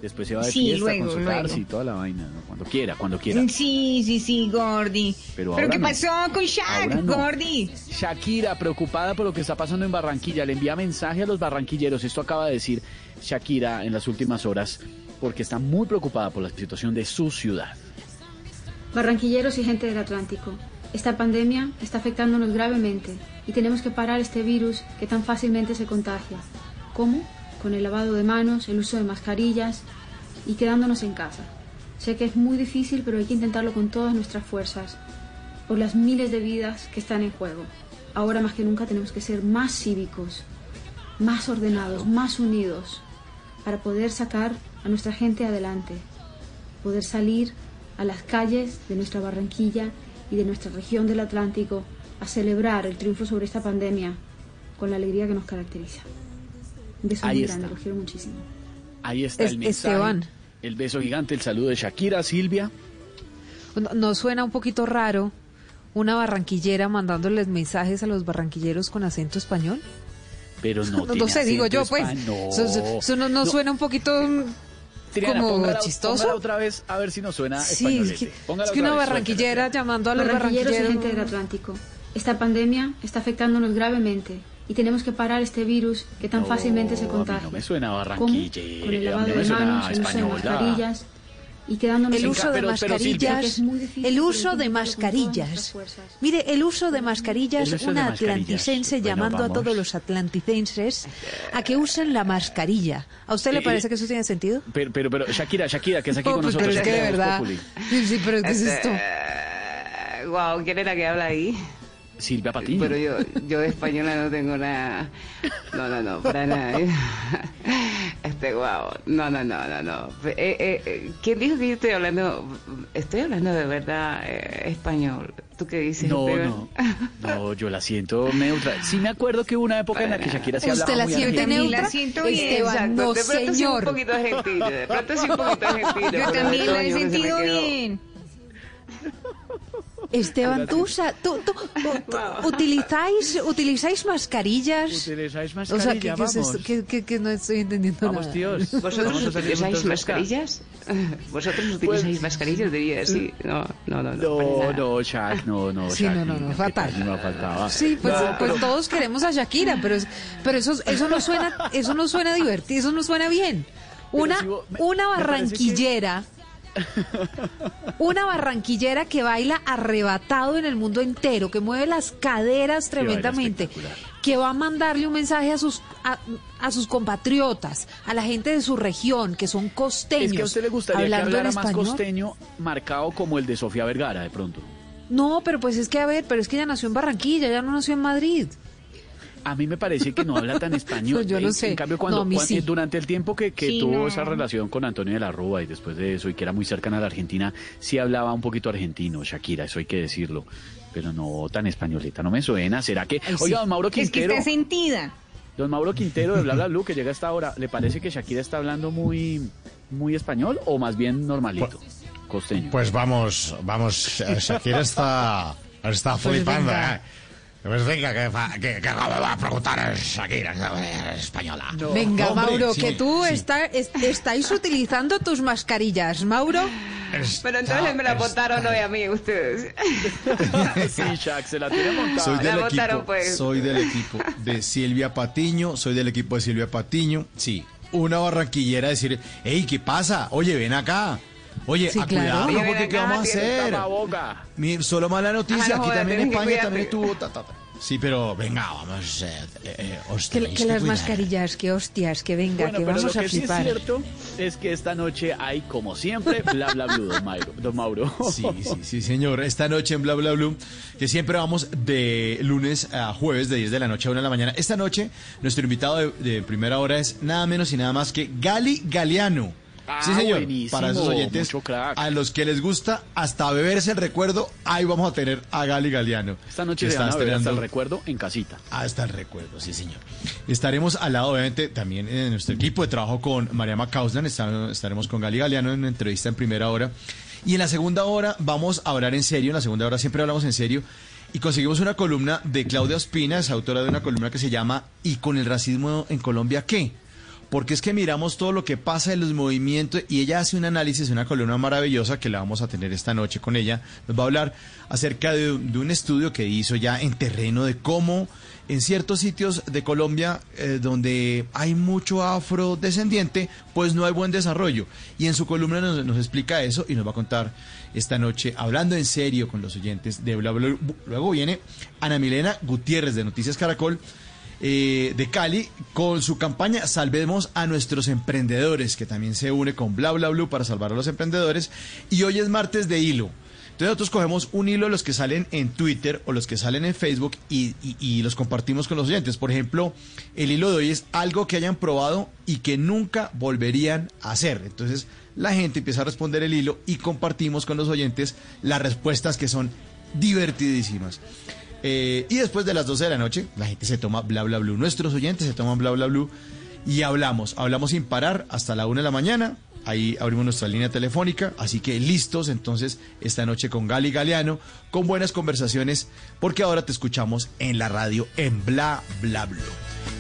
Después se va de Sí, fiesta luego, con su luego. taxi y toda la vaina, ¿no? Cuando quiera, cuando quiera. Sí, sí, sí, Gordy. Pero ¿Pero ahora qué no. pasó con no. Gordy? Shakira, preocupada por lo que está pasando en Barranquilla, le envía mensaje a los barranquilleros. Esto acaba de decir Shakira en las últimas horas, porque está muy preocupada por la situación de su ciudad. Barranquilleros y gente del Atlántico, esta pandemia está afectándonos gravemente y tenemos que parar este virus que tan fácilmente se contagia. ¿Cómo? Con el lavado de manos, el uso de mascarillas y quedándonos en casa. Sé que es muy difícil, pero hay que intentarlo con todas nuestras fuerzas, por las miles de vidas que están en juego. Ahora más que nunca tenemos que ser más cívicos, más ordenados, más unidos, para poder sacar a nuestra gente adelante, poder salir a las calles de nuestra Barranquilla y de nuestra región del Atlántico a celebrar el triunfo sobre esta pandemia con la alegría que nos caracteriza. Beso Ahí muy está. lo quiero muchísimo. Ahí está Es- el mensaje. Esteban. El beso gigante, el saludo de Shakira, Silvia. ¿No, no suena un poquito raro una barranquillera mandándoles mensajes a los barranquilleros con acento español? Pero no, No, tiene sé, digo yo, pues. Eso, eso- eso no, no No. suena un poquito mm, Triana, como póngala- chistoso. póngala otra vez a ver si nos suena Sí, es que, Póngala es que una vez, barranquillera llamando a los Barranquilleros y barranquilleros. gente del Atlántico, esta pandemia está afectándonos gravemente y tenemos que parar este virus que tan No, fácilmente se a mí contagia. no me suena ¿Cómo? barranquillera, Con el a lavado me de manos, el uso de mascarillas y quedándonos El uso de mascarillas, el uso de mascarillas. Mire, el uso de mascarillas, una atlanticense Bueno, llamando a todos los atlanticenses a que usen la mascarilla. ¿A usted le Eh, parece que eso tiene sentido? Pero, pero, pero, Shakira, Shakira, que es aquí Oh, con nosotros. pero es que de verdad. Sí, sí, pero ¿qué es esto? Wow, ¿quién era que habla ahí? Silvia Patiño. Pero yo, yo de española no tengo nada. No, no, no, para nada. Este, wow. No, no, no, no, no. Eh, eh, eh, ¿Quién dijo que yo estoy hablando? Estoy hablando de verdad eh, español. ¿Tú qué dices? No, Esteban? no, no, yo la siento neutra. Sí me acuerdo que hubo una época en la que Shakira se hablaba ¿Usted la muy siente neutra? La siento bien, Esteban, exacto. no, de pronto sí señor. un poquito argentino, de pronto sí un poquito argentino. Yo también la he sentido bien. Esteban, tú, usa- tú, tú- tú- utilizáis, utilizáis mascarillas. Utilizáis O sea, ¿qué, qué es esto? ¿Qué- qué- qué no estoy entendiendo Vamos, nada. tíos. ¿Vosotros salir utilizáis mascarillas? ¿Vosotros utilizáis mascarillas? Diría así. No, no, no. No, No, no, Shak, no, no, Sí, no, no, no, fatal. tal, me faltaba. Sí, pues, No, pues pero- todos queremos a Shakira, pero es- pero eso, eso no suena, eso no suena divertido, eso no suena bien. Una, si vos- me- una barranquillera, una barranquillera que baila arrebatado en el mundo entero, que mueve las caderas tremendamente, que va a mandarle un mensaje a sus a, a sus compatriotas, a la gente de su región, que son costeños, Es que a usted le gustaría que hablara más español. costeño marcado como el de Sofía Vergara, de pronto. No, pero pues es que a ver, pero es que ella nació en Barranquilla, ella no nació en Madrid. A mí me parece que no habla tan español. Yo no En- sé. En cambio, No, cuando, sí. durante el tiempo que, que Sí, tuvo no. esa relación con Antonio de la Rúa y después de eso, y que era muy cercana a la Argentina, sí hablaba un poquito argentino, Shakira, eso hay que decirlo. Pero no tan españolita, no me suena. ¿Será que.? Ay, sí. Oiga, don Mauro Es que Quintero. está sentida. Don Mauro Quintero de Bla Bla Blue, que llega hasta ahora, ¿le parece que Shakira está hablando muy, muy español o más bien normalito? Costeño. Pues vamos, vamos, eh, Shakira está, está Pues flipando. ¿eh? Pues venga, que, fa- que, que acabo de preguntar a Shakira, española. Venga, Hombre, Mauro, sí, que tú sí. está- es- estáis utilizando tus mascarillas, Mauro. Pero entonces me la votaron hoy a mí, ustedes. sí, Shak, se la tiene montada. Soy del, La equipo, votaron, pues. soy del equipo de Silvia Patiño, soy del equipo de Silvia Patiño. Sí, una barranquillera decir, hey, ¿qué pasa? Oye, ven acá. Oye, Sí, a claro. cuidarnos, porque ¿qué vamos a hacer? tapaboca. Mi- solo mala noticia, Ah, no aquí también en que España también estuvo... ta, ta, ta. Sí, pero venga, vamos, eh, eh, os Que, tenéis que las cuidar. mascarillas, que hostias, que venga, Bueno, que pero vamos lo a que sí es flipar. cierto es que esta noche hay, como siempre, bla bla bla, don Mauro. Don Mauro. Sí, sí, sí, señor. Esta noche en Bla Bla Blue, que siempre vamos de lunes a jueves, de 10 de la noche a 1 de la mañana. Esta noche, nuestro invitado de, de primera hora es nada menos y nada más que Gali Galeano. Ah, sí, señor. buenísimo, Para esos oyentes, a los que les gusta hasta beberse el recuerdo, ahí vamos a tener a Gali Galeano. Esta noche se van a hasta el recuerdo en casita. hasta el recuerdo, sí, señor. Estaremos al lado, obviamente, también en nuestro equipo de trabajo con Mariama Causlan. Estaremos con Gali Galeano en una entrevista en primera hora. Y en la segunda hora vamos a hablar en serio. En la segunda hora siempre hablamos en serio. Y conseguimos una columna de Claudia Ospina, es autora de una columna que se llama ¿Y con el racismo en Colombia qué? Porque es que miramos todo lo que pasa en los movimientos y ella hace un análisis, una columna maravillosa que la vamos a tener esta noche con ella. Nos va a hablar acerca de, un estudio que hizo ya en terreno de cómo en ciertos sitios de Colombia eh, donde hay mucho afrodescendiente, pues no hay buen desarrollo. Y en su columna nos, explica eso y nos va a contar esta noche, hablando en serio con los oyentes de Bla Bla. Luego viene Ana Milena Gutiérrez de Noticias Caracol eh, de Cali con su campaña Salvemos a nuestros emprendedores, que también se une con Bla Bla Blue para salvar a los emprendedores. Y hoy es martes de hilo. Entonces nosotros cogemos un hilo los que salen en Twitter o los que salen en Facebook y los compartimos con los oyentes. Por ejemplo, el hilo de hoy es algo que hayan probado y que nunca volverían a hacer. Entonces la gente empieza a responder el hilo y compartimos con los oyentes las respuestas que son divertidísimas. Eh, y después de las 12 de la noche, la gente se toma bla bla blue. Nuestros oyentes se toman bla bla blue y hablamos. Hablamos sin parar hasta la 1 de la mañana. Ahí abrimos nuestra línea telefónica. Así que listos entonces esta noche con Gali Galeano, con buenas conversaciones, porque ahora te escuchamos en la radio en bla bla blue.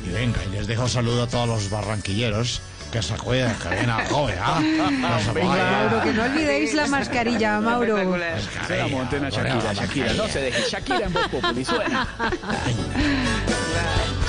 Y venga, y les dejo saludo a todos los barranquilleros que se cuiden, que viene a joven, ¿ah? Que se Venga, vayan. Mauro, que no olvidéis la mascarilla, Mauro. Se la monten a Shakira, Shakira. No se deje. Shakira en Voz Populi suena.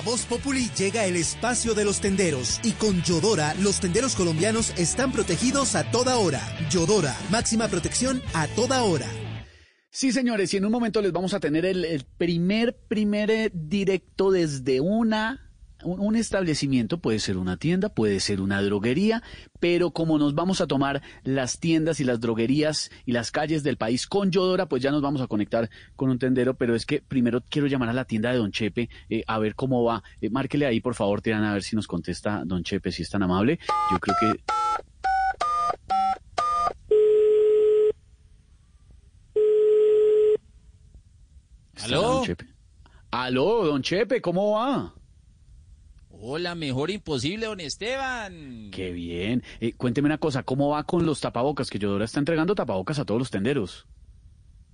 Voz Populi llega el espacio de los tenderos y con Yodora los tenderos colombianos están protegidos a toda hora. Yodora, máxima protección a toda hora. Sí, señores, y en un momento les vamos a tener el, el primer, primer eh, directo desde una un, establecimiento, puede ser una tienda, puede ser una droguería, pero como nos vamos a tomar las tiendas y las droguerías y las calles del país con Yodora, pues ya nos vamos a conectar con un tendero, pero es que primero quiero llamar a la tienda de Don Chepe eh, a ver cómo va. Eh, márquele ahí, por favor, Tirana, a ver si nos contesta Don Chepe, si es tan amable. Yo creo que... ¿Estará ¿Aló? Don Chepe? Aló, Don Chepe, ¿cómo va? Hola, mejor imposible, don Esteban. Qué bien. Eh, cuénteme una cosa, ¿cómo va con los tapabocas? Que Yodora está entregando tapabocas a todos los tenderos.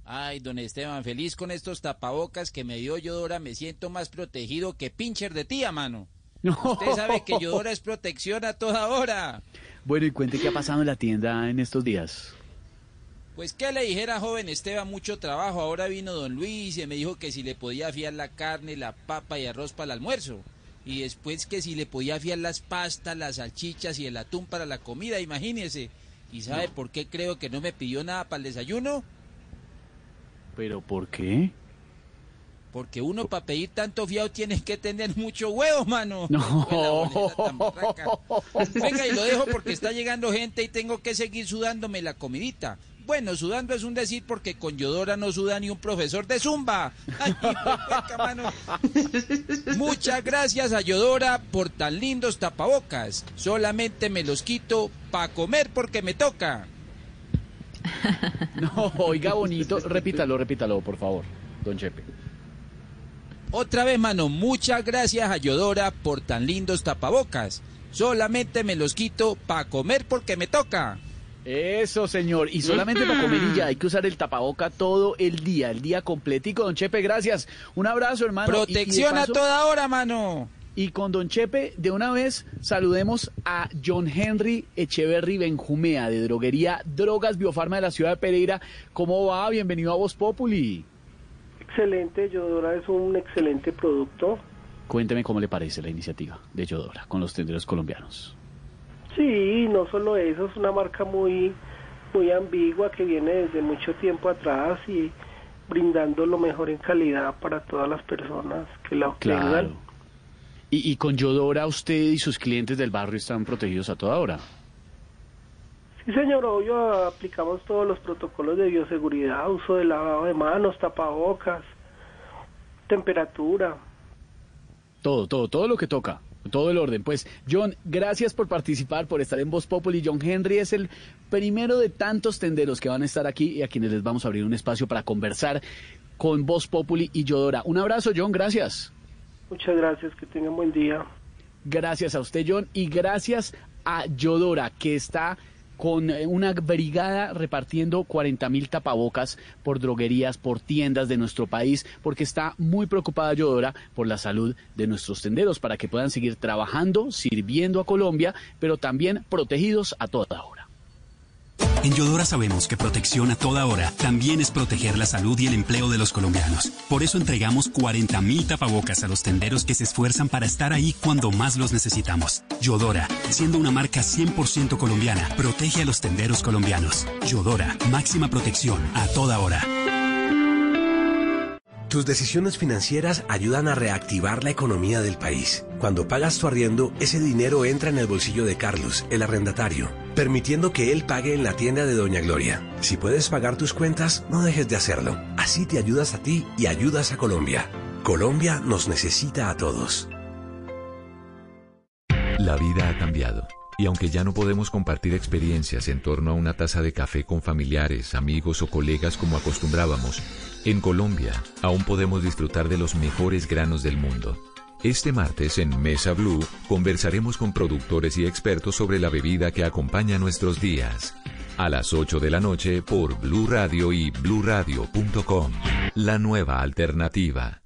Ay, don Esteban, feliz con estos tapabocas que me dio Yodora. Me siento más protegido que pincher de tía, mano. Usted sabe que Yodora es protección a toda hora. Bueno, y cuente qué ha pasado en la tienda en estos días. Pues que le dijera, joven Esteban, mucho trabajo. Ahora vino don Luis y me dijo que si le podía fiar la carne, la papa y arroz para el almuerzo. Y después que si le podía fiar las pastas, las salchichas y el atún para la comida, imagínese. ¿Y sabe por qué creo que no me pidió nada para el desayuno? ¿Pero por qué? Porque uno para pedir tanto fiado tiene que tener mucho huevo, mano. No. Venga, y lo dejo porque está llegando gente y tengo que seguir sudándome la comidita. Bueno, sudando es un decir porque con Yodora no suda ni un profesor de Zumba. Ay, mano. Muchas gracias a Yodora por tan lindos tapabocas. Solamente me los quito para comer porque me toca. No, oiga bonito, repítalo, repítalo, por favor, Don Chepe. Otra vez, mano, muchas gracias a Yodora por tan lindos tapabocas. Solamente me los quito para comer porque me toca. Eso, señor. Y solamente para comer y ya hay que usar el tapaboca todo el día, el día completico. Don Chepe, gracias. Un abrazo, hermano. Y- y de Protección a toda hora, mano. Y con Don Chepe, de una vez saludemos a John Henry Echeverry Benjumea, de droguería Drogas Biofarma de la ciudad de Pereira. ¿Cómo va? Bienvenido a Voz Populi. Excelente, Yodora es un excelente producto. Cuénteme cómo le parece la iniciativa de Yodora con los tenderos colombianos. Sí, no solo eso, es una marca muy, muy ambigua que viene desde mucho tiempo atrás y brindando lo mejor en calidad para todas las personas que la obtengan. Claro. Y, y con Yodora usted y sus clientes del barrio están protegidos a toda hora. Sí, señor, obvio, aplicamos todos los protocolos de bioseguridad, uso de lavado de manos, tapabocas, temperatura. Todo, todo, todo lo que toca. Todo el orden. Pues, John, gracias por participar, por estar en Voz Populi. John Henry es el primero de tantos tenderos que van a estar aquí y a quienes les vamos a abrir un espacio para conversar con Voz Populi y Yodora. Un abrazo, John, gracias. Muchas gracias, que tengan buen día. Gracias a usted, John, y gracias a Yodora, que está con eh, una brigada repartiendo 40 mil tapabocas por droguerías, por tiendas de nuestro país, porque está muy preocupada Yodora por la salud de nuestros tenderos, para que puedan seguir trabajando, sirviendo a Colombia, pero también protegidos a toda hora. En Yodora sabemos que protección a toda hora también es proteger la salud y el empleo de los colombianos. Por eso entregamos 40.000 tapabocas a los tenderos que se esfuerzan para estar ahí cuando más los necesitamos. Yodora, siendo una marca 100% colombiana, protege a los tenderos colombianos. Yodora, máxima protección a toda hora. Tus decisiones financieras ayudan a reactivar la economía del país. Cuando pagas tu arriendo, ese dinero entra en el bolsillo de Carlos, el arrendatario, permitiendo que él pague en la tienda de Doña Gloria. Si puedes pagar tus cuentas, no dejes de hacerlo. Así te ayudas a ti y ayudas a Colombia. Colombia nos necesita a todos. La vida ha cambiado. Y aunque ya no podemos compartir experiencias en torno a una taza de café con familiares, amigos o colegas como acostumbrábamos, en Colombia aún podemos disfrutar de los mejores granos del mundo. Este martes en Mesa Blue conversaremos con productores y expertos sobre la bebida que acompaña nuestros días. A las 8 de la noche por Blue Radio y bluradio.com. La nueva alternativa.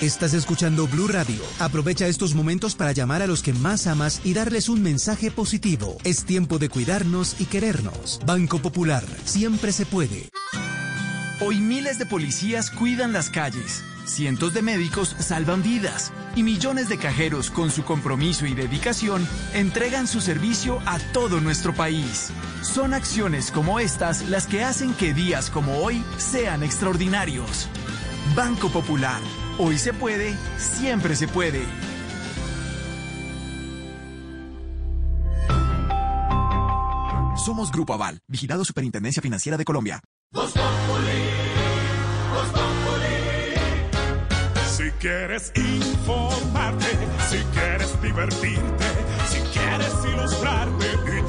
Estás escuchando Blue Radio. Aprovecha estos momentos para llamar a los que más amas y darles un mensaje positivo. Es tiempo de cuidarnos y querernos. Banco Popular, siempre se puede. Hoy miles de policías cuidan las calles, cientos de médicos salvan vidas y millones de cajeros con su compromiso y dedicación entregan su servicio a todo nuestro país. Son acciones como estas las que hacen que días como hoy sean extraordinarios. Banco Popular. Hoy se puede, siempre se puede. Somos Grupo Aval, vigilado Superintendencia Financiera de Colombia. Si quieres informarte, si quieres divertirte, si quieres ilustrarte y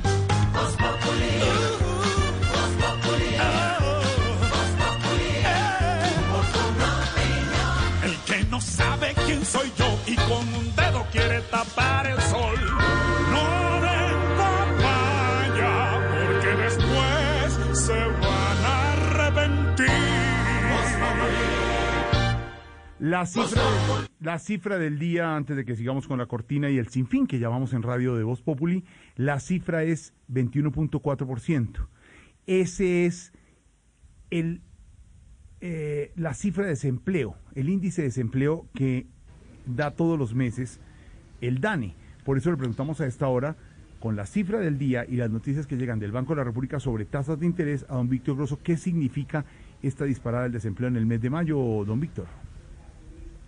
Soy yo y con un dedo quiere tapar el sol. No den papaya, porque después se van a arrepentir. La cifra, la cifra del día, antes de que sigamos con la cortina y el sinfín que llamamos en radio de Voz Populi, la cifra es 21.4%. Ese es el, eh, la cifra de desempleo, el índice de desempleo que da todos los meses el DANE. Por eso le preguntamos a esta hora, con la cifra del día y las noticias que llegan del Banco de la República sobre tasas de interés, a don Víctor Grosso, ¿qué significa esta disparada del desempleo en el mes de mayo, don Víctor?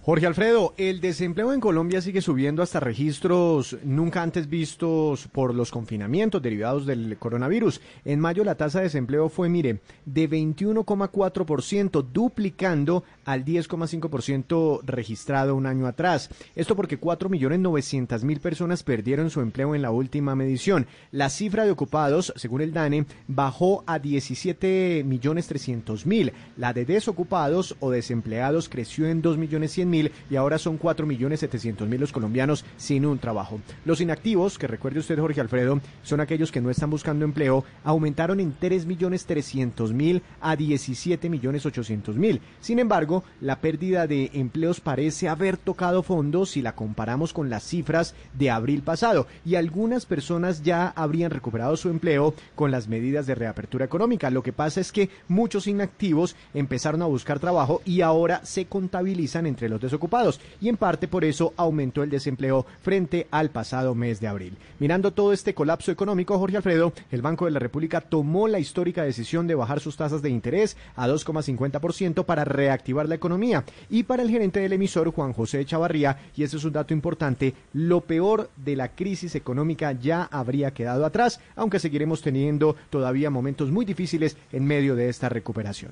Jorge Alfredo, el desempleo en Colombia sigue subiendo hasta registros nunca antes vistos por los confinamientos derivados del coronavirus. En mayo la tasa de desempleo fue, mire, de 21,4%, duplicando al 10,5% registrado un año atrás. Esto porque 4.900.000 personas perdieron su empleo en la última medición. La cifra de ocupados, según el DANE, bajó a 17.300.000. La de desocupados o desempleados creció en 2.100.000 y ahora son 4.700.000 los colombianos sin un trabajo. Los inactivos, que recuerde usted Jorge Alfredo, son aquellos que no están buscando empleo, aumentaron en 3.300.000 a 17.800.000. Sin embargo, la pérdida de empleos parece haber tocado fondo si la comparamos con las cifras de abril pasado y algunas personas ya habrían recuperado su empleo con las medidas de reapertura económica. Lo que pasa es que muchos inactivos empezaron a buscar trabajo y ahora se contabilizan entre los desocupados y en parte por eso aumentó el desempleo frente al pasado mes de abril. Mirando todo este colapso económico, Jorge Alfredo, el Banco de la República tomó la histórica decisión de bajar sus tasas de interés a 2,50% para reactivar la economía y para el gerente del emisor Juan José Chavarría, y ese es un dato importante, lo peor de la crisis económica ya habría quedado atrás, aunque seguiremos teniendo todavía momentos muy difíciles en medio de esta recuperación.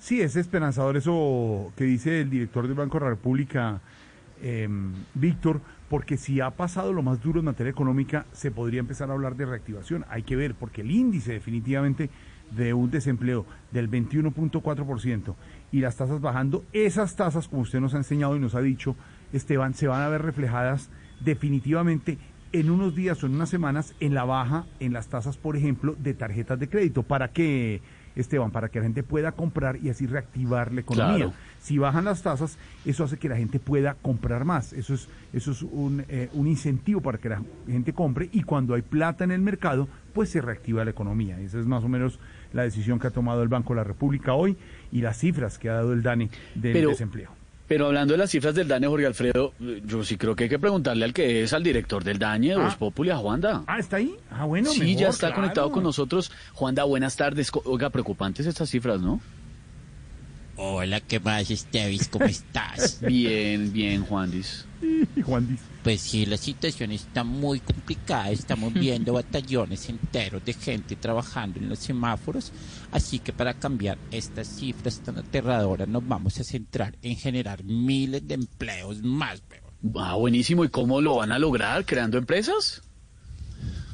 Sí, es esperanzador eso que dice el director del Banco de la República, em, Víctor, porque si ha pasado lo más duro en materia económica, se podría empezar a hablar de reactivación. Hay que ver, porque el índice definitivamente de un desempleo del 21.4% y las tasas bajando, esas tasas, como usted nos ha enseñado y nos ha dicho, Esteban, se van a ver reflejadas definitivamente en unos días o en unas semanas en la baja en las tasas, por ejemplo, de tarjetas de crédito. ¿Para qué, Esteban? Para que la gente pueda comprar y así reactivar la economía. Claro. Si bajan las tasas, eso hace que la gente pueda comprar más. Eso es, eso es un, eh, un incentivo para que la gente compre y cuando hay plata en el mercado, pues se reactiva la economía. Esa es más o menos la decisión que ha tomado el Banco de la República hoy y las cifras que ha dado el DANE del Pero- desempleo. Pero hablando de las cifras del DANE, Jorge Alfredo, yo sí creo que hay que preguntarle al que es al director del DANE, Ah. Populi, a Juanda. Ah, ¿está ahí? Ah, bueno, Sí, mejor, ya está claro. conectado con nosotros. Juanda, buenas tardes. Oiga, preocupantes estas cifras, ¿no? Hola, ¿qué más, Estevis? ¿Cómo estás? Bien, bien, Juandis. Pues sí, la situación está muy complicada. Estamos viendo batallones enteros de gente trabajando en los semáforos. Así que para cambiar estas cifras tan aterradoras nos vamos a centrar en generar miles de empleos más. weón. Ah, buenísimo. ¿Y cómo lo van a lograr? ¿Creando empresas?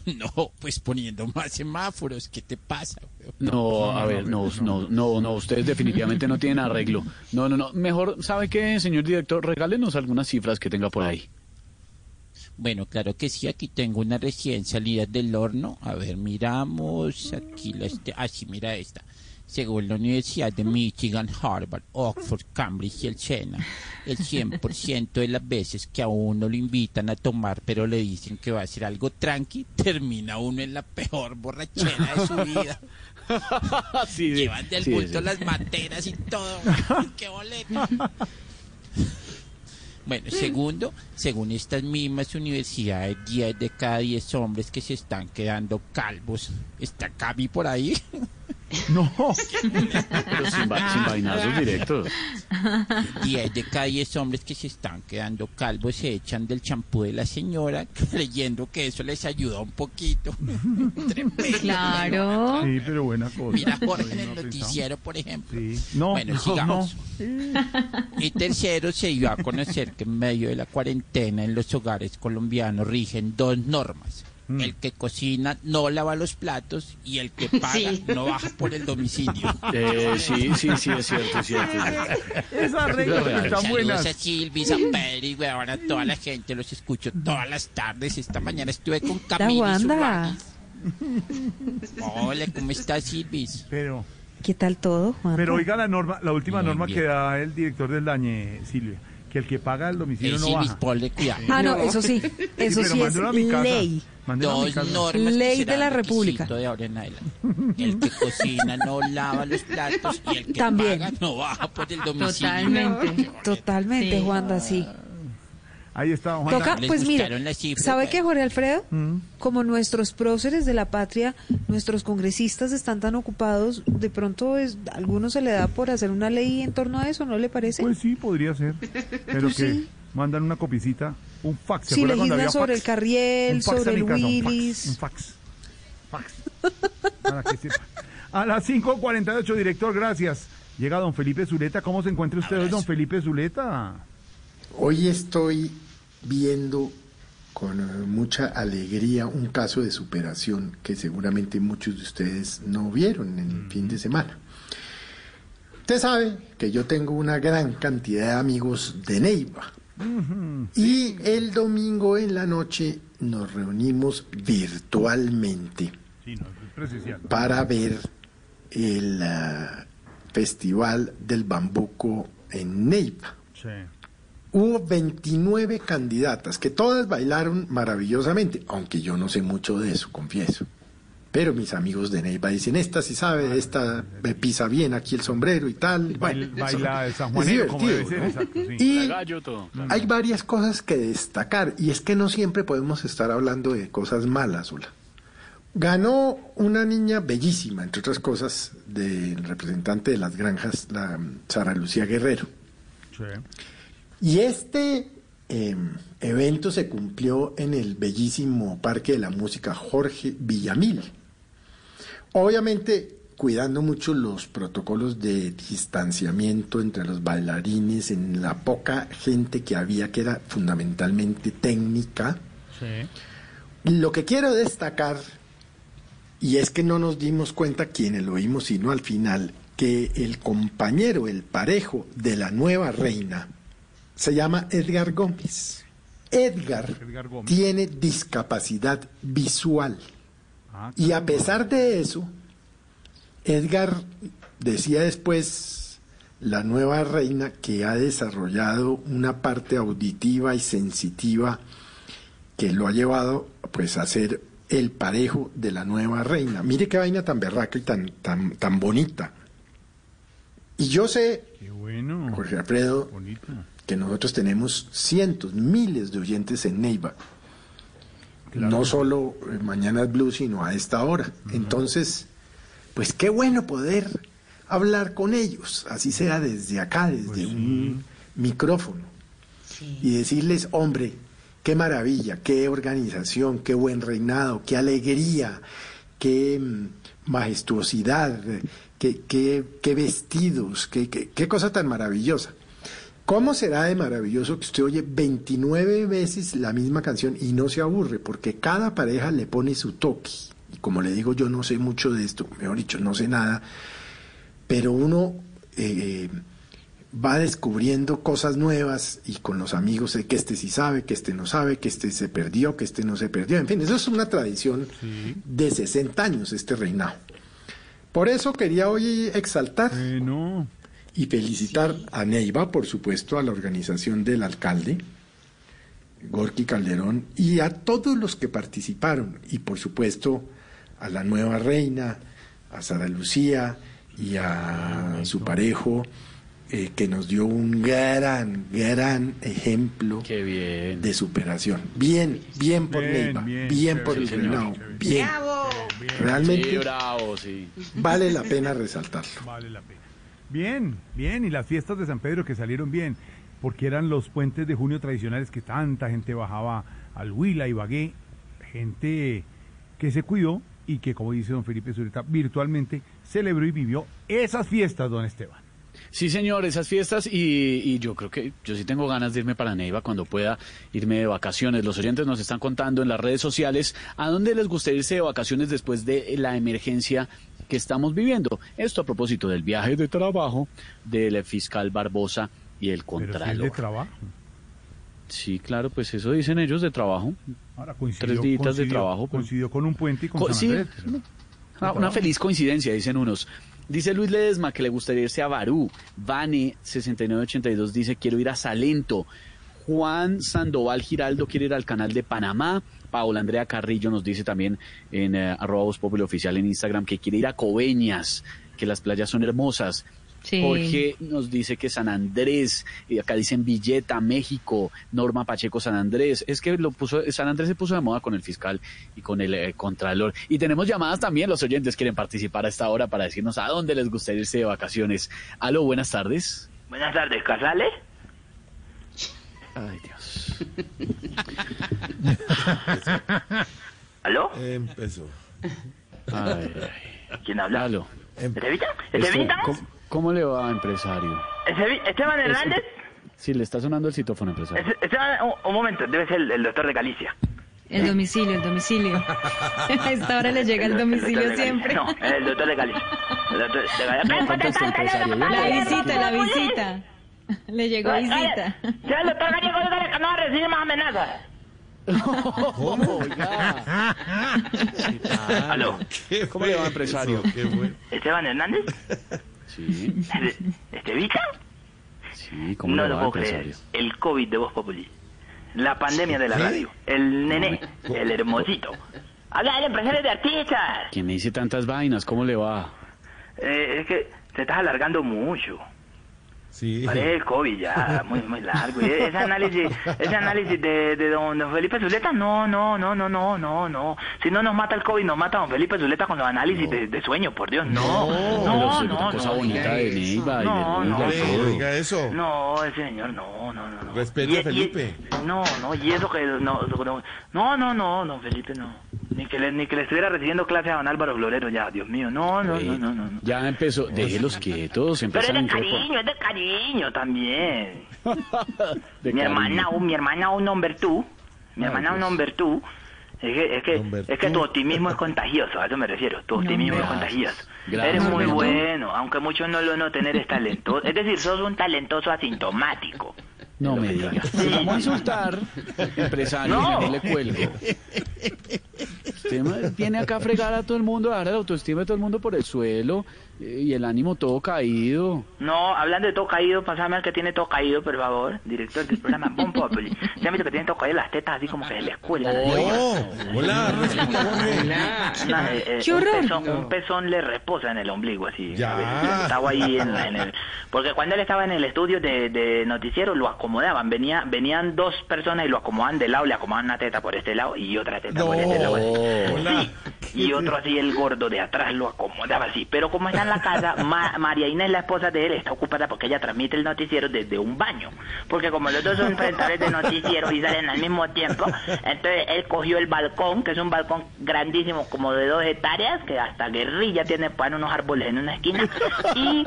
No, pues poniendo más semáforos. ¿Qué te pasa? No, a ver, no, no, no, no, ustedes definitivamente no tienen arreglo. No, no, no. Mejor, ¿sabe qué, señor director? Regálenos algunas cifras que tenga por ahí. Bueno, claro que sí, aquí tengo una recién salida del horno. A ver, miramos aquí la este, ah, sí, mira esta. Según la Universidad de Michigan, Harvard, Oxford, Cambridge y el Sena, el 100% de las veces que a uno lo invitan a tomar, pero le dicen que va a hacer algo tranqui, termina uno en la peor borrachera de su vida. sí, Llevan del sí, bulto sí. las materas y todo. ¡Qué boleta! Bueno, segundo, según estas mismas universidades, 10 de cada 10 hombres que se están quedando calvos. ¿Está Cami por ahí? No. Pero sin, va- sin vainazos directos. 10 de cada 10 hombres que se están quedando calvos se echan del champú de la señora, creyendo que eso les ayuda un poquito. Tremendo. Claro. Sí, pero buena cosa. Mira Jorge en el noticiero, por ejemplo. Sí. No, bueno, no, sigamos. no. Y tercero, se dio a conocer que en medio de la cuarentena en los hogares colombianos rigen dos normas. Mm. El que cocina no lava los platos y el que paga Sí. no baja por el domicilio. Eh, sí, sí, sí, es cierto, es cierto. Esas reglas real. están Saludos buenas. a Silvis, a Peri, weón, a toda la gente, los escucho todas las tardes. Esta mañana estuve con Camila Wanda. Hola, ¿cómo estás, Silvis? Pero, ¿Qué tal todo, Juan? pero oiga la norma, la última Bien, norma bien. que da el director del dañe, Silvia, que el que paga el domicilio no baja. ponle cuidado. Ah, no, eso sí, eso pero sí es mándelo a mi casa. ley. Mándelo a mi Dos casa. normas que Ley de serán la requisito República. de ahora en adelante. El que cocina no lava los platos y el que También. paga no baja por el domicilio. Totalmente. Totalmente, Sí. Juanda, sí. Ahí está, Juana. Toca, pues mira, ¿sabe qué, Jorge Alfredo? Mm. Como nuestros próceres de la patria, nuestros congresistas están tan ocupados, de pronto es, a alguno se le da por hacer una ley en torno a eso, ¿no le parece? Pues sí, podría ser. Pero que Sí. mandan una copicita, un fax. ¿se Sí, legislan sobre fax? el carriel, sobre el casa, un fax, Willis. Un fax. Fax. Para que sepa. A las 5.48, director, gracias. Llega don Felipe Zuleta. ¿Cómo se encuentra usted hoy, don Felipe Zuleta? Hoy estoy viendo con eh, mucha alegría un caso de superación que seguramente muchos de ustedes no vieron en el fin de semana. Usted sabe que yo tengo una gran cantidad de amigos de Neiva y el domingo en la noche nos reunimos virtualmente Sí, no, es presencial. para ver el ah, Festival del Bambuco en Neiva. Sí. Hubo 29 candidatas que todas bailaron maravillosamente, aunque yo no sé mucho de eso, confieso. Pero mis amigos de Neiva dicen, esta sí sabe, esta me pisa bien aquí el sombrero y tal. Bueno, Baila, eso baila es como debe ser, ¿no? exacto, sí. Y gallo todo. hay varias cosas que destacar, y es que no siempre podemos estar hablando de cosas malas, Ola. Ganó una niña bellísima, entre otras cosas, del representante de las granjas, la Sara Lucía Guerrero. Sí. Y este eh, evento se cumplió en el bellísimo Parque de la Música Jorge Villamil. Obviamente cuidando mucho los protocolos de distanciamiento entre los bailarines, en la poca gente que había, que era fundamentalmente técnica. Sí. Lo que quiero destacar, y es que no nos dimos cuenta quienes lo vimos, sino al final, que el compañero, el parejo de la nueva reina, se llama Edgar Gómez. Edgar, Edgar Gómez. tiene discapacidad visual. Ah, Y a pesar de eso, Edgar decía después, la nueva reina, que ha desarrollado una parte auditiva y sensitiva que lo ha llevado pues a ser el parejo de la nueva reina. Mire qué vaina tan berraca y tan, tan, tan bonita. Y yo sé, Qué bueno. Jorge Alfredo, Bonito. Que nosotros tenemos cientos, miles de oyentes en Neiva. Claro. No solo Mañanas Blue, sino a esta hora. Entonces, pues qué bueno poder hablar con ellos, así sea desde acá, desde Pues un micrófono. Y decirles, hombre, qué maravilla, qué organización, qué buen reinado, qué alegría, qué mm, majestuosidad, qué, qué- qué vestidos, qué, qué- qué cosa tan maravillosa. ¿Cómo será de maravilloso que usted oye 29 veces la misma canción y no se aburre? Porque cada pareja le pone su toque. Y como le digo, yo no sé mucho de esto, mejor dicho, no sé nada, pero uno eh, va descubriendo cosas nuevas y con los amigos sé que este sí sabe, que este no sabe, que este se perdió, que este no se perdió. En fin, eso es una tradición de 60 años, este reinado. Por eso quería hoy exaltar y felicitar a Neiva, por supuesto, a la organización del alcalde, Gorky Calderón, y a todos los que participaron, y por supuesto a la nueva reina, a Sara Lucía y a su parejo, eh, que nos dio un gran, gran ejemplo de superación. Bien, bien por Bien, Neiva, bien, por el reinado, bien. Sí, Realmente bravo, sí. vale la pena resaltarlo. Vale la pena. Bien, bien, y las fiestas de San Pedro que salieron bien, porque eran los puentes de junio tradicionales que tanta gente bajaba al Huila y Bagué, gente que se cuidó y que, como dice don Felipe Zureta, virtualmente celebró y vivió esas fiestas, don Esteban. Sí, señor, esas fiestas y, y yo creo que yo sí tengo ganas de irme para Neiva cuando pueda irme de vacaciones. Los oyentes nos están contando en las redes sociales a dónde les gustaría irse de vacaciones después de la emergencia que estamos viviendo. Esto a propósito del viaje de trabajo del fiscal Barbosa y el Pero si es contralor. de trabajo. Sí, claro, pues eso dicen ellos de trabajo. Ahora coincidió, Tres días de trabajo. pues. Coincidió con un puente y con Co- San sí, Andrés, pero- Ah, una feliz coincidencia, dicen unos. Dice Luis Ledesma que le gustaría irse a Barú. Vane 6982 dice quiero ir a Salento. Juan Sandoval Giraldo quiere ir al canal de Panamá. Paola Andrea Carrillo nos dice también en eh, arroba Voz Populi oficial en Instagram que quiere ir a Coveñas, que las playas son hermosas. Sí. Jorge nos dice que San Andrés, y acá dicen Villeta, México, Norma Pacheco, San Andrés. Es que lo puso, San Andrés se puso de moda con el fiscal y con el eh, contralor. Y tenemos llamadas también, los oyentes quieren participar a esta hora para decirnos a dónde les gustaría irse de vacaciones. Aló, buenas tardes. Buenas tardes, ¿Casales? Ay, Dios. ¿Aló? Empezó. Ay, ¿Quién habla? Aló. ¿Estevita? Este, ¿Estevita? ¿cómo, cómo le va, empresario? ¿Esteban Hernández? Sí, le está sonando el citófono, empresario. Este- Esteban, un, un momento, debe ser el, el doctor de Galicia. El domicilio, el domicilio. A esta hora le llega el doctor domicilio de Galicia. siempre. No, el doctor de Galicia. El doctor de Galicia. Empresario. La visita, la visita. Le llegó Ay, visita. Ya el doctor Gallego dígale que no va a recibir más amenazas. ¿Cómo? Oiga. ¿Aló? ¿Cómo le va, empresario? ¿Esteban Hernández? Sí. ¿Este- ¿Estevita? Sí, ¿cómo no le lo puedo creer. empresario? El COVID de Voz Populi. La pandemia de la radio. El nené. El hermosito. Habla el empresario de artistas. ¿Quién me dice tantas vainas? ¿Cómo le va? Eh, es que te estás alargando mucho. Sí. Parece el COVID ya, muy, muy largo. Y ese análisis, ese análisis de, de don, don Felipe Zuleta, no, no, no, no, no, no, no. Si no nos mata el COVID, nos mata don Felipe Zuleta con los análisis de, de sueño, por Dios. No, no, no, es cosa no, bonita de Neiva y No, no, no. eso. No, ese señor, no, no, no. no. Respete a y- Felipe. no, no, y eso que no, no, no, no, no, don Felipe no. Ni que le, ni que le estuviera recibiendo clases a don Álvaro Florero ya, Dios mío. No, no, no, no, no. Ya empezó. Déjelos quietos, Pero es empezaron de cariño, es de cariño también. De mi cariño. hermana, mi hermana un number two, mi Ay, hermana un Dios. number two, es que, es que, es que tu optimismo es contagioso, a eso me refiero, tu optimismo es contagioso. Gracias, Eres muy bueno, aunque muchos no lo noten, eres talentoso, es decir, sos un talentoso asintomático. No me diga. Vamos a insultar, empresario, No. le cuelgo. Usted viene acá a fregar a todo el mundo, a dar la autoestima de todo el mundo por el suelo y el ánimo todo caído. No, hablando de todo caído, pasame al que tiene todo caído, por favor, director del programa Bon Populi. ¿Se han visto que tiene todo caído las tetas así como que se les cuelgan? Oh, hola. Una, eh, eh, ¡Qué un, horror! pezón, un pezón le reposa en el ombligo, así. Ya. Estaba ahí en, en el... Porque cuando él estaba en el estudio de, de noticiero, lo acomodaban. Venía, venían dos personas y lo acomodaban de lado, le acomodaban una teta por este lado y otra teta por este lado. así. Hola. Sí, y otro así, el gordo de atrás, lo acomodaba así. Pero como está en la casa, Ma- María Inés, la esposa de él, está ocupada porque ella transmite el noticiero desde un baño. Porque como los dos son presentadores de noticiero y salen al mismo tiempo, entonces él cogió el balcón, que es un balcón grandísimo, como de dos hectáreas, que hasta guerrilla tiene para unos árboles en una esquina. Y,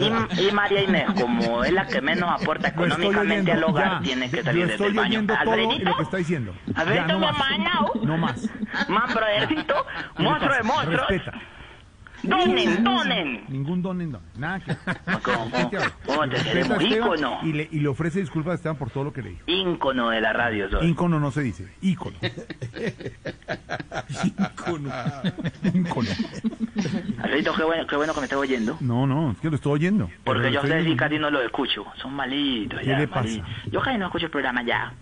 y, y María Inés, como es la que menos aporta económicamente al hogar, ya. tiene que salir desde el baño. ¿Alfredito? lo que está diciendo. Alfredito, Ya, no más. No más. ¿Qué le monstruo de monstruos. Respeta. Donen, donen. Ningún donen, donen. Nada que. Ícono. Y le, y le ofrece disculpas a Esteban por todo lo que le dijo. Ícono de la radio soy. Ícono no se dice, ícono. ícono. ícono. Alfredito, qué bueno, qué bueno que me estés oyendo. No, no, es que lo estoy oyendo. Porque yo a ustedes sí casi no los escucho. Son malitos ¿Qué ya, le pasa? malitos. Yo casi no escucho el programa ya.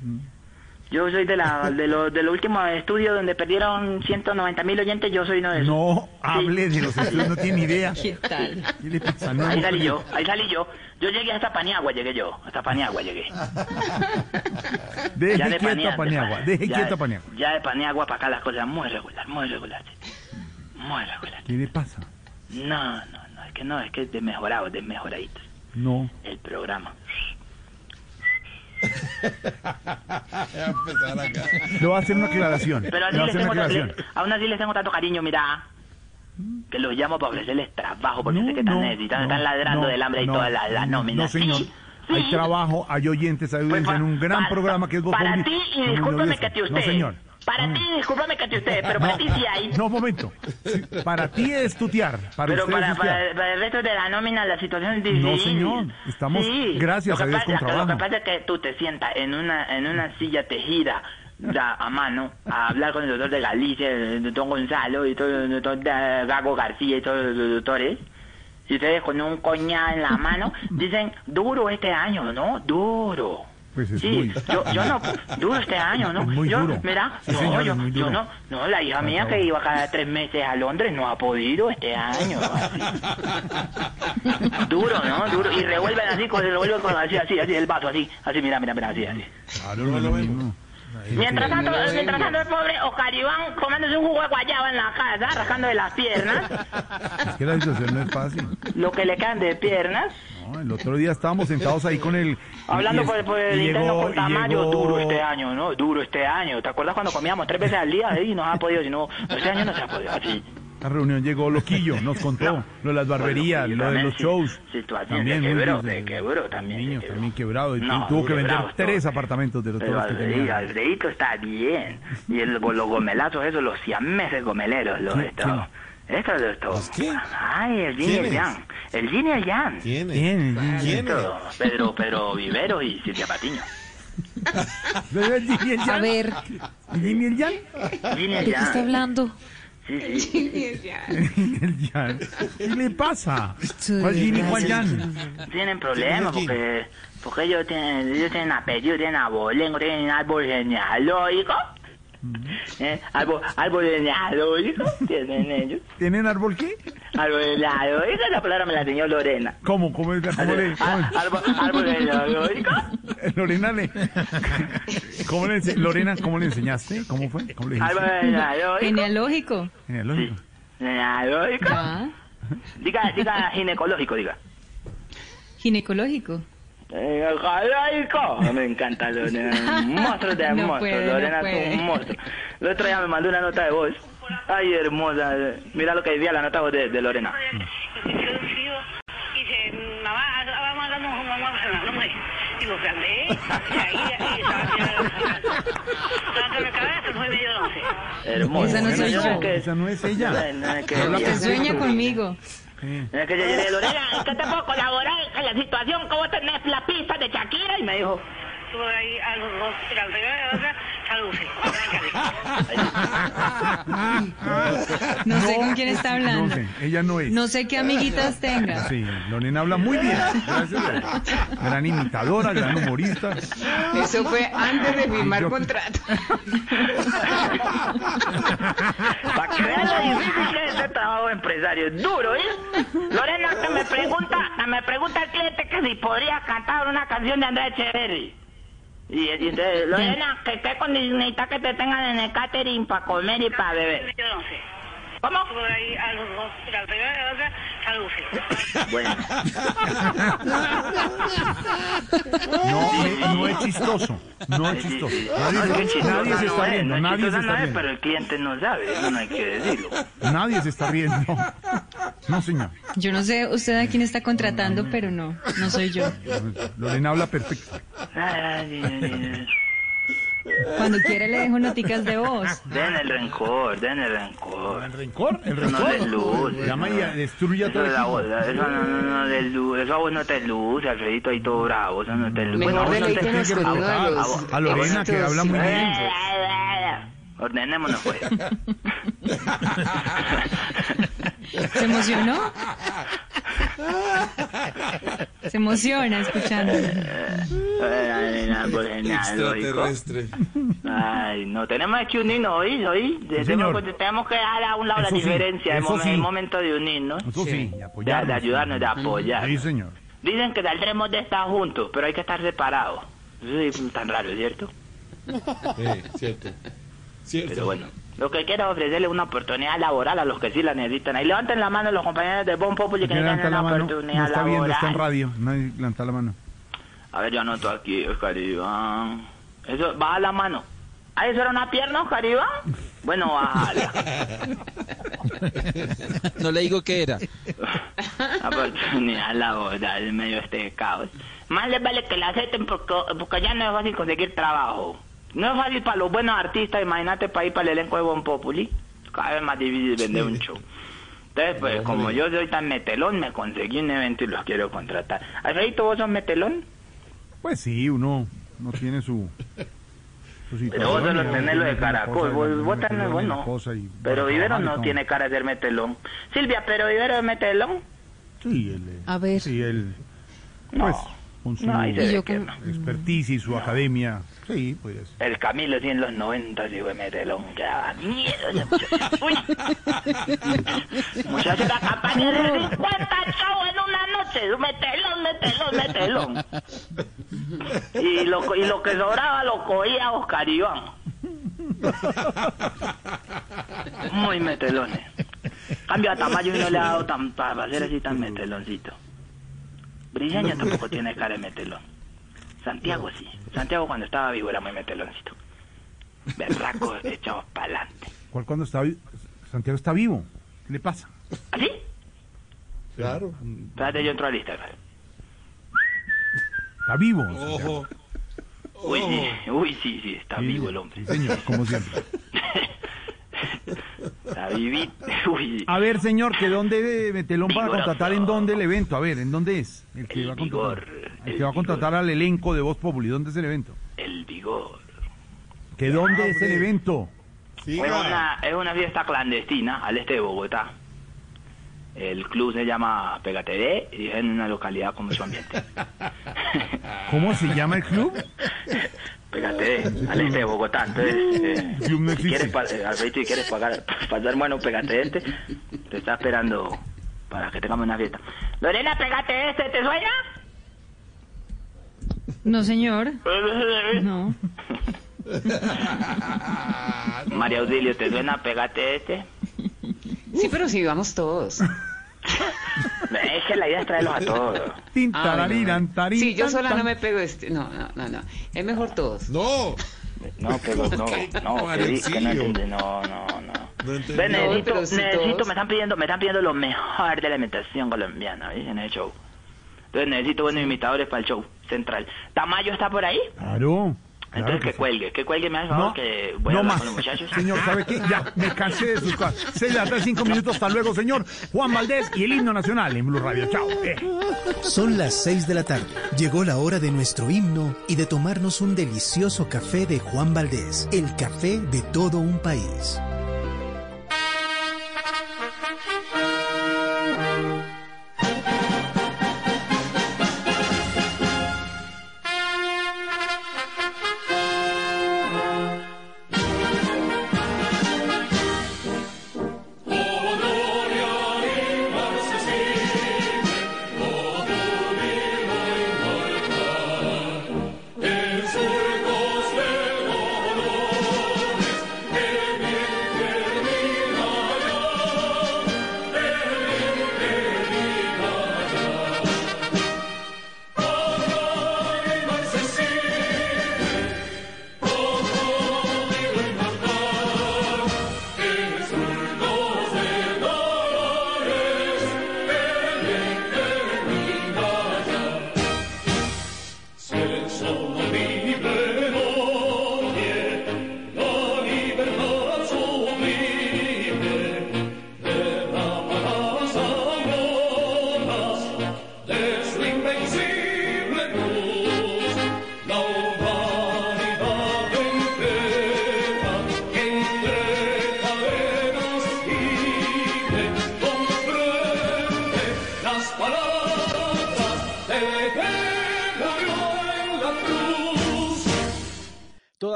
Yo soy de la de los de los últimos estudios donde perdieron 190 mil oyentes. Yo soy uno de esos. No hable de los estudios, no tiene ni idea. ¿Qué tal? ¿Qué le pasa? No, ahí salí yo, ahí salí yo. Yo llegué hasta Paniagua, llegué yo. Hasta Paniagua llegué. Deje Ya de quieta Pania- Paniagua, de- deje ya- quieta Paniagua. Ya de Paniagua para acá las cosas muy regular, muy regular. Muy regular. ¿Qué le pasa? No, no, no, es que no, es que es desmejorado, desmejoradito. No. El programa. Le voy a hacer una aclaración. Pero así les tengo, aclaración. le- aún así les tengo tanto cariño, mira. Que los llamo para ofrecerles trabajo, porque No, sé que están no, necesitando, no, están ladrando del hambre y toda la, la nómina. No, señor. Sí, Hay trabajo, hay oyentes, hay audiencia en un gran para- programa que es Voz Para ti, y discúlpeme que te usted. No, señor. Para ti, discúlpame que te usted, pero para ti sí hay. No, momento. Para ti es tutear. Para pero para, es tutear. para, para el resto de la nómina la situación es difícil. No, señor. Estamos, Sí. gracias Lo a que Dios, pasa- con Lo que trabajo. pasa es que tú te sientas en una, en una silla tejida da, a mano a hablar con el doctor de Galicia, el doctor Gonzalo y todo el doctor Gago García y todos los doctores. Y ustedes con un coñac en la mano dicen, duro este año, ¿no? Duro. Pues es Sí, muy... yo, yo no, duro este año, ¿no? Muy yo, duro. Mira, Sí, no, señor, yo, yo no, no, la hija mía que iba cada tres meses a Londres no ha podido este año. Duro, ¿no? Duro. Y revuelven así, con, revuelven con así, así, así, el vaso, así, así, mira, mira, mira, así, así. Claro, no es lo mismo. Mientras tanto, mientras tanto el pobre Oscar Iván comiéndose un jugo de guayaba en la casa, rascando de las piernas, Es que la situación no es fácil. lo que le quedan de piernas, No, el otro día estábamos sentados ahí con el... hablando y- por, por el y llegó- con llegó- duro este año, ¿no? Duro este año. ¿Te acuerdas cuando comíamos tres veces al día? Y no ha podido, sino este año no se ha podido, así. La reunión llegó Loquillo, nos contó lo de las barberías, lo de los shows. También muy quebró, quebró también. Niño, también No, tuvo que vender tres apartamentos de los Pero todos que Alfredito, tenía. Alfredito está bien. Y el, los gomelazos esos, los siameses gomeleros, los ¿Quién- estos. Estos, estos. qué? Ay, el Yin y ¿Quién el? Yang. El Yin y el Yang. ¿Quién es? ¿Quién? ¿Quién? ¿Quién es? Esto, Pedro, Pedro Vivero y Silvia Patiño. ¿Jimmy el A ver, ¿Jimmy el Jan? Yin y ¿de el qué está Yang. hablando? Sí, sí. El Jan. ¿Qué le pasa? ¿Cuál Jimmy, cuál. Jan? Tienen problemas ¿Quién porque, porque ellos tienen, ellos tienen apellido, tienen abolengo, tienen árbol genealógico. ¿Eh? Árbol, árbol genealógico tienen ellos. ¿Tienen árbol qué? Árbol genealógico, esa palabra me la enseñó Lorena. ¿Cómo? ¿Cómo, es- cómo le...? cómo Árbol, árbol genealógico. es? Lorena le... ¿Cómo le ense- Lorena, ¿cómo le enseñaste? ¿Cómo fue? ¿Cómo le Árbol dijiste? genealógico. Genealógico. Genealógico. Genealógico. Ya. Diga, diga ginecológico, diga. Ginecológico. Genealógico. Me encanta Lorena. Un monstruo de No monstruo. puede, Lorena es un monstruo. El otro día me mandó una nota de voz. Ay, hermosa. Mira lo que decía la nota de voz de, de Lorena. Digo, once. Hermosa. Esa no soy Yo Esa no es ella. No, que- sueña conmigo. Es que yo le dije, Lorena, ¿en qué te puedo colaborar en la situación? ¿Cómo tenés la pista de Shakira? Y me dijo, Estuve ahí a los dos, y la primera y la otra, saludos. No sé con quién está hablando. No sé, ella no es. No sé qué amiguitas tenga. Sí, Lorena habla muy bien. Gracias. Gran imitadora, gran humorista. Eso fue antes de firmar Yo- contrato. para que vean lo difícil que es este trabajo de empresario. Es duro, ¿eh? Lorena, que me pregunta, que me pregunta el cliente que si podría cantar una canción de Andrés Echeverry. Y, y entonces, Lorena, que qué condición necesitas que te tengan en el catering para comer y para beber. ¿Cómo? Estuve ahí a los dos, la primera otra, saludos. Bueno. No, no es chistoso. No es chistoso. Nadie, No, es que chistosa nadie se está es, riendo. Nadie se está riendo. pero el cliente no sabe, eso no hay que decirlo. Nadie se está riendo. No, señor. Yo no sé usted a quién está contratando, pero no, no soy yo. Lorena habla perfecto. Cuando quiera le dejo noticas de voz. Den el rencor, den el rencor. ¿El rencor? ¿El Eso no rencor? des luz. Llama y destruye a todo Eso, voz, eso no, no, no eso a vos no te luce, Alfredito ahí todo bravo, eso no te luce. Mejor Bueno, no te- los A Lorena, que habla muy bien. Ordenémonos, pues. ¿Se emocionó? Se emociona escuchando. Pues. Extraterrestre. Ay, no, tenemos que unirnos hoy, hoy. Tenemos, que- tenemos que dejar a un lado la Eso sí, diferencia, sí. el momento de unirnos. Eso sí, de ayudarnos, de apoyar. Sí, señor. Dicen que saldremos de estar juntos, pero hay que estar separados. Eso es tan raro, ¿cierto? Eh, cierto. Cierto. Pero bueno, lo que quiero es ofrecerle una oportunidad laboral a los que sí la necesitan. Ahí levanten la mano los compañeros de Bon Populi que ¿Quién necesitan una la mano? oportunidad No está viendo, está en laboral. radio. Nadie levanta la mano. A ver, yo anoto aquí, Oscar Iván. Eso, baja la mano. Ah, ¿eso era una pierna, Oscar Iván? Bueno, bájala. No le digo qué era. Oportunidad laboral en medio de este caos. Más les vale que la acepten porque, porque ya no es fácil conseguir trabajo. No es fácil para los buenos artistas, imagínate para ir para el elenco de Bon Populi. Cada vez más difícil vender un show. Entonces, pues, como yo soy tan metelón, me conseguí un evento y los quiero contratar. Alfredito, ¿vos sos metelón? Pues sí, uno, uno tiene su. su Pero vos solo tenés lo de caracol, vos, vos tenés, bueno. Pero Vivero no tiene cara de ser metelón. Silvia, pero Vivero es metelón. Sí, él. A ver. Sí, él. No. Pues, con su No, expertise y su academia. Sí, pues. El Camilo sí en los 90 sí fue metelón, que daba miedo ese muchacho. Uy. Muchacho, la campaña de 50 shows en una noche. Metelón, metelón, metelón. Y lo, y lo que sobraba lo cogía Oscar Iván. Muy metelones. Cambio a Tamayo y no le ha dado tan, para hacer así tan meteloncito. Briseña tampoco tiene cara de metelón. Santiago sí. Santiago cuando estaba vivo era muy meteloncito. Berraco echado para adelante. ¿Cuál cuando está vi- Santiago está vivo? ¿Qué le pasa? ¿Así? Claro. Espérate, yo entro al Instagram. Está vivo. Ojo. Uy, sí, uy, sí, sí, está Sí, vivo el hombre. Sí, señor, como siempre. Vivito. Uy, A ver, señor, ¿que dónde Metelón para Vigoroso. contratar en dónde el evento? A ver, ¿en dónde es? El que El va a contratar. vigor, El el que va a contratar al elenco de Voz Populi. ¿Dónde es el evento? el vigor. ¿Que dónde es el evento? Es una, es una fiesta clandestina al este de Bogotá. El club se llama Pegatede y es en una localidad con mucho ambiente. ¿Cómo se llama el club? Pégate, al este de Bogotá. Entonces, eh, si quieres, eh, Alfredito, si quieres pagar, pasar bueno, pégate este. Te está esperando para que tengamos una fiesta. Lorena, pégate este, ¿te suena? No, señor. No. María Auxilio, ¿te suena? Pégate este. Sí, pero si vamos todos. Es que la idea es traerlos a todos. Tin, Ah, bueno. Sí, yo sola no me pego este. No, no, no, no. Es mejor todos. No. No, pero no, no, que, di- que no entiende, no, no, no. No entendí. Ve, necesito, si necesito, todos- me están pidiendo, me están pidiendo lo mejor de la alimentación colombiana, ¿ves? En el show. Entonces necesito buenos imitadores para el show central. ¿Tamayo está por ahí? Claro. Claro Entonces que que sí. cuelgue, que cuelgue, favor, No, que voy no más. con los muchachos. Señor, ¿sabe qué? Ya, me cansé de sus cosas. Seis de la tarde, cinco minutos. Hasta luego, señor. Juan Valdés y el himno nacional en Blue Radio. Chao. Eh. Son las 6 de la tarde. Llegó la hora de nuestro himno y de tomarnos un delicioso café de Juan Valdés, el café de todo un país.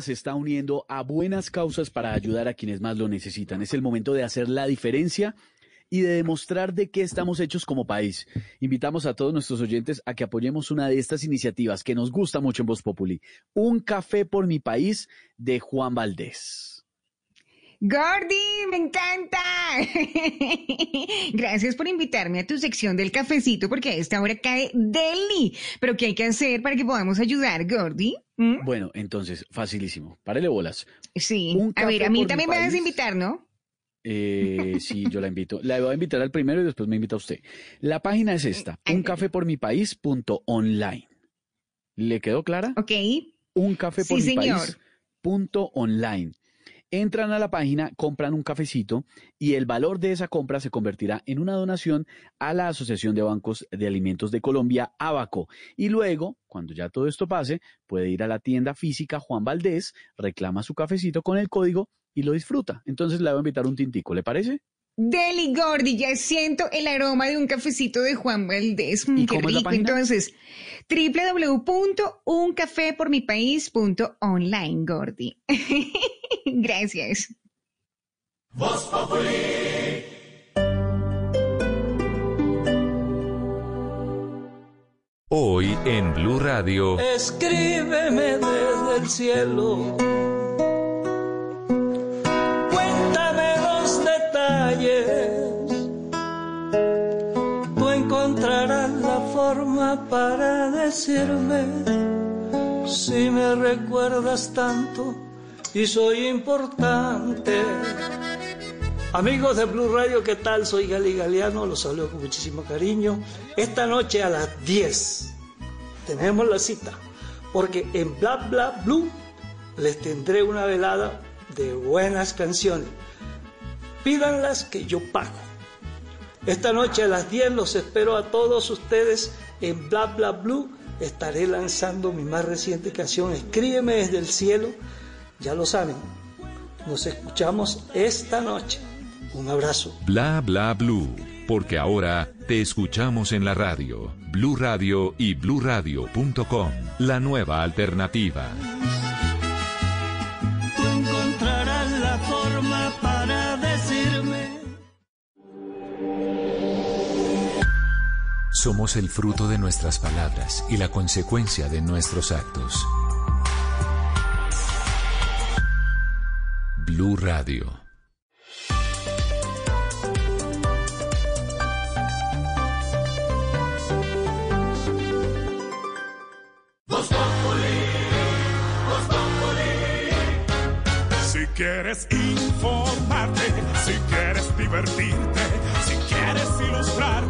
Se está uniendo a buenas causas para ayudar a quienes más lo necesitan. Es el momento de hacer la diferencia y de demostrar de qué estamos hechos como país. Invitamos a todos nuestros oyentes a que apoyemos una de estas iniciativas que nos gusta mucho en Voz Populi. Un café por mi país de Juan Valdés. Gordy, me encanta. Gracias por invitarme a tu sección del cafecito porque a esta hora cae Deli. Pero ¿qué hay que hacer para que podamos ayudar, Gordy? ¿Mm? Bueno, entonces, facilísimo. Párele bolas. Sí. A ver, a mí también me vas a invitar, ¿no? Eh, sí, yo la invito. La voy a invitar al primero y después me invita a usted. La página es esta, uncafepormipaís.online. ¿Le quedó clara? Ok. Un café por Sí, mi señor. país punto online. Entran a la página, compran un cafecito y el valor de esa compra se convertirá en una donación a la Asociación de Bancos de Alimentos de Colombia, ABACO. Y luego, cuando ya todo esto pase, puede ir a la tienda física Juan Valdés, reclama su cafecito con el código y lo disfruta. Entonces le voy a invitar un tintico, ¿le parece? Deli Gordi, ya siento el aroma de un cafecito de Juan Valdés. Mm, ¿Y qué cómo es la rico. página? Entonces, www.uncafepormipaís.online, Gordi. Gracias. Hoy en Blue Radio, Escríbeme desde el cielo. Para decirme si me recuerdas tanto y soy importante. Amigos de Blue Radio, ¿qué tal? Soy Gali Galeano, los saludo con muchísimo cariño. Esta noche a las 10 tenemos la cita, porque en Bla Bla Blue les tendré una velada de buenas canciones. Pídanlas que yo pago. Esta noche a las 10 los espero a todos ustedes en Bla Bla Blue. Estaré lanzando mi más reciente canción, Escríbeme desde el cielo. Ya lo saben, nos escuchamos esta noche. Un abrazo. Bla Bla Blue, porque ahora te escuchamos en la radio, Blue Radio y bluradio.com, la nueva alternativa. Somos el fruto de nuestras palabras y la consecuencia de nuestros actos. Blue Radio. Si quieres informarte, si quieres divertirte, si quieres ilustrarte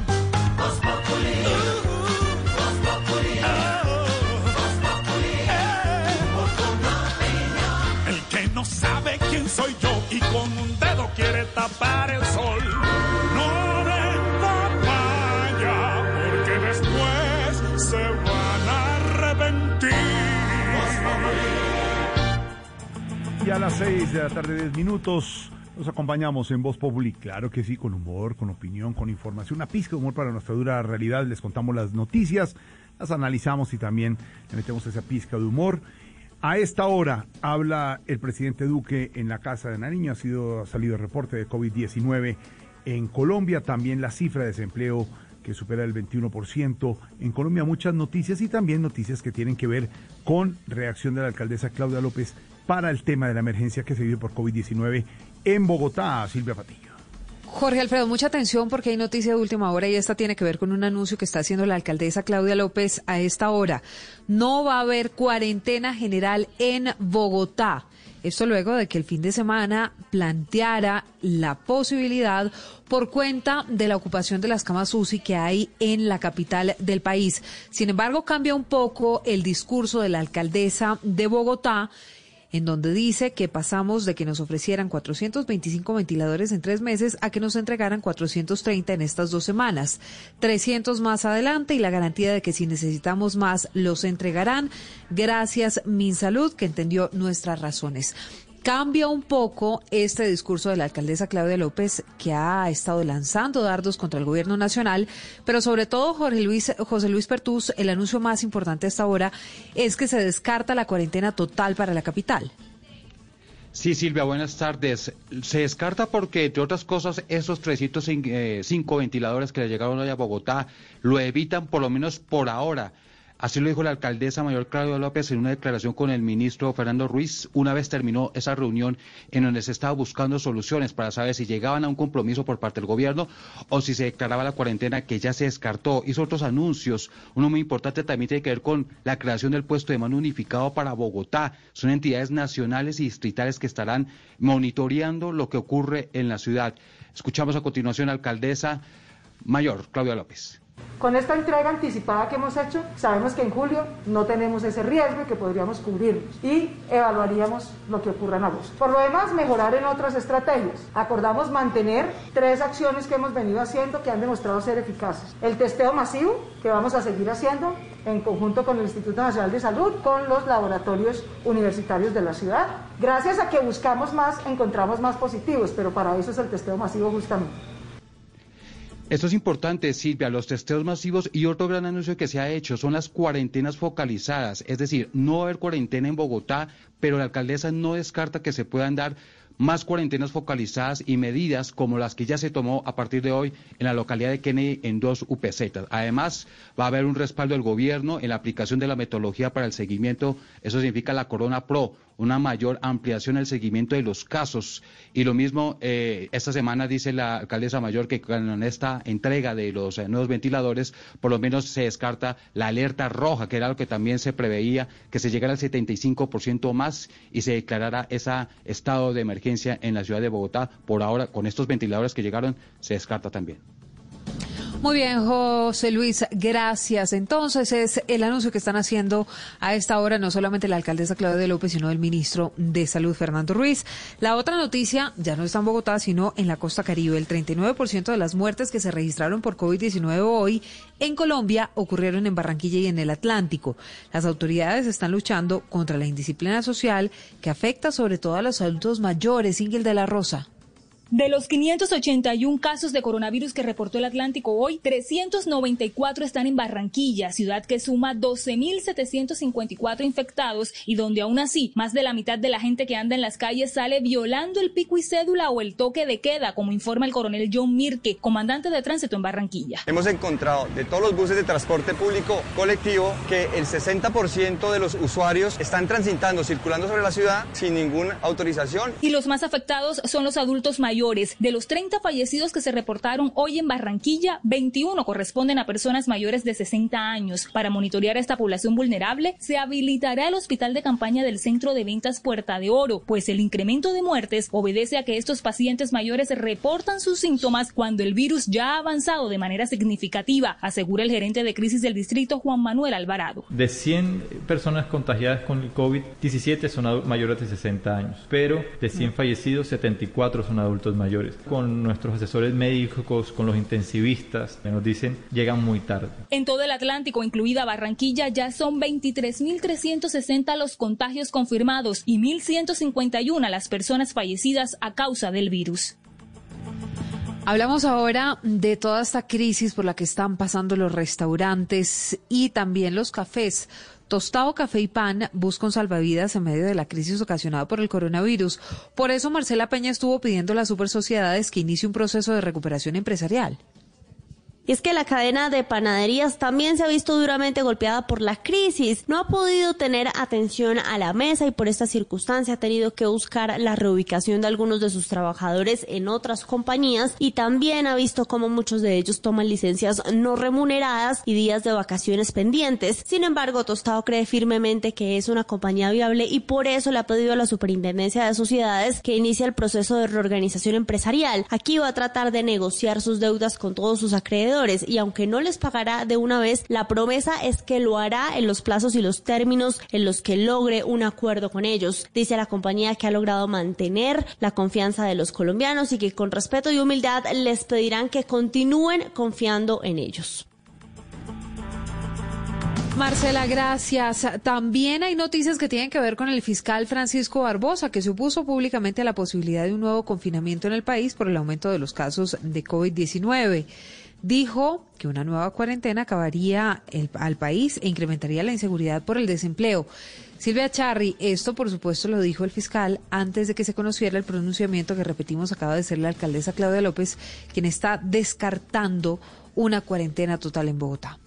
Soy yo y con un dedo quiere tapar el sol. No de papaya, porque después se van a arrepentir. Y a las 6 de la tarde, 10 minutos, nos acompañamos en Voz Populi. Claro que sí, con humor, con opinión, con información. Una pizca de humor para nuestra dura realidad. Les contamos las noticias, las analizamos y también le metemos esa pizca de humor. A esta hora habla el presidente Duque en la Casa de Nariño. Ha, sido, salido el reporte de COVID-19 en Colombia. También la cifra de desempleo que supera el 21%. En Colombia muchas noticias y también noticias que tienen que ver con reacción de la alcaldesa Claudia López para el tema de la emergencia que se vive por COVID-19 en Bogotá. Silvia Patiño. Jorge Alfredo, mucha atención porque hay noticia de última hora y esta tiene que ver con un anuncio que está haciendo la alcaldesa Claudia López a esta hora. No va a haber cuarentena general en Bogotá. Esto luego de que el fin de semana planteara la posibilidad por cuenta de la ocupación de las camas UCI que hay en la capital del país. Sin embargo, cambia un poco el discurso de la alcaldesa de Bogotá en donde dice que pasamos de que nos ofrecieran 425 ventiladores en tres meses a que nos entregaran 430 en estas dos semanas, 300 más adelante y la garantía de que si necesitamos más los entregarán. Gracias, MinSalud, que entendió nuestras razones. Cambia un poco este discurso de la alcaldesa Claudia López, que ha estado lanzando dardos contra el gobierno nacional, pero sobre todo Jorge Luis, José Luis Pertús, el anuncio más importante hasta ahora es que se descarta la cuarentena total para la capital. Sí, Silvia, buenas tardes. Se descarta porque, entre otras cosas, esos 305 ventiladores que le llegaron hoy a Bogotá lo evitan, por lo menos por ahora. Así lo dijo la alcaldesa mayor Claudia López en una declaración con el ministro Fernando Ruiz una vez terminó esa reunión en donde se estaba buscando soluciones para saber si llegaban a un compromiso por parte del gobierno o si se declaraba la cuarentena que ya se descartó. Hizo otros anuncios. Uno muy importante también tiene que ver con la creación del puesto de mano unificado para Bogotá. Son entidades nacionales y distritales que estarán monitoreando lo que ocurre en la ciudad. Escuchamos a continuación a la alcaldesa mayor Claudia López. Con esta entrega anticipada que hemos hecho, sabemos que en julio no tenemos ese riesgo y que podríamos cubrirnos y evaluaríamos lo que ocurra en agosto. Por lo demás, mejorar en otras estrategias. Acordamos mantener tres acciones que hemos venido haciendo que han demostrado ser eficaces. El testeo masivo, que vamos a seguir haciendo en conjunto con el Instituto Nacional de Salud, con los laboratorios universitarios de la ciudad. Gracias a que buscamos más, encontramos más positivos, pero para eso es el testeo masivo justamente. Esto es importante, Silvia, los testeos masivos y otro gran anuncio que se ha hecho son las cuarentenas focalizadas, es decir, no va a haber cuarentena en Bogotá, pero la alcaldesa no descarta que se puedan dar más cuarentenas focalizadas y medidas como las que ya se tomó a partir de hoy en la localidad de Kennedy en dos UPZ. Además, va a haber un respaldo del gobierno en la aplicación de la metodología para el seguimiento, eso significa la Corona Pro, una mayor ampliación del seguimiento de los casos. Y lo mismo, eh, esta semana dice la alcaldesa mayor que con esta entrega de los eh, nuevos ventiladores, por lo menos se descarta la alerta roja, que era lo que también se preveía, que se llegara al 75% más y se declarara ese estado de emergencia en la ciudad de Bogotá. Por ahora, con estos ventiladores que llegaron, se descarta también. Muy bien, José Luis, gracias. Entonces es el anuncio que están haciendo a esta hora no solamente la alcaldesa Claudia López, sino el ministro de Salud, Fernando Ruiz. La otra noticia ya no está en Bogotá, sino en la costa caribe. El 39% de las muertes que se registraron por COVID-19 hoy en Colombia ocurrieron en Barranquilla y en el Atlántico. Las autoridades están luchando contra la indisciplina social que afecta sobre todo a los adultos mayores. Ingel de la Rosa. De los 581 casos de coronavirus que reportó el Atlántico hoy, 394 están en Barranquilla, ciudad que suma 12.754 infectados y donde aún así más de la mitad de la gente que anda en las calles sale violando el pico y cédula o el toque de queda, como informa el coronel John Mirke, comandante de tránsito en Barranquilla. Hemos encontrado de todos los buses de transporte público colectivo que el 60% de los usuarios están transitando, circulando sobre la ciudad sin ninguna autorización. Y los más afectados son los adultos mayores de los 30 fallecidos que se reportaron hoy en Barranquilla, 21 corresponden a personas mayores de 60 años. Para monitorear a esta población vulnerable, se habilitará el hospital de campaña del Centro de Ventas Puerta de Oro, pues el incremento de muertes obedece a que estos pacientes mayores reportan sus síntomas cuando el virus ya ha avanzado de manera significativa, asegura el gerente de crisis del distrito Juan Manuel Alvarado. De 100 personas contagiadas con el COVID, 17 son mayores de 60 años, pero de 100 fallecidos, 74 son adultos mayores. Con nuestros asesores médicos, con los intensivistas, nos dicen, llegan muy tarde. En todo el Atlántico, incluida Barranquilla, ya son 23.360 los contagios confirmados y 1.151 las personas fallecidas a causa del virus. Hablamos ahora de toda esta crisis por la que están pasando los restaurantes y también los cafés. Tostado Café y Pan busca un salvavidas en medio de la crisis ocasionada por el coronavirus. Por eso Marcela Peña estuvo pidiendo a las super sociedades que inicie un proceso de recuperación empresarial. Y es que la cadena de panaderías también se ha visto duramente golpeada por la crisis. No ha podido tener atención a la mesa y por esta circunstancia ha tenido que buscar la reubicación de algunos de sus trabajadores en otras compañías y también ha visto cómo muchos de ellos toman licencias no remuneradas y días de vacaciones pendientes. Sin embargo, Tostado cree firmemente que es una compañía viable y por eso le ha pedido a la Superintendencia de Sociedades que inicie el proceso de reorganización empresarial. Aquí va a tratar de negociar sus deudas con todos sus acreedores y aunque no les pagará de una vez, la promesa es que lo hará en los plazos y los términos en los que logre un acuerdo con ellos. Dice la compañía que ha logrado mantener la confianza de los colombianos y que con respeto y humildad les pedirán que continúen confiando en ellos. Marcela, gracias. También hay noticias que tienen que ver con el fiscal Francisco Barbosa, que se opuso públicamente la posibilidad de un nuevo confinamiento en el país por el aumento de los casos de COVID-19 dijo que una nueva cuarentena acabaría el, al país e incrementaría la inseguridad por el desempleo. Silvia Charri, esto por supuesto lo dijo el fiscal antes de que se conociera el pronunciamiento que repetimos acaba de ser la alcaldesa Claudia López, quien está descartando una cuarentena total en Bogotá.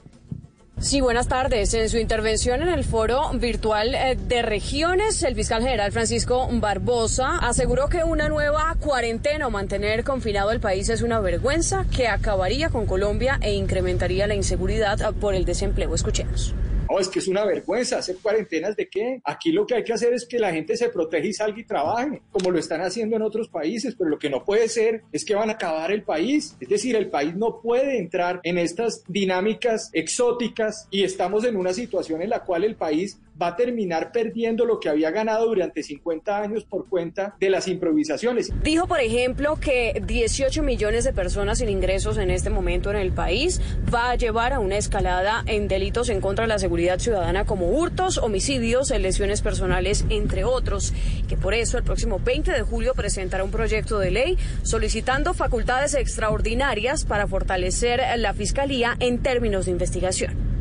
Sí, buenas tardes. En su intervención en el foro virtual eh, de regiones, el fiscal general Francisco Barbosa aseguró que una nueva cuarentena o mantener confinado el país es una vergüenza que acabaría con Colombia e incrementaría la inseguridad por el desempleo. Escuchemos. No, es que es una vergüenza. ¿Hacer cuarentenas de qué? Aquí lo que hay que hacer es que la gente se proteja y salga y trabaje, como lo están haciendo en otros países, pero lo que no puede ser es que van a acabar el país. Es decir, el país no puede entrar en estas dinámicas exóticas y estamos en una situación en la cual el país va a terminar perdiendo lo que había ganado durante 50 años por cuenta de las improvisaciones. Dijo, por ejemplo, que 18 millones de personas sin ingresos en este momento en el país va a llevar a una escalada en delitos en contra de la seguridad ciudadana como hurtos, homicidios, lesiones personales, entre otros, que por eso el próximo 20 de julio presentará un proyecto de ley solicitando facultades extraordinarias para fortalecer la fiscalía en términos de investigación.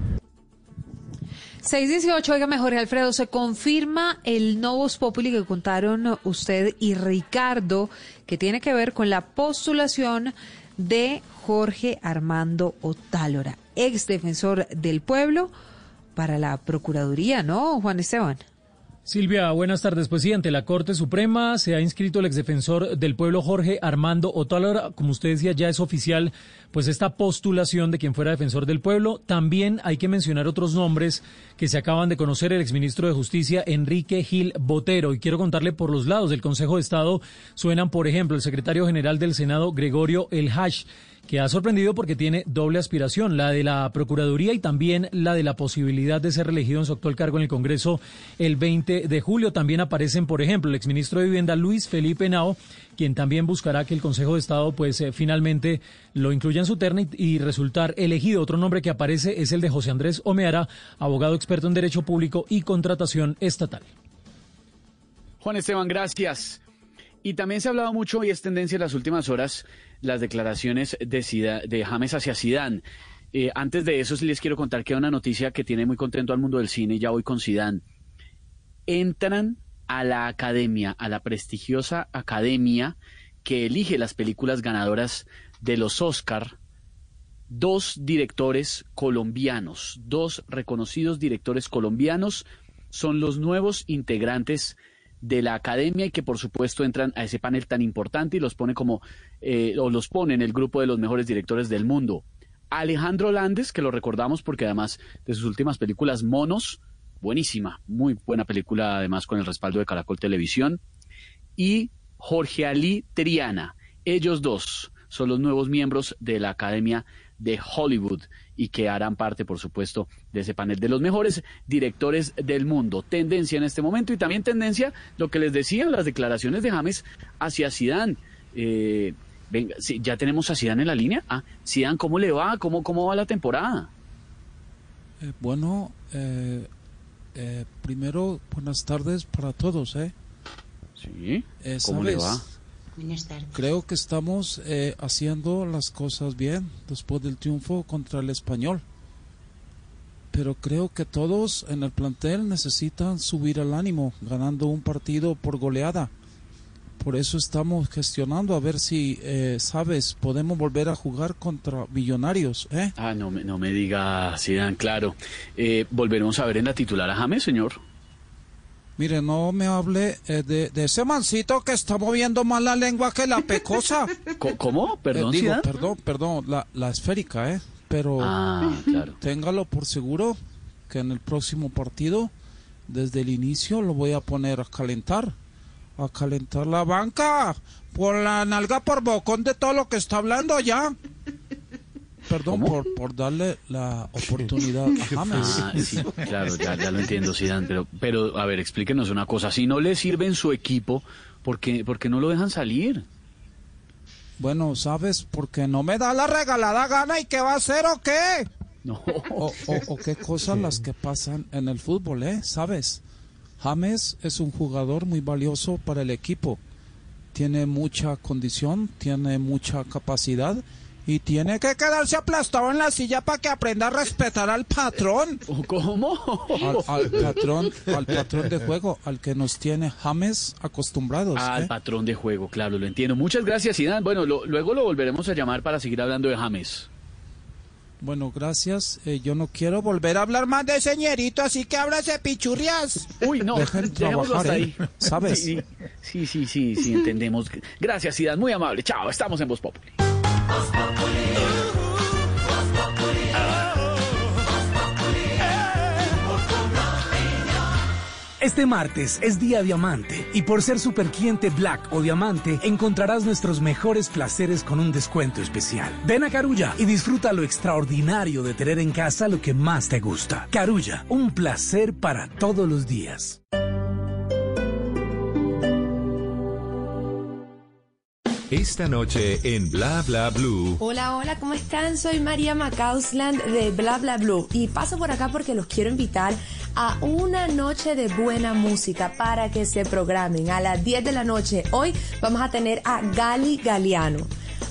618, oiga mejor, Alfredo, se confirma el Novos Populi que contaron usted y Ricardo, que tiene que ver con la postulación de Jorge Armando Otálora, ex defensor del pueblo, para la Procuraduría, ¿no, Juan Esteban? Silvia, buenas tardes. Pues sí, ante la Corte Suprema se ha inscrito el exdefensor del pueblo Jorge Armando Otálora. Como usted decía, ya es oficial pues esta postulación de quien fuera defensor del pueblo. También hay que mencionar otros nombres que se acaban de conocer. El exministro de Justicia, Enrique Gil Botero. Y quiero contarle por los lados del Consejo de Estado suenan, por ejemplo, el secretario general del Senado, Gregorio El Hash que ha sorprendido porque tiene doble aspiración, la de la Procuraduría y también la de la posibilidad de ser reelegido en su actual cargo en el Congreso el 20 de julio. También aparecen, por ejemplo, el exministro de Vivienda Luis Felipe Nao, quien también buscará que el Consejo de Estado pues eh, finalmente lo incluya en su terna y, y, resultar elegido. Otro nombre que aparece es el de José Andrés Omeara, abogado experto en Derecho Público y Contratación Estatal. Juan Esteban, gracias. Y también se ha hablado mucho y es tendencia en las últimas horas las declaraciones de, James hacia Zidane. Eh, antes de eso, les quiero contar que hay una noticia que tiene muy contento al mundo del cine, ya voy con Zidane. Entran a la academia, a la prestigiosa academia que elige las películas ganadoras de los Oscar, dos directores colombianos, dos reconocidos directores colombianos son los nuevos integrantes de la academia y que por supuesto entran a ese panel tan importante y los pone como, eh, o los pone en el grupo de los mejores directores del mundo. Alejandro Landes, que lo recordamos porque además de sus últimas películas, Monos, buenísima, muy buena película además con el respaldo de Caracol Televisión, y Jorge Ali Triana. Ellos dos son los nuevos miembros de la Academia de Hollywood y que harán parte, por supuesto, de ese panel de los mejores directores del mundo. Tendencia en este momento y también tendencia, lo que les decía, las declaraciones de James hacia Zidane. Eh, venga, sí, ya tenemos a Zidane en la línea. Ah, Zidane, ¿cómo le va? ¿Cómo, cómo va la temporada? Eh, bueno, eh, eh, primero, buenas tardes para todos, ¿eh? Sí, ¿cómo le va? Buenas tardes. Creo que estamos eh, haciendo las cosas bien después del triunfo contra el español. Pero creo que todos en el plantel necesitan subir el ánimo ganando un partido por goleada. Por eso estamos gestionando a ver si, eh, sabes, podemos volver a jugar contra Millonarios. ¿eh? Ah, no, me- no me diga Zidane, claro. Eh, ¿Volveremos a ver en la titular a James, señor? Mire, no me hable eh, de, de ese mancito que está moviendo más la lengua que la pecosa. Co- ¿Cómo? Perdón, Eh, digo, perdón, perdón, la, la esférica, ¿eh? Pero Ah, claro. téngalo por seguro que en el próximo partido, desde el inicio, lo voy a poner a calentar. A calentar la banca. Por la nalga por bocón de todo lo que está hablando ya. Perdón por, por darle la oportunidad a James. Ah, sí, claro, ya, ya lo entiendo, Zidane, pero, pero a ver, explíquenos una cosa. Si no le sirve en su equipo, ¿por qué, por qué no lo dejan salir? Bueno, ¿sabes? Porque no me da la regalada gana y qué va a hacer o qué. No. O, o- o qué cosas las que pasan en el fútbol, ¿eh? ¿Sabes? James es un jugador muy valioso para el equipo. Tiene mucha condición, tiene mucha capacidad y tiene que quedarse aplastado en la silla para que aprenda a respetar al patrón. ¿Cómo? Al, al patrón, al patrón de juego, al que nos tiene James acostumbrados. Al ¿eh? patrón de juego, claro, lo entiendo. Muchas gracias, Zidane. Bueno, lo- luego lo volveremos a llamar para seguir hablando de James. Bueno, gracias. Eh, yo no quiero volver a hablar más de señorito, así que ábrase pichurrias. Uy, no, Dejen trabajar, hasta ¿eh? ahí. ¿Sabes? Sí, sí, sí, sí, sí, entendemos. Gracias, Zidane, muy amable. Chao, estamos en Voz Populi. Este martes es día diamante y por ser super cliente Black o Diamante encontrarás nuestros mejores placeres con un descuento especial. Ven a Carulla y disfruta lo extraordinario de tener en casa lo que más te gusta. Carulla, un placer para todos los días. Esta noche en Bla Bla Blue. Hola, hola, ¿cómo están? Soy María Macausland de Bla Bla Blue y paso por acá porque los quiero invitar a una noche de buena música para que se programen. A las 10 de la noche hoy vamos a tener a Gali Galeano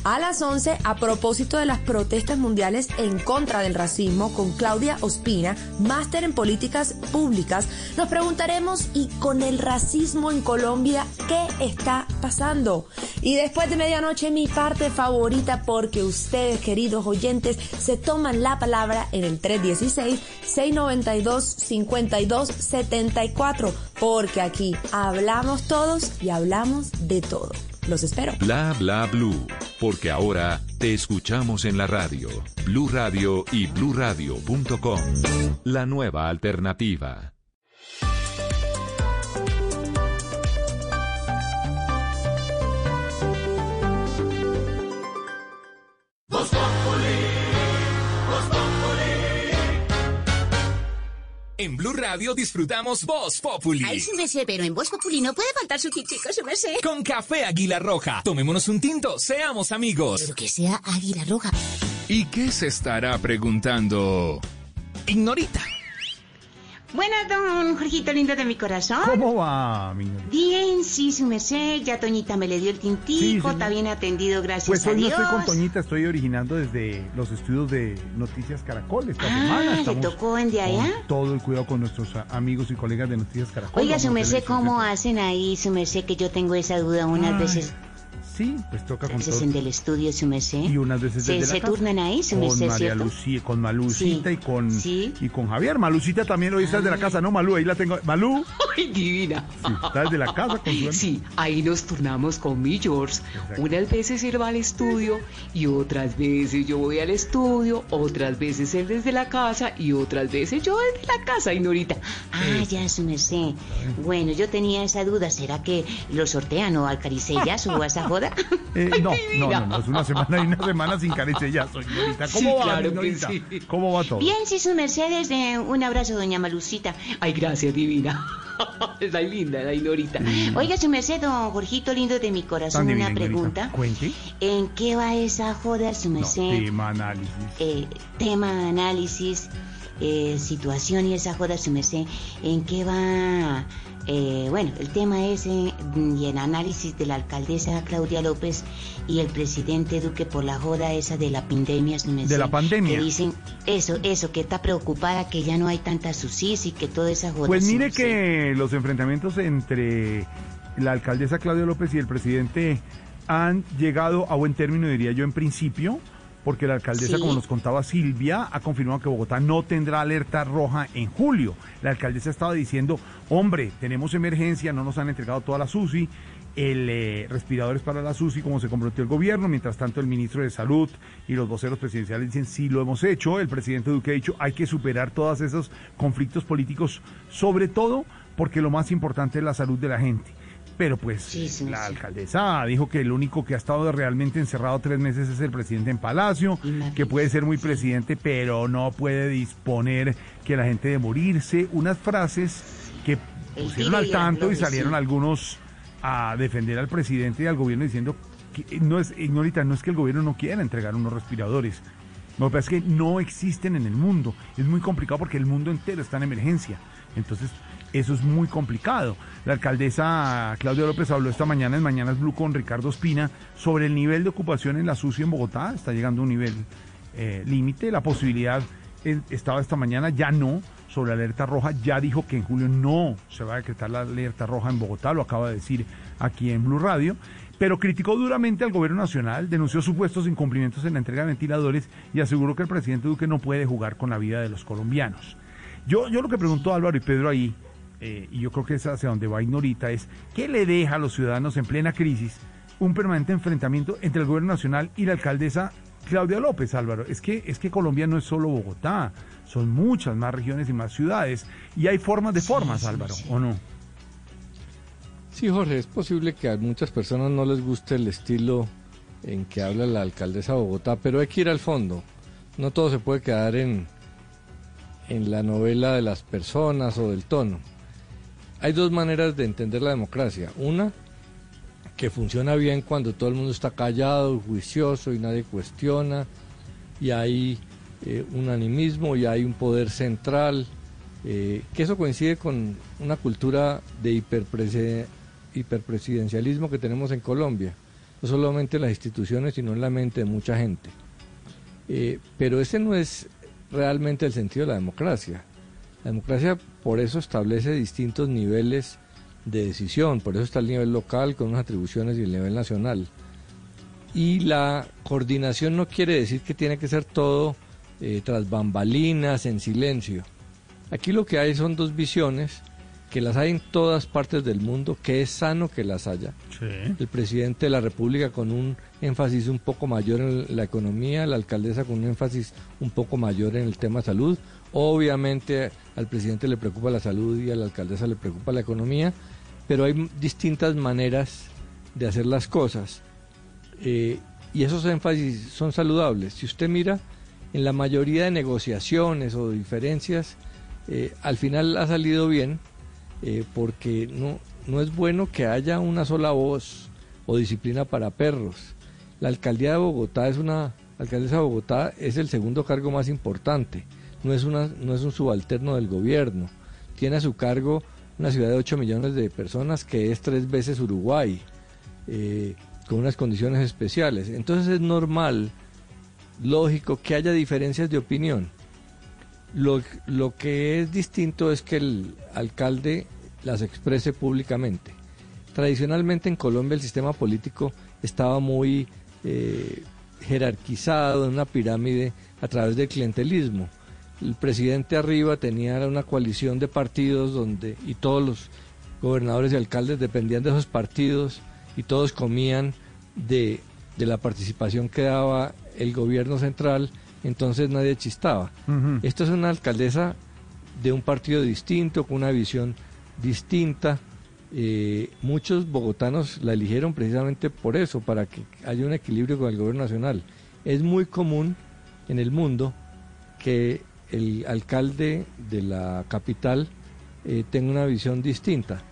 a las 11 a propósito de las protestas mundiales en contra del racismo con Claudia Ospina, máster en políticas públicas. Nos preguntaremos, ¿y con el racismo en Colombia qué está pasando? Y después de medianoche mi parte favorita porque ustedes, queridos oyentes, se toman la palabra en el 316-692-5274 porque aquí hablamos todos y hablamos de todo. Los espero. Bla bla blue, porque ahora te escuchamos en la radio. Blue Radio y bluradio.com. La nueva alternativa. En Blue Radio disfrutamos Voz Populi. Ay, su merced, pero en Voz Populi no puede faltar su tintico, su merced. Con café Águila Roja. Tomémonos un tinto, seamos amigos. Pero que sea Águila Roja. ¿Y qué se estará preguntando? Ignorita. Buenas, don Jorgito lindo de mi corazón. ¿Cómo va, mi? Bien, sí, su merced. Ya Toñita me le dio el tintico, Sí, está bien atendido, gracias Pues a hoy no Dios. estoy con Toñita, estoy originando desde los estudios de Noticias Caracol esta Ah, semana. ¿le Estamos tocó en de allá? todo el cuidado con nuestros amigos y colegas de Noticias Caracol. Oiga, su merced, ¿cómo hacen ahí, su merced? Que yo tengo esa duda unas Ay, veces. Sí, pues toca con veces en del estudio, su merced. Y unas veces se, desde se la casa. turnan ahí, su con merced, María ¿cierto? Lucía, con Malucita Sí. y con y con Javier. Malucita también hoy está desde la casa, ¿no, Malú? Ahí la tengo. Malú. Ay, divina. Sí, está desde la casa con su Sí, ahí nos turnamos con mi George. Unas veces él va al estudio y otras veces yo voy al estudio, otras veces él desde la casa y otras veces yo desde la casa, Ignorita. Ah, ya, su merced. Bueno, yo tenía esa duda. ¿Será que lo sortean o al caricellas o a esa joda? Eh, no, no, no, no, es una semana y una semana sin ya soy señorita. ¿Cómo Sí, va, claro que señorita? sí. ¿Cómo va todo? Bien, sí, su mercedes. eh, un abrazo, doña Malucita. Ay, gracias, divina. Es la linda, la Ignorita. Oiga, su merced, don Jorgito lindo de mi corazón, divina, una Ignorita. pregunta. Cuente. ¿En qué va esa joda, su No, merced? tema análisis. eh, tema, análisis, eh, situación y esa joda, su merced, ¿en qué va? Eh, bueno, el tema es eh, y el análisis de la alcaldesa Claudia López y el presidente Duque por la joda esa de la pandemia, merced. De la pandemia. Que dicen eso, eso, que está preocupada que ya no hay tanta sucis y que toda esa joda. Pues mire que los enfrentamientos entre la alcaldesa Claudia López y el presidente han llegado a buen término, diría yo, en principio, porque la alcaldesa, Sí. como nos contaba Silvia, ha confirmado que Bogotá no tendrá alerta roja en julio. La alcaldesa estaba diciendo, hombre, tenemos emergencia, no nos han entregado toda la SUSI, el eh, respiradores para la SUSI, como se comprometió el gobierno. Mientras tanto, el ministro de Salud y los voceros presidenciales dicen, sí lo hemos hecho. El presidente Duque ha dicho, hay que superar todos esos conflictos políticos, sobre todo porque lo más importante es la salud de la gente. Pero pues la alcaldesa dijo que el único que ha estado realmente encerrado tres meses es el presidente en Palacio, que puede ser muy presidente, pero no puede disponer que la gente de morirse. Unas frases que pusieron al tanto y salieron sí. algunos a defender al presidente y al gobierno diciendo que no es, ignorita, no es que el gobierno no quiera entregar unos respiradores. Lo que pasa es que no existen en el mundo. Es muy complicado porque el mundo entero está en emergencia. Entonces, eso es muy complicado. La alcaldesa Claudia López habló esta mañana en Mañanas Blue con Ricardo Espina sobre el nivel de ocupación en la SUSI en Bogotá. Está llegando a un nivel eh, límite. La posibilidad estaba esta mañana, ya no, sobre alerta roja. Ya dijo que en julio no se va a decretar la alerta roja en Bogotá, lo acaba de decir aquí en Blue Radio. Pero criticó duramente al gobierno nacional, denunció supuestos incumplimientos en la entrega de ventiladores y aseguró que el presidente Duque no puede jugar con la vida de los colombianos. Yo, yo lo que preguntó Álvaro y Pedro ahí, eh, y yo creo que es hacia donde va Ignorita, es ¿qué le deja a los ciudadanos en plena crisis un permanente enfrentamiento entre el gobierno nacional y la alcaldesa Claudia López, Álvaro, es que, es que Colombia no es solo Bogotá, son muchas más regiones y más ciudades. Y hay formas de formas, Álvaro, ¿o no? Sí, Jorge, es posible que a muchas personas no les guste el estilo en que habla la alcaldesa de Bogotá, pero hay que ir al fondo. No todo se puede quedar en, en la novela de las personas o del tono. Hay dos maneras de entender la democracia. Una, que funciona bien cuando todo el mundo está callado, juicioso y nadie cuestiona, y hay eh, un animismo y hay un poder central, eh, que eso coincide con una cultura de hiperpresidencialismo que tenemos en Colombia, no solamente en las instituciones, sino en la mente de mucha gente. Eh, pero ese no es realmente el sentido de la democracia. La democracia por eso establece distintos niveles de decisión, por eso está el nivel local con unas atribuciones y el nivel nacional. Y la coordinación no quiere decir que tiene que ser todo eh, tras bambalinas, en silencio. Aquí lo que hay son dos visiones que las hay en todas partes del mundo, que es sano que las haya. El presidente de la República con un énfasis un poco mayor en la economía, la alcaldesa con un énfasis un poco mayor en el tema salud. Obviamente al presidente le preocupa la salud y a la alcaldesa le preocupa la economía, pero hay distintas maneras de hacer las cosas. Eh, y esos énfasis son saludables. Si usted mira, en la mayoría de negociaciones o diferencias, eh, al final ha salido bien eh, porque no, no es bueno que haya una sola voz o disciplina para perros. La alcaldía de Bogotá es una alcaldesa de Bogotá es el segundo cargo más importante. No es una no es un subalterno del gobierno. Tiene a su cargo una ciudad de 8 millones de personas que es tres veces Uruguay, eh, con unas condiciones especiales. Entonces es normal, lógico, que haya diferencias de opinión. Lo, lo que es distinto es que el alcalde las exprese públicamente. Tradicionalmente en Colombia el sistema político estaba muy eh, jerarquizado en una pirámide a través del clientelismo. El presidente arriba tenía una coalición de partidos donde y todos los gobernadores y alcaldes dependían de esos partidos y todos comían de, de la participación que daba el gobierno central entonces nadie chistaba. Esto es una alcaldesa de un partido distinto, con una visión distinta. Eh, muchos bogotanos la eligieron precisamente por eso, para que haya un equilibrio con el gobierno nacional. Es muy común en el mundo que el alcalde de la capital eh, tenga una visión distinta.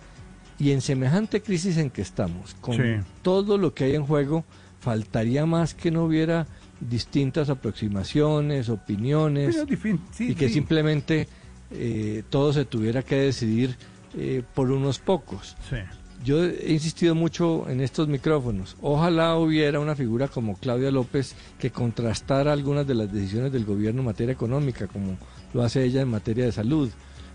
Y en semejante crisis en que estamos, con todo lo que hay en juego, faltaría más que no hubiera distintas aproximaciones, opiniones, y que simplemente eh, todo se tuviera que decidir eh, por unos pocos. Yo he insistido mucho en estos micrófonos. Ojalá hubiera una figura como Claudia López que contrastara algunas de las decisiones del gobierno en materia económica, como lo hace ella en materia de salud.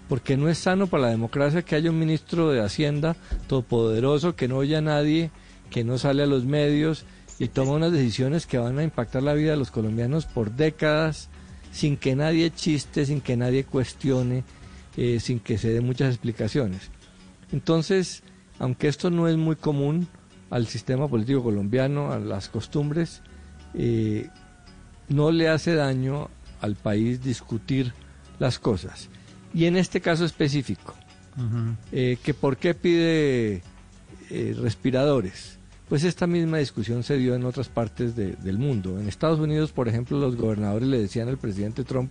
Porque no es sano para la democracia que haya un ministro de Hacienda todopoderoso que no oye a nadie, que no sale a los medios y toma unas decisiones que van a impactar la vida de los colombianos por décadas, sin que nadie chiste, sin que nadie cuestione, eh, sin que se dé muchas explicaciones. Entonces, aunque esto no es muy común al sistema político colombiano, a las costumbres, eh, no le hace daño al país discutir las cosas. Y en este caso específico, eh, que por qué pide respiradores, pues esta misma discusión se dio en otras partes del mundo. En Estados Unidos, por ejemplo, los gobernadores le decían al presidente Trump,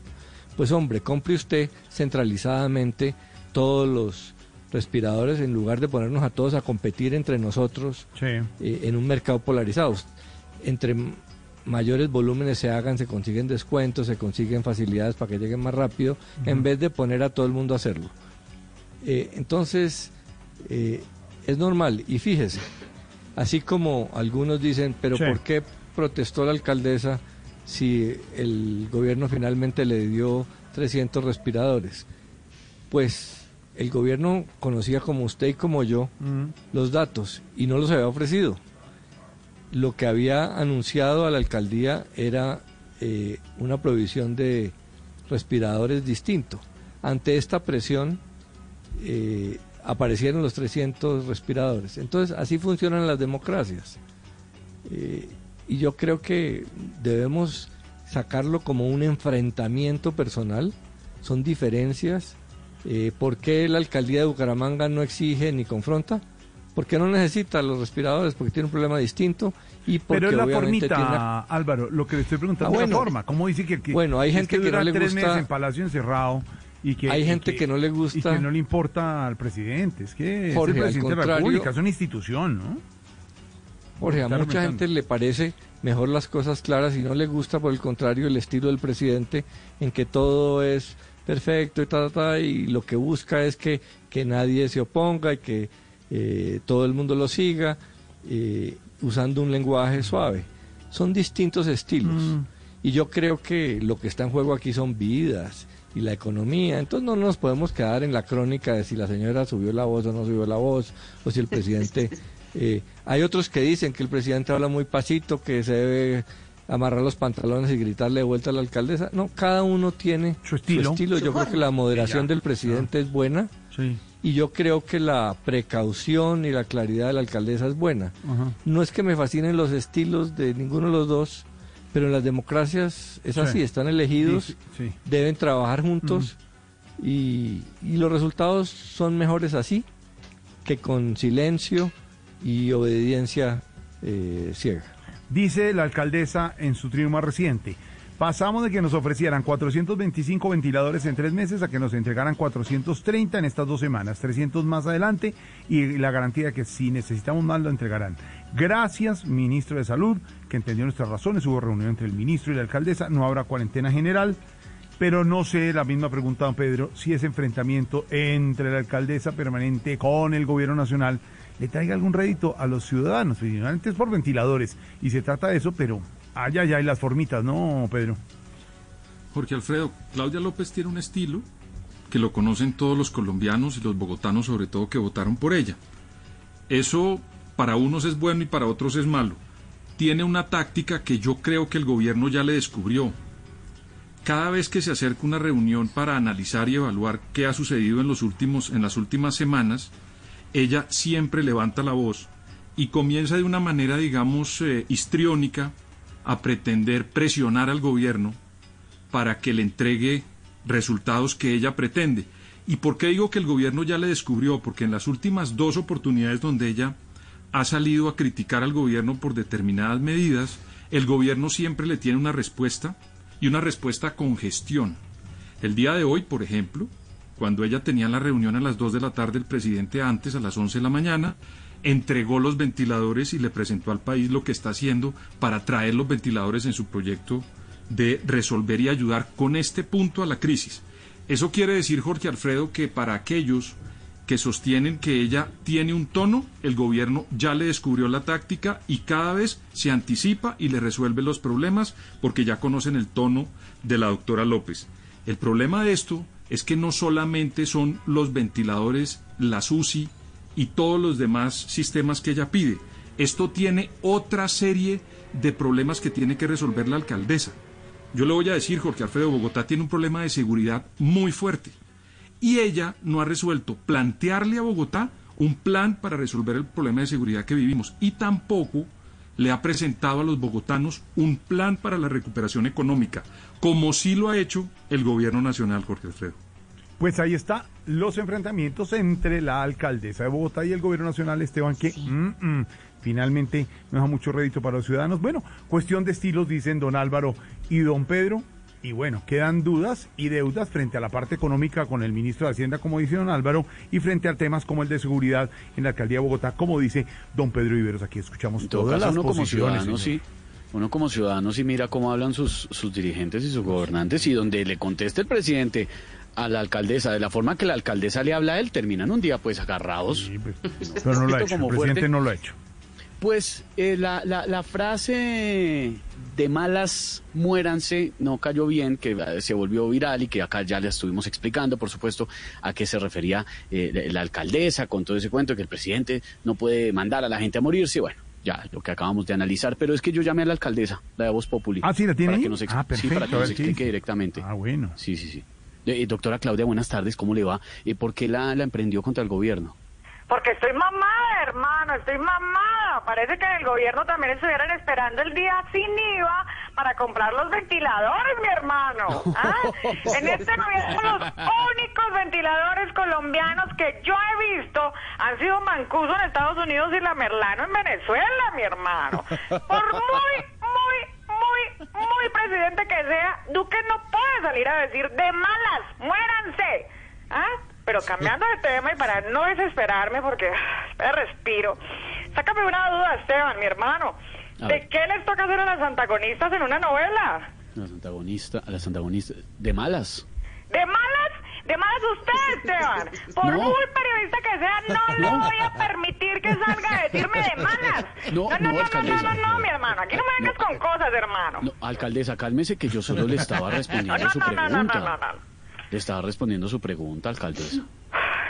pues hombre, compre usted centralizadamente todos los respiradores en lugar de ponernos a todos a competir entre nosotros eh, en un mercado polarizado. Entre mayores volúmenes se hagan, se consiguen descuentos, se consiguen facilidades para que lleguen más rápido, en vez de poner a todo el mundo a hacerlo. Eh, entonces, eh, es normal. Y fíjese, Así como algunos dicen, pero ¿por qué protestó la alcaldesa si el gobierno finalmente le dio 300 respiradores? Pues el gobierno conocía como usted y como yo los datos y no los había ofrecido. Lo que había anunciado a la alcaldía era eh, una provisión de respiradores distinto. Ante esta presión, eh, aparecieron los 300 respiradores. Entonces, así funcionan las democracias. Eh, y yo creo que debemos sacarlo como un enfrentamiento personal, son diferencias. Eh, ¿Por qué la alcaldía de Bucaramanga no exige ni confronta? Porque no necesita los respiradores, porque tiene un problema distinto y porque Pero es la obviamente formita, tiene- Álvaro, lo que le estoy preguntando Ah, es la bueno. forma. ¿Cómo dice que, que- Bueno, hay es gente que no le tres gusta- meses en Palacio encerrado y que Hay y gente que no le gusta- y que no le importa al presidente. Es que Jorge, es el presidente de la República, es una institución, ¿no? Jorge, a mucha gente le parece mejor las cosas claras y no le gusta, por el contrario, el estilo del presidente en que todo es perfecto y ta, ta, ta, y lo que busca es que, que nadie se oponga y que eh, todo el mundo lo siga eh, usando un lenguaje suave. Son distintos estilos y yo creo que lo que está en juego aquí son vidas y la economía. Entonces no nos podemos quedar en la crónica de si la señora subió la voz o no subió la voz o si el presidente... Eh, hay otros que dicen que el presidente habla muy pasito, que se debe amarrar los pantalones y gritarle de vuelta a la alcaldesa. No, cada uno tiene su estilo. Yo creo que la moderación Ya. del presidente es buena Sí. y yo creo que la precaución y la claridad de la alcaldesa es buena. Ajá. No es que me fascinen los estilos de ninguno de los dos, pero en las democracias es Sí. así, están elegidos, Sí, sí, sí. deben trabajar juntos y, y los resultados son mejores así que con silencio y obediencia eh, ciega. Dice la alcaldesa en su trío más reciente. Pasamos de que nos ofrecieran 425 ventiladores en tres meses a que nos entregaran 430 en estas dos semanas, 300 más adelante y la garantía de que si necesitamos más lo entregarán. Gracias, ministro de Salud, que entendió nuestras razones. Hubo reunión entre el ministro y la alcaldesa. No habrá cuarentena general. Pero no sé, la misma pregunta, don Pedro, si ese enfrentamiento entre la alcaldesa permanente con el gobierno nacional le traiga algún rédito a los ciudadanos, finalmente es por ventiladores, y se trata de eso, pero allá ya hay las formitas, ¿no, Pedro? Jorge Alfredo, Claudia López tiene un estilo que lo conocen todos los colombianos y los bogotanos sobre todo que votaron por ella. Eso para unos es bueno y para otros es malo. Tiene una táctica que yo creo que el gobierno ya le descubrió. Cada vez que se acerca una reunión para analizar y evaluar qué ha sucedido en los últimos en las últimas semanas, ella siempre levanta la voz y comienza de una manera, digamos, eh, histriónica a pretender presionar al gobierno para que le entregue resultados que ella pretende. ¿Y por qué digo que el gobierno ya le descubrió? Porque en las últimas dos oportunidades donde ella ha salido a criticar al gobierno por determinadas medidas, el gobierno siempre le tiene una respuesta y una respuesta con gestión. El día de hoy, por ejemplo, cuando ella tenía la reunión a las 2 de la tarde, el presidente antes, a las 11 de la mañana, entregó los ventiladores y le presentó al país lo que está haciendo para traer los ventiladores en su proyecto de resolver y ayudar con este punto a la crisis. Eso quiere decir, Jorge Alfredo, que para aquellos que sostienen que ella tiene un tono, el gobierno ya le descubrió la táctica y cada vez se anticipa y le resuelve los problemas porque ya conocen el tono de la doctora López. El problema de esto es que no solamente son los ventiladores, la UCI y todos los demás sistemas que ella pide. Esto tiene otra serie de problemas que tiene que resolver la alcaldesa. Yo le voy a decir, Jorge Alfredo, Bogotá tiene un problema de seguridad muy fuerte. Y ella no ha resuelto plantearle a Bogotá un plan para resolver el problema de seguridad que vivimos. Y tampoco le ha presentado a los bogotanos un plan para la recuperación económica, como sí lo ha hecho el gobierno nacional, Jorge Alfredo. Pues ahí está los enfrentamientos entre la alcaldesa de Bogotá y el gobierno nacional, Esteban, que mm, mm, finalmente no da mucho rédito para los ciudadanos. Bueno, cuestión de estilos, dicen don Álvaro y don Pedro. Y bueno, quedan dudas y deudas frente a la parte económica con el ministro de Hacienda, como dice don Álvaro, y frente a temas como el de seguridad en la alcaldía de Bogotá, como dice don Pedro Iberos. Aquí escuchamos En todo todas caso, las uno como posiciones. sí. Uno como ciudadano sí mira cómo hablan sus, sus dirigentes y sus gobernantes y donde le conteste el presidente a la alcaldesa de la forma que la alcaldesa le habla a él, terminan un día pues agarrados. Pero no lo ha hecho, el presidente fuerte. no lo ha hecho. Pues eh, la, la, la frase de malas muéranse no cayó bien, que eh, se volvió viral y que acá ya le estuvimos explicando, por supuesto, a qué se refería eh, la, la alcaldesa con todo ese cuento que el presidente no puede mandar a la gente a morirse. Bueno, ya lo que acabamos de analizar, pero es que yo llamé a la alcaldesa, la de Voz Populi. Ah, sí, la tiene para ahí? que nos Ah, sí, perfecto, para que nos explique directamente. Ah, bueno. Sí, sí, sí. Eh, doctora Claudia, buenas tardes, ¿cómo le va? Eh, ¿Por qué la, la emprendió contra el gobierno? Porque estoy mamada, hermano, estoy mamada. parece que en el gobierno también estuvieran esperando el día sin IVA para comprar los ventiladores, mi hermano. ¿Ah? En este gobierno los únicos ventiladores colombianos que yo he visto han sido Mancuso en Estados Unidos y la Merlano en Venezuela, mi hermano. Por muy, muy, muy, muy presidente que sea, Duque no puede salir a decir de malas, muéranse. ¿Ah? Pero cambiando de tema y para no desesperarme, porque espera, respiro, sácame una duda, Esteban, mi hermano. ¿De qué les toca hacer a las antagonistas en una novela? Las antagonistas, a las antagonistas, de malas. ¿De malas? ¿De malas usted, Esteban? Por No. muy periodista que sea, no, le No. voy a permitir que salga a decirme de malas. No, no, no, no, no, alcaldesa. no, no, mi hermano. Aquí no me vengas con cosas, hermano. No, alcaldesa, cálmese que yo solo le estaba respondiendo su no, no, no, no, pregunta. no, no. Le estaba respondiendo su pregunta, alcaldesa.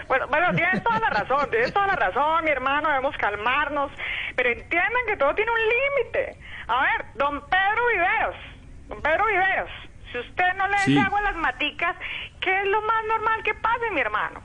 Bueno, bueno, tienes toda la razón, tienes toda la razón, mi hermano, debemos calmarnos, pero entiendan que todo tiene un límite. A ver, don Pedro Viveros, don Pedro Viveros, si usted no le Sí. agua a las maticas, ¿qué es lo más normal que pase, mi hermano?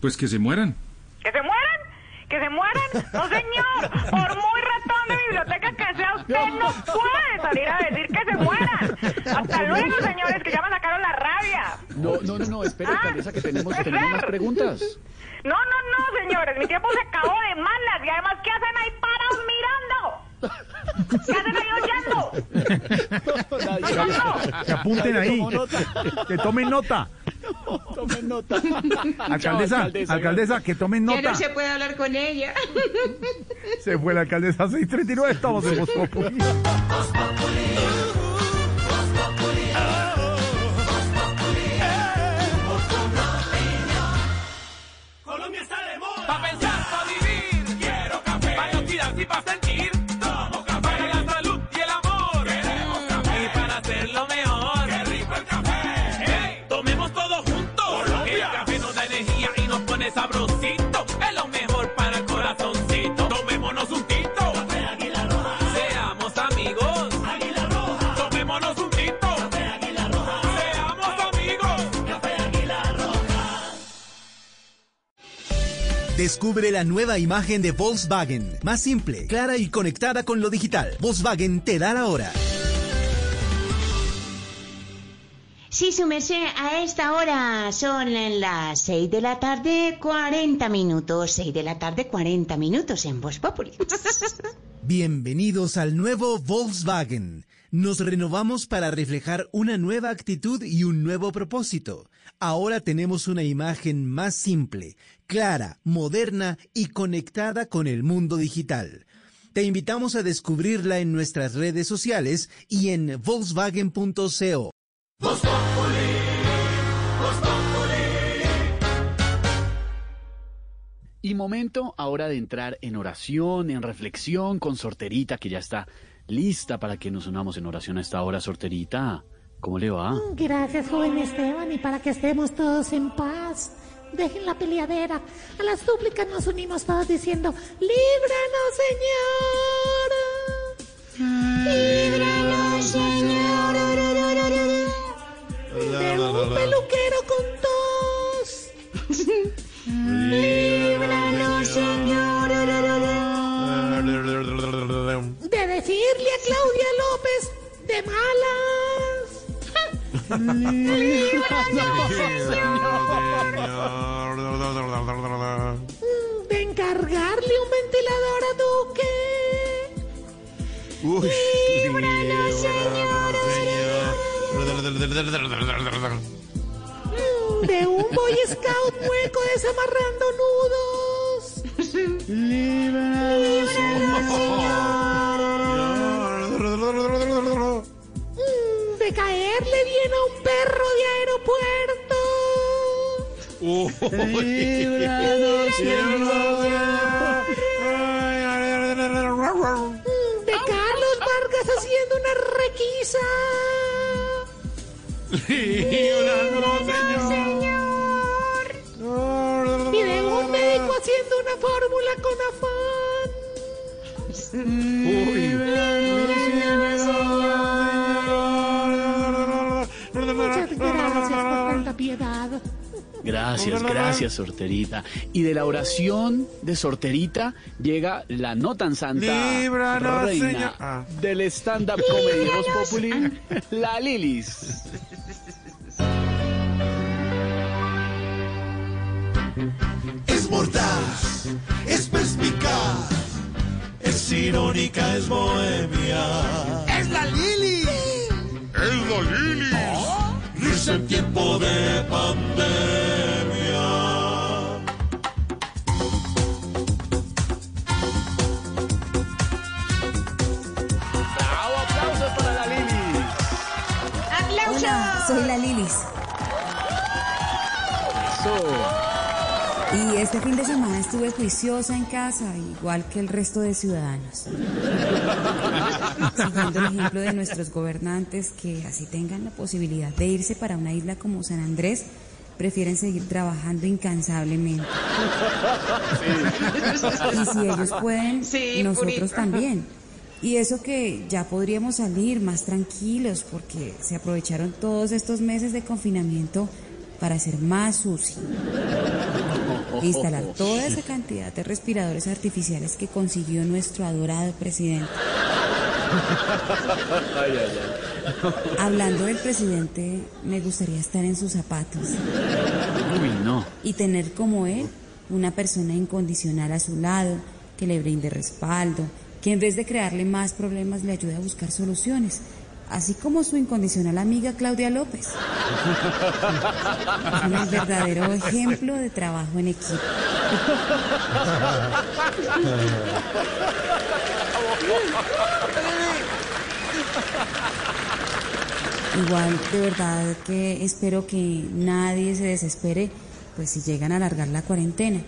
Pues que se mueran. ¿Que se mueran? ¿Que se mueran? No, señor, por muy ratón de biblioteca que sea, usted no puede salir a decir que se mueran. Hasta luego, señores, que ya me sacaron la rabia. No, no, no, no, espere, alcaldesa, que tenemos, tenemos más ser. preguntas. No, no, no, señores, mi tiempo se acabó de malas y además, ¿qué hacen ahí parados mirando? ¿Qué hacen ahí oyendo? Que apunten ahí. Que tomen nota. Tomen nota. Alcaldesa, alcaldesa, que tomen Ya nota. no se puede hablar con ella. Se fue la alcaldesa 639, estamos en Voz Populi. Colombia está de moda. Pa' pensar, pa' vivir. Quiero café. Pa' oxidarse y pa' sentir. Descubre la nueva imagen de Volkswagen, más simple, clara y conectada con lo digital. Volkswagen te da la hora. Sí, su merced, a esta hora son las 6 de la tarde, 40 minutos. 6 de la tarde, 40 minutos en Voz Populi. Bienvenidos al nuevo Volkswagen. Nos renovamos para reflejar una nueva actitud y un nuevo propósito. Ahora tenemos una imagen más simple, clara, moderna y conectada con el mundo digital. Te invitamos a descubrirla en nuestras redes sociales y en volkswagen.co. Y momento ahora de entrar en oración, en reflexión con Sorterita, que ya está lista para que nos unamos en oración a esta hora, Sorterita. ¿Cómo le va? Gracias, joven Esteban, y para que estemos todos en paz. Dejen la peleadera. A las súplicas nos unimos todos diciendo, ¡Líbranos, Señor! ¡Líbranos, Señor! De un peluquero con tos. ¡Líbranos, Señor! De decirle a Claudia López, de malas. ¡Líbranos, Señor! De encargarle un ventilador a Duque. ¡Líbranos, Señor! De un Boy Scout mueco desamarrando nudos. ¡Líbranos, Señor! De caerle bien a un perro de aeropuerto. Líbranos, De Carlos Vargas haciendo una requisa. Líbranos, Señor. Y de un médico haciendo una fórmula con afán. Muchas gracias. Gracias. Sorterita. Y de la oración de sorterita llega la no tan santa Líbranos, reina Señor. Ah. del stand-up comedy Voz Populi, la Lilis. Es mordaz, es perspicaz, es irónica, es bohemia. ¡Es la Lili! ¡Es la Lili! Risa en tiempo de pandemia. Soy la Lilis. Y este fin de semana estuve juiciosa en casa, igual que el resto de ciudadanos. Siguiendo el ejemplo de nuestros gobernantes que así tengan la posibilidad de irse para una isla como San Andrés, prefieren seguir trabajando incansablemente. Y si ellos pueden, Sí, nosotros Purita. también. Y eso que ya podríamos salir más tranquilos porque se aprovecharon todos estos meses de confinamiento para hacer más sushi. E instalar toda esa cantidad de respiradores artificiales que consiguió nuestro adorado presidente. Ay, ay, ay. Hablando del presidente, me gustaría estar en sus zapatos Uy, no. y tener como él una persona incondicional a su lado, que le brinde respaldo, que en vez de crearle más problemas le ayude a buscar soluciones, así como su incondicional amiga Claudia López. Un verdadero ejemplo de trabajo en equipo. Igual, de verdad que espero que nadie se desespere, pues si llegan a alargar la cuarentena.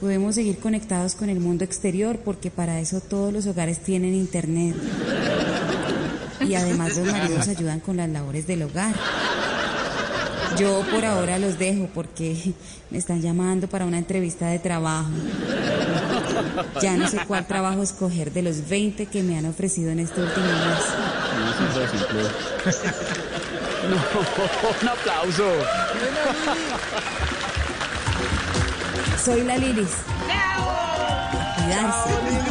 Podemos seguir conectados con el mundo exterior porque para eso todos los hogares tienen internet. Y además los maridos ayudan con las labores del hogar. Yo por ahora los dejo porque me están llamando para una entrevista de trabajo. Ya no sé cuál trabajo escoger de los 20 que me han ofrecido en este último mes. No, un aplauso. Soy la Lilis. Cuidarse. Aplauso.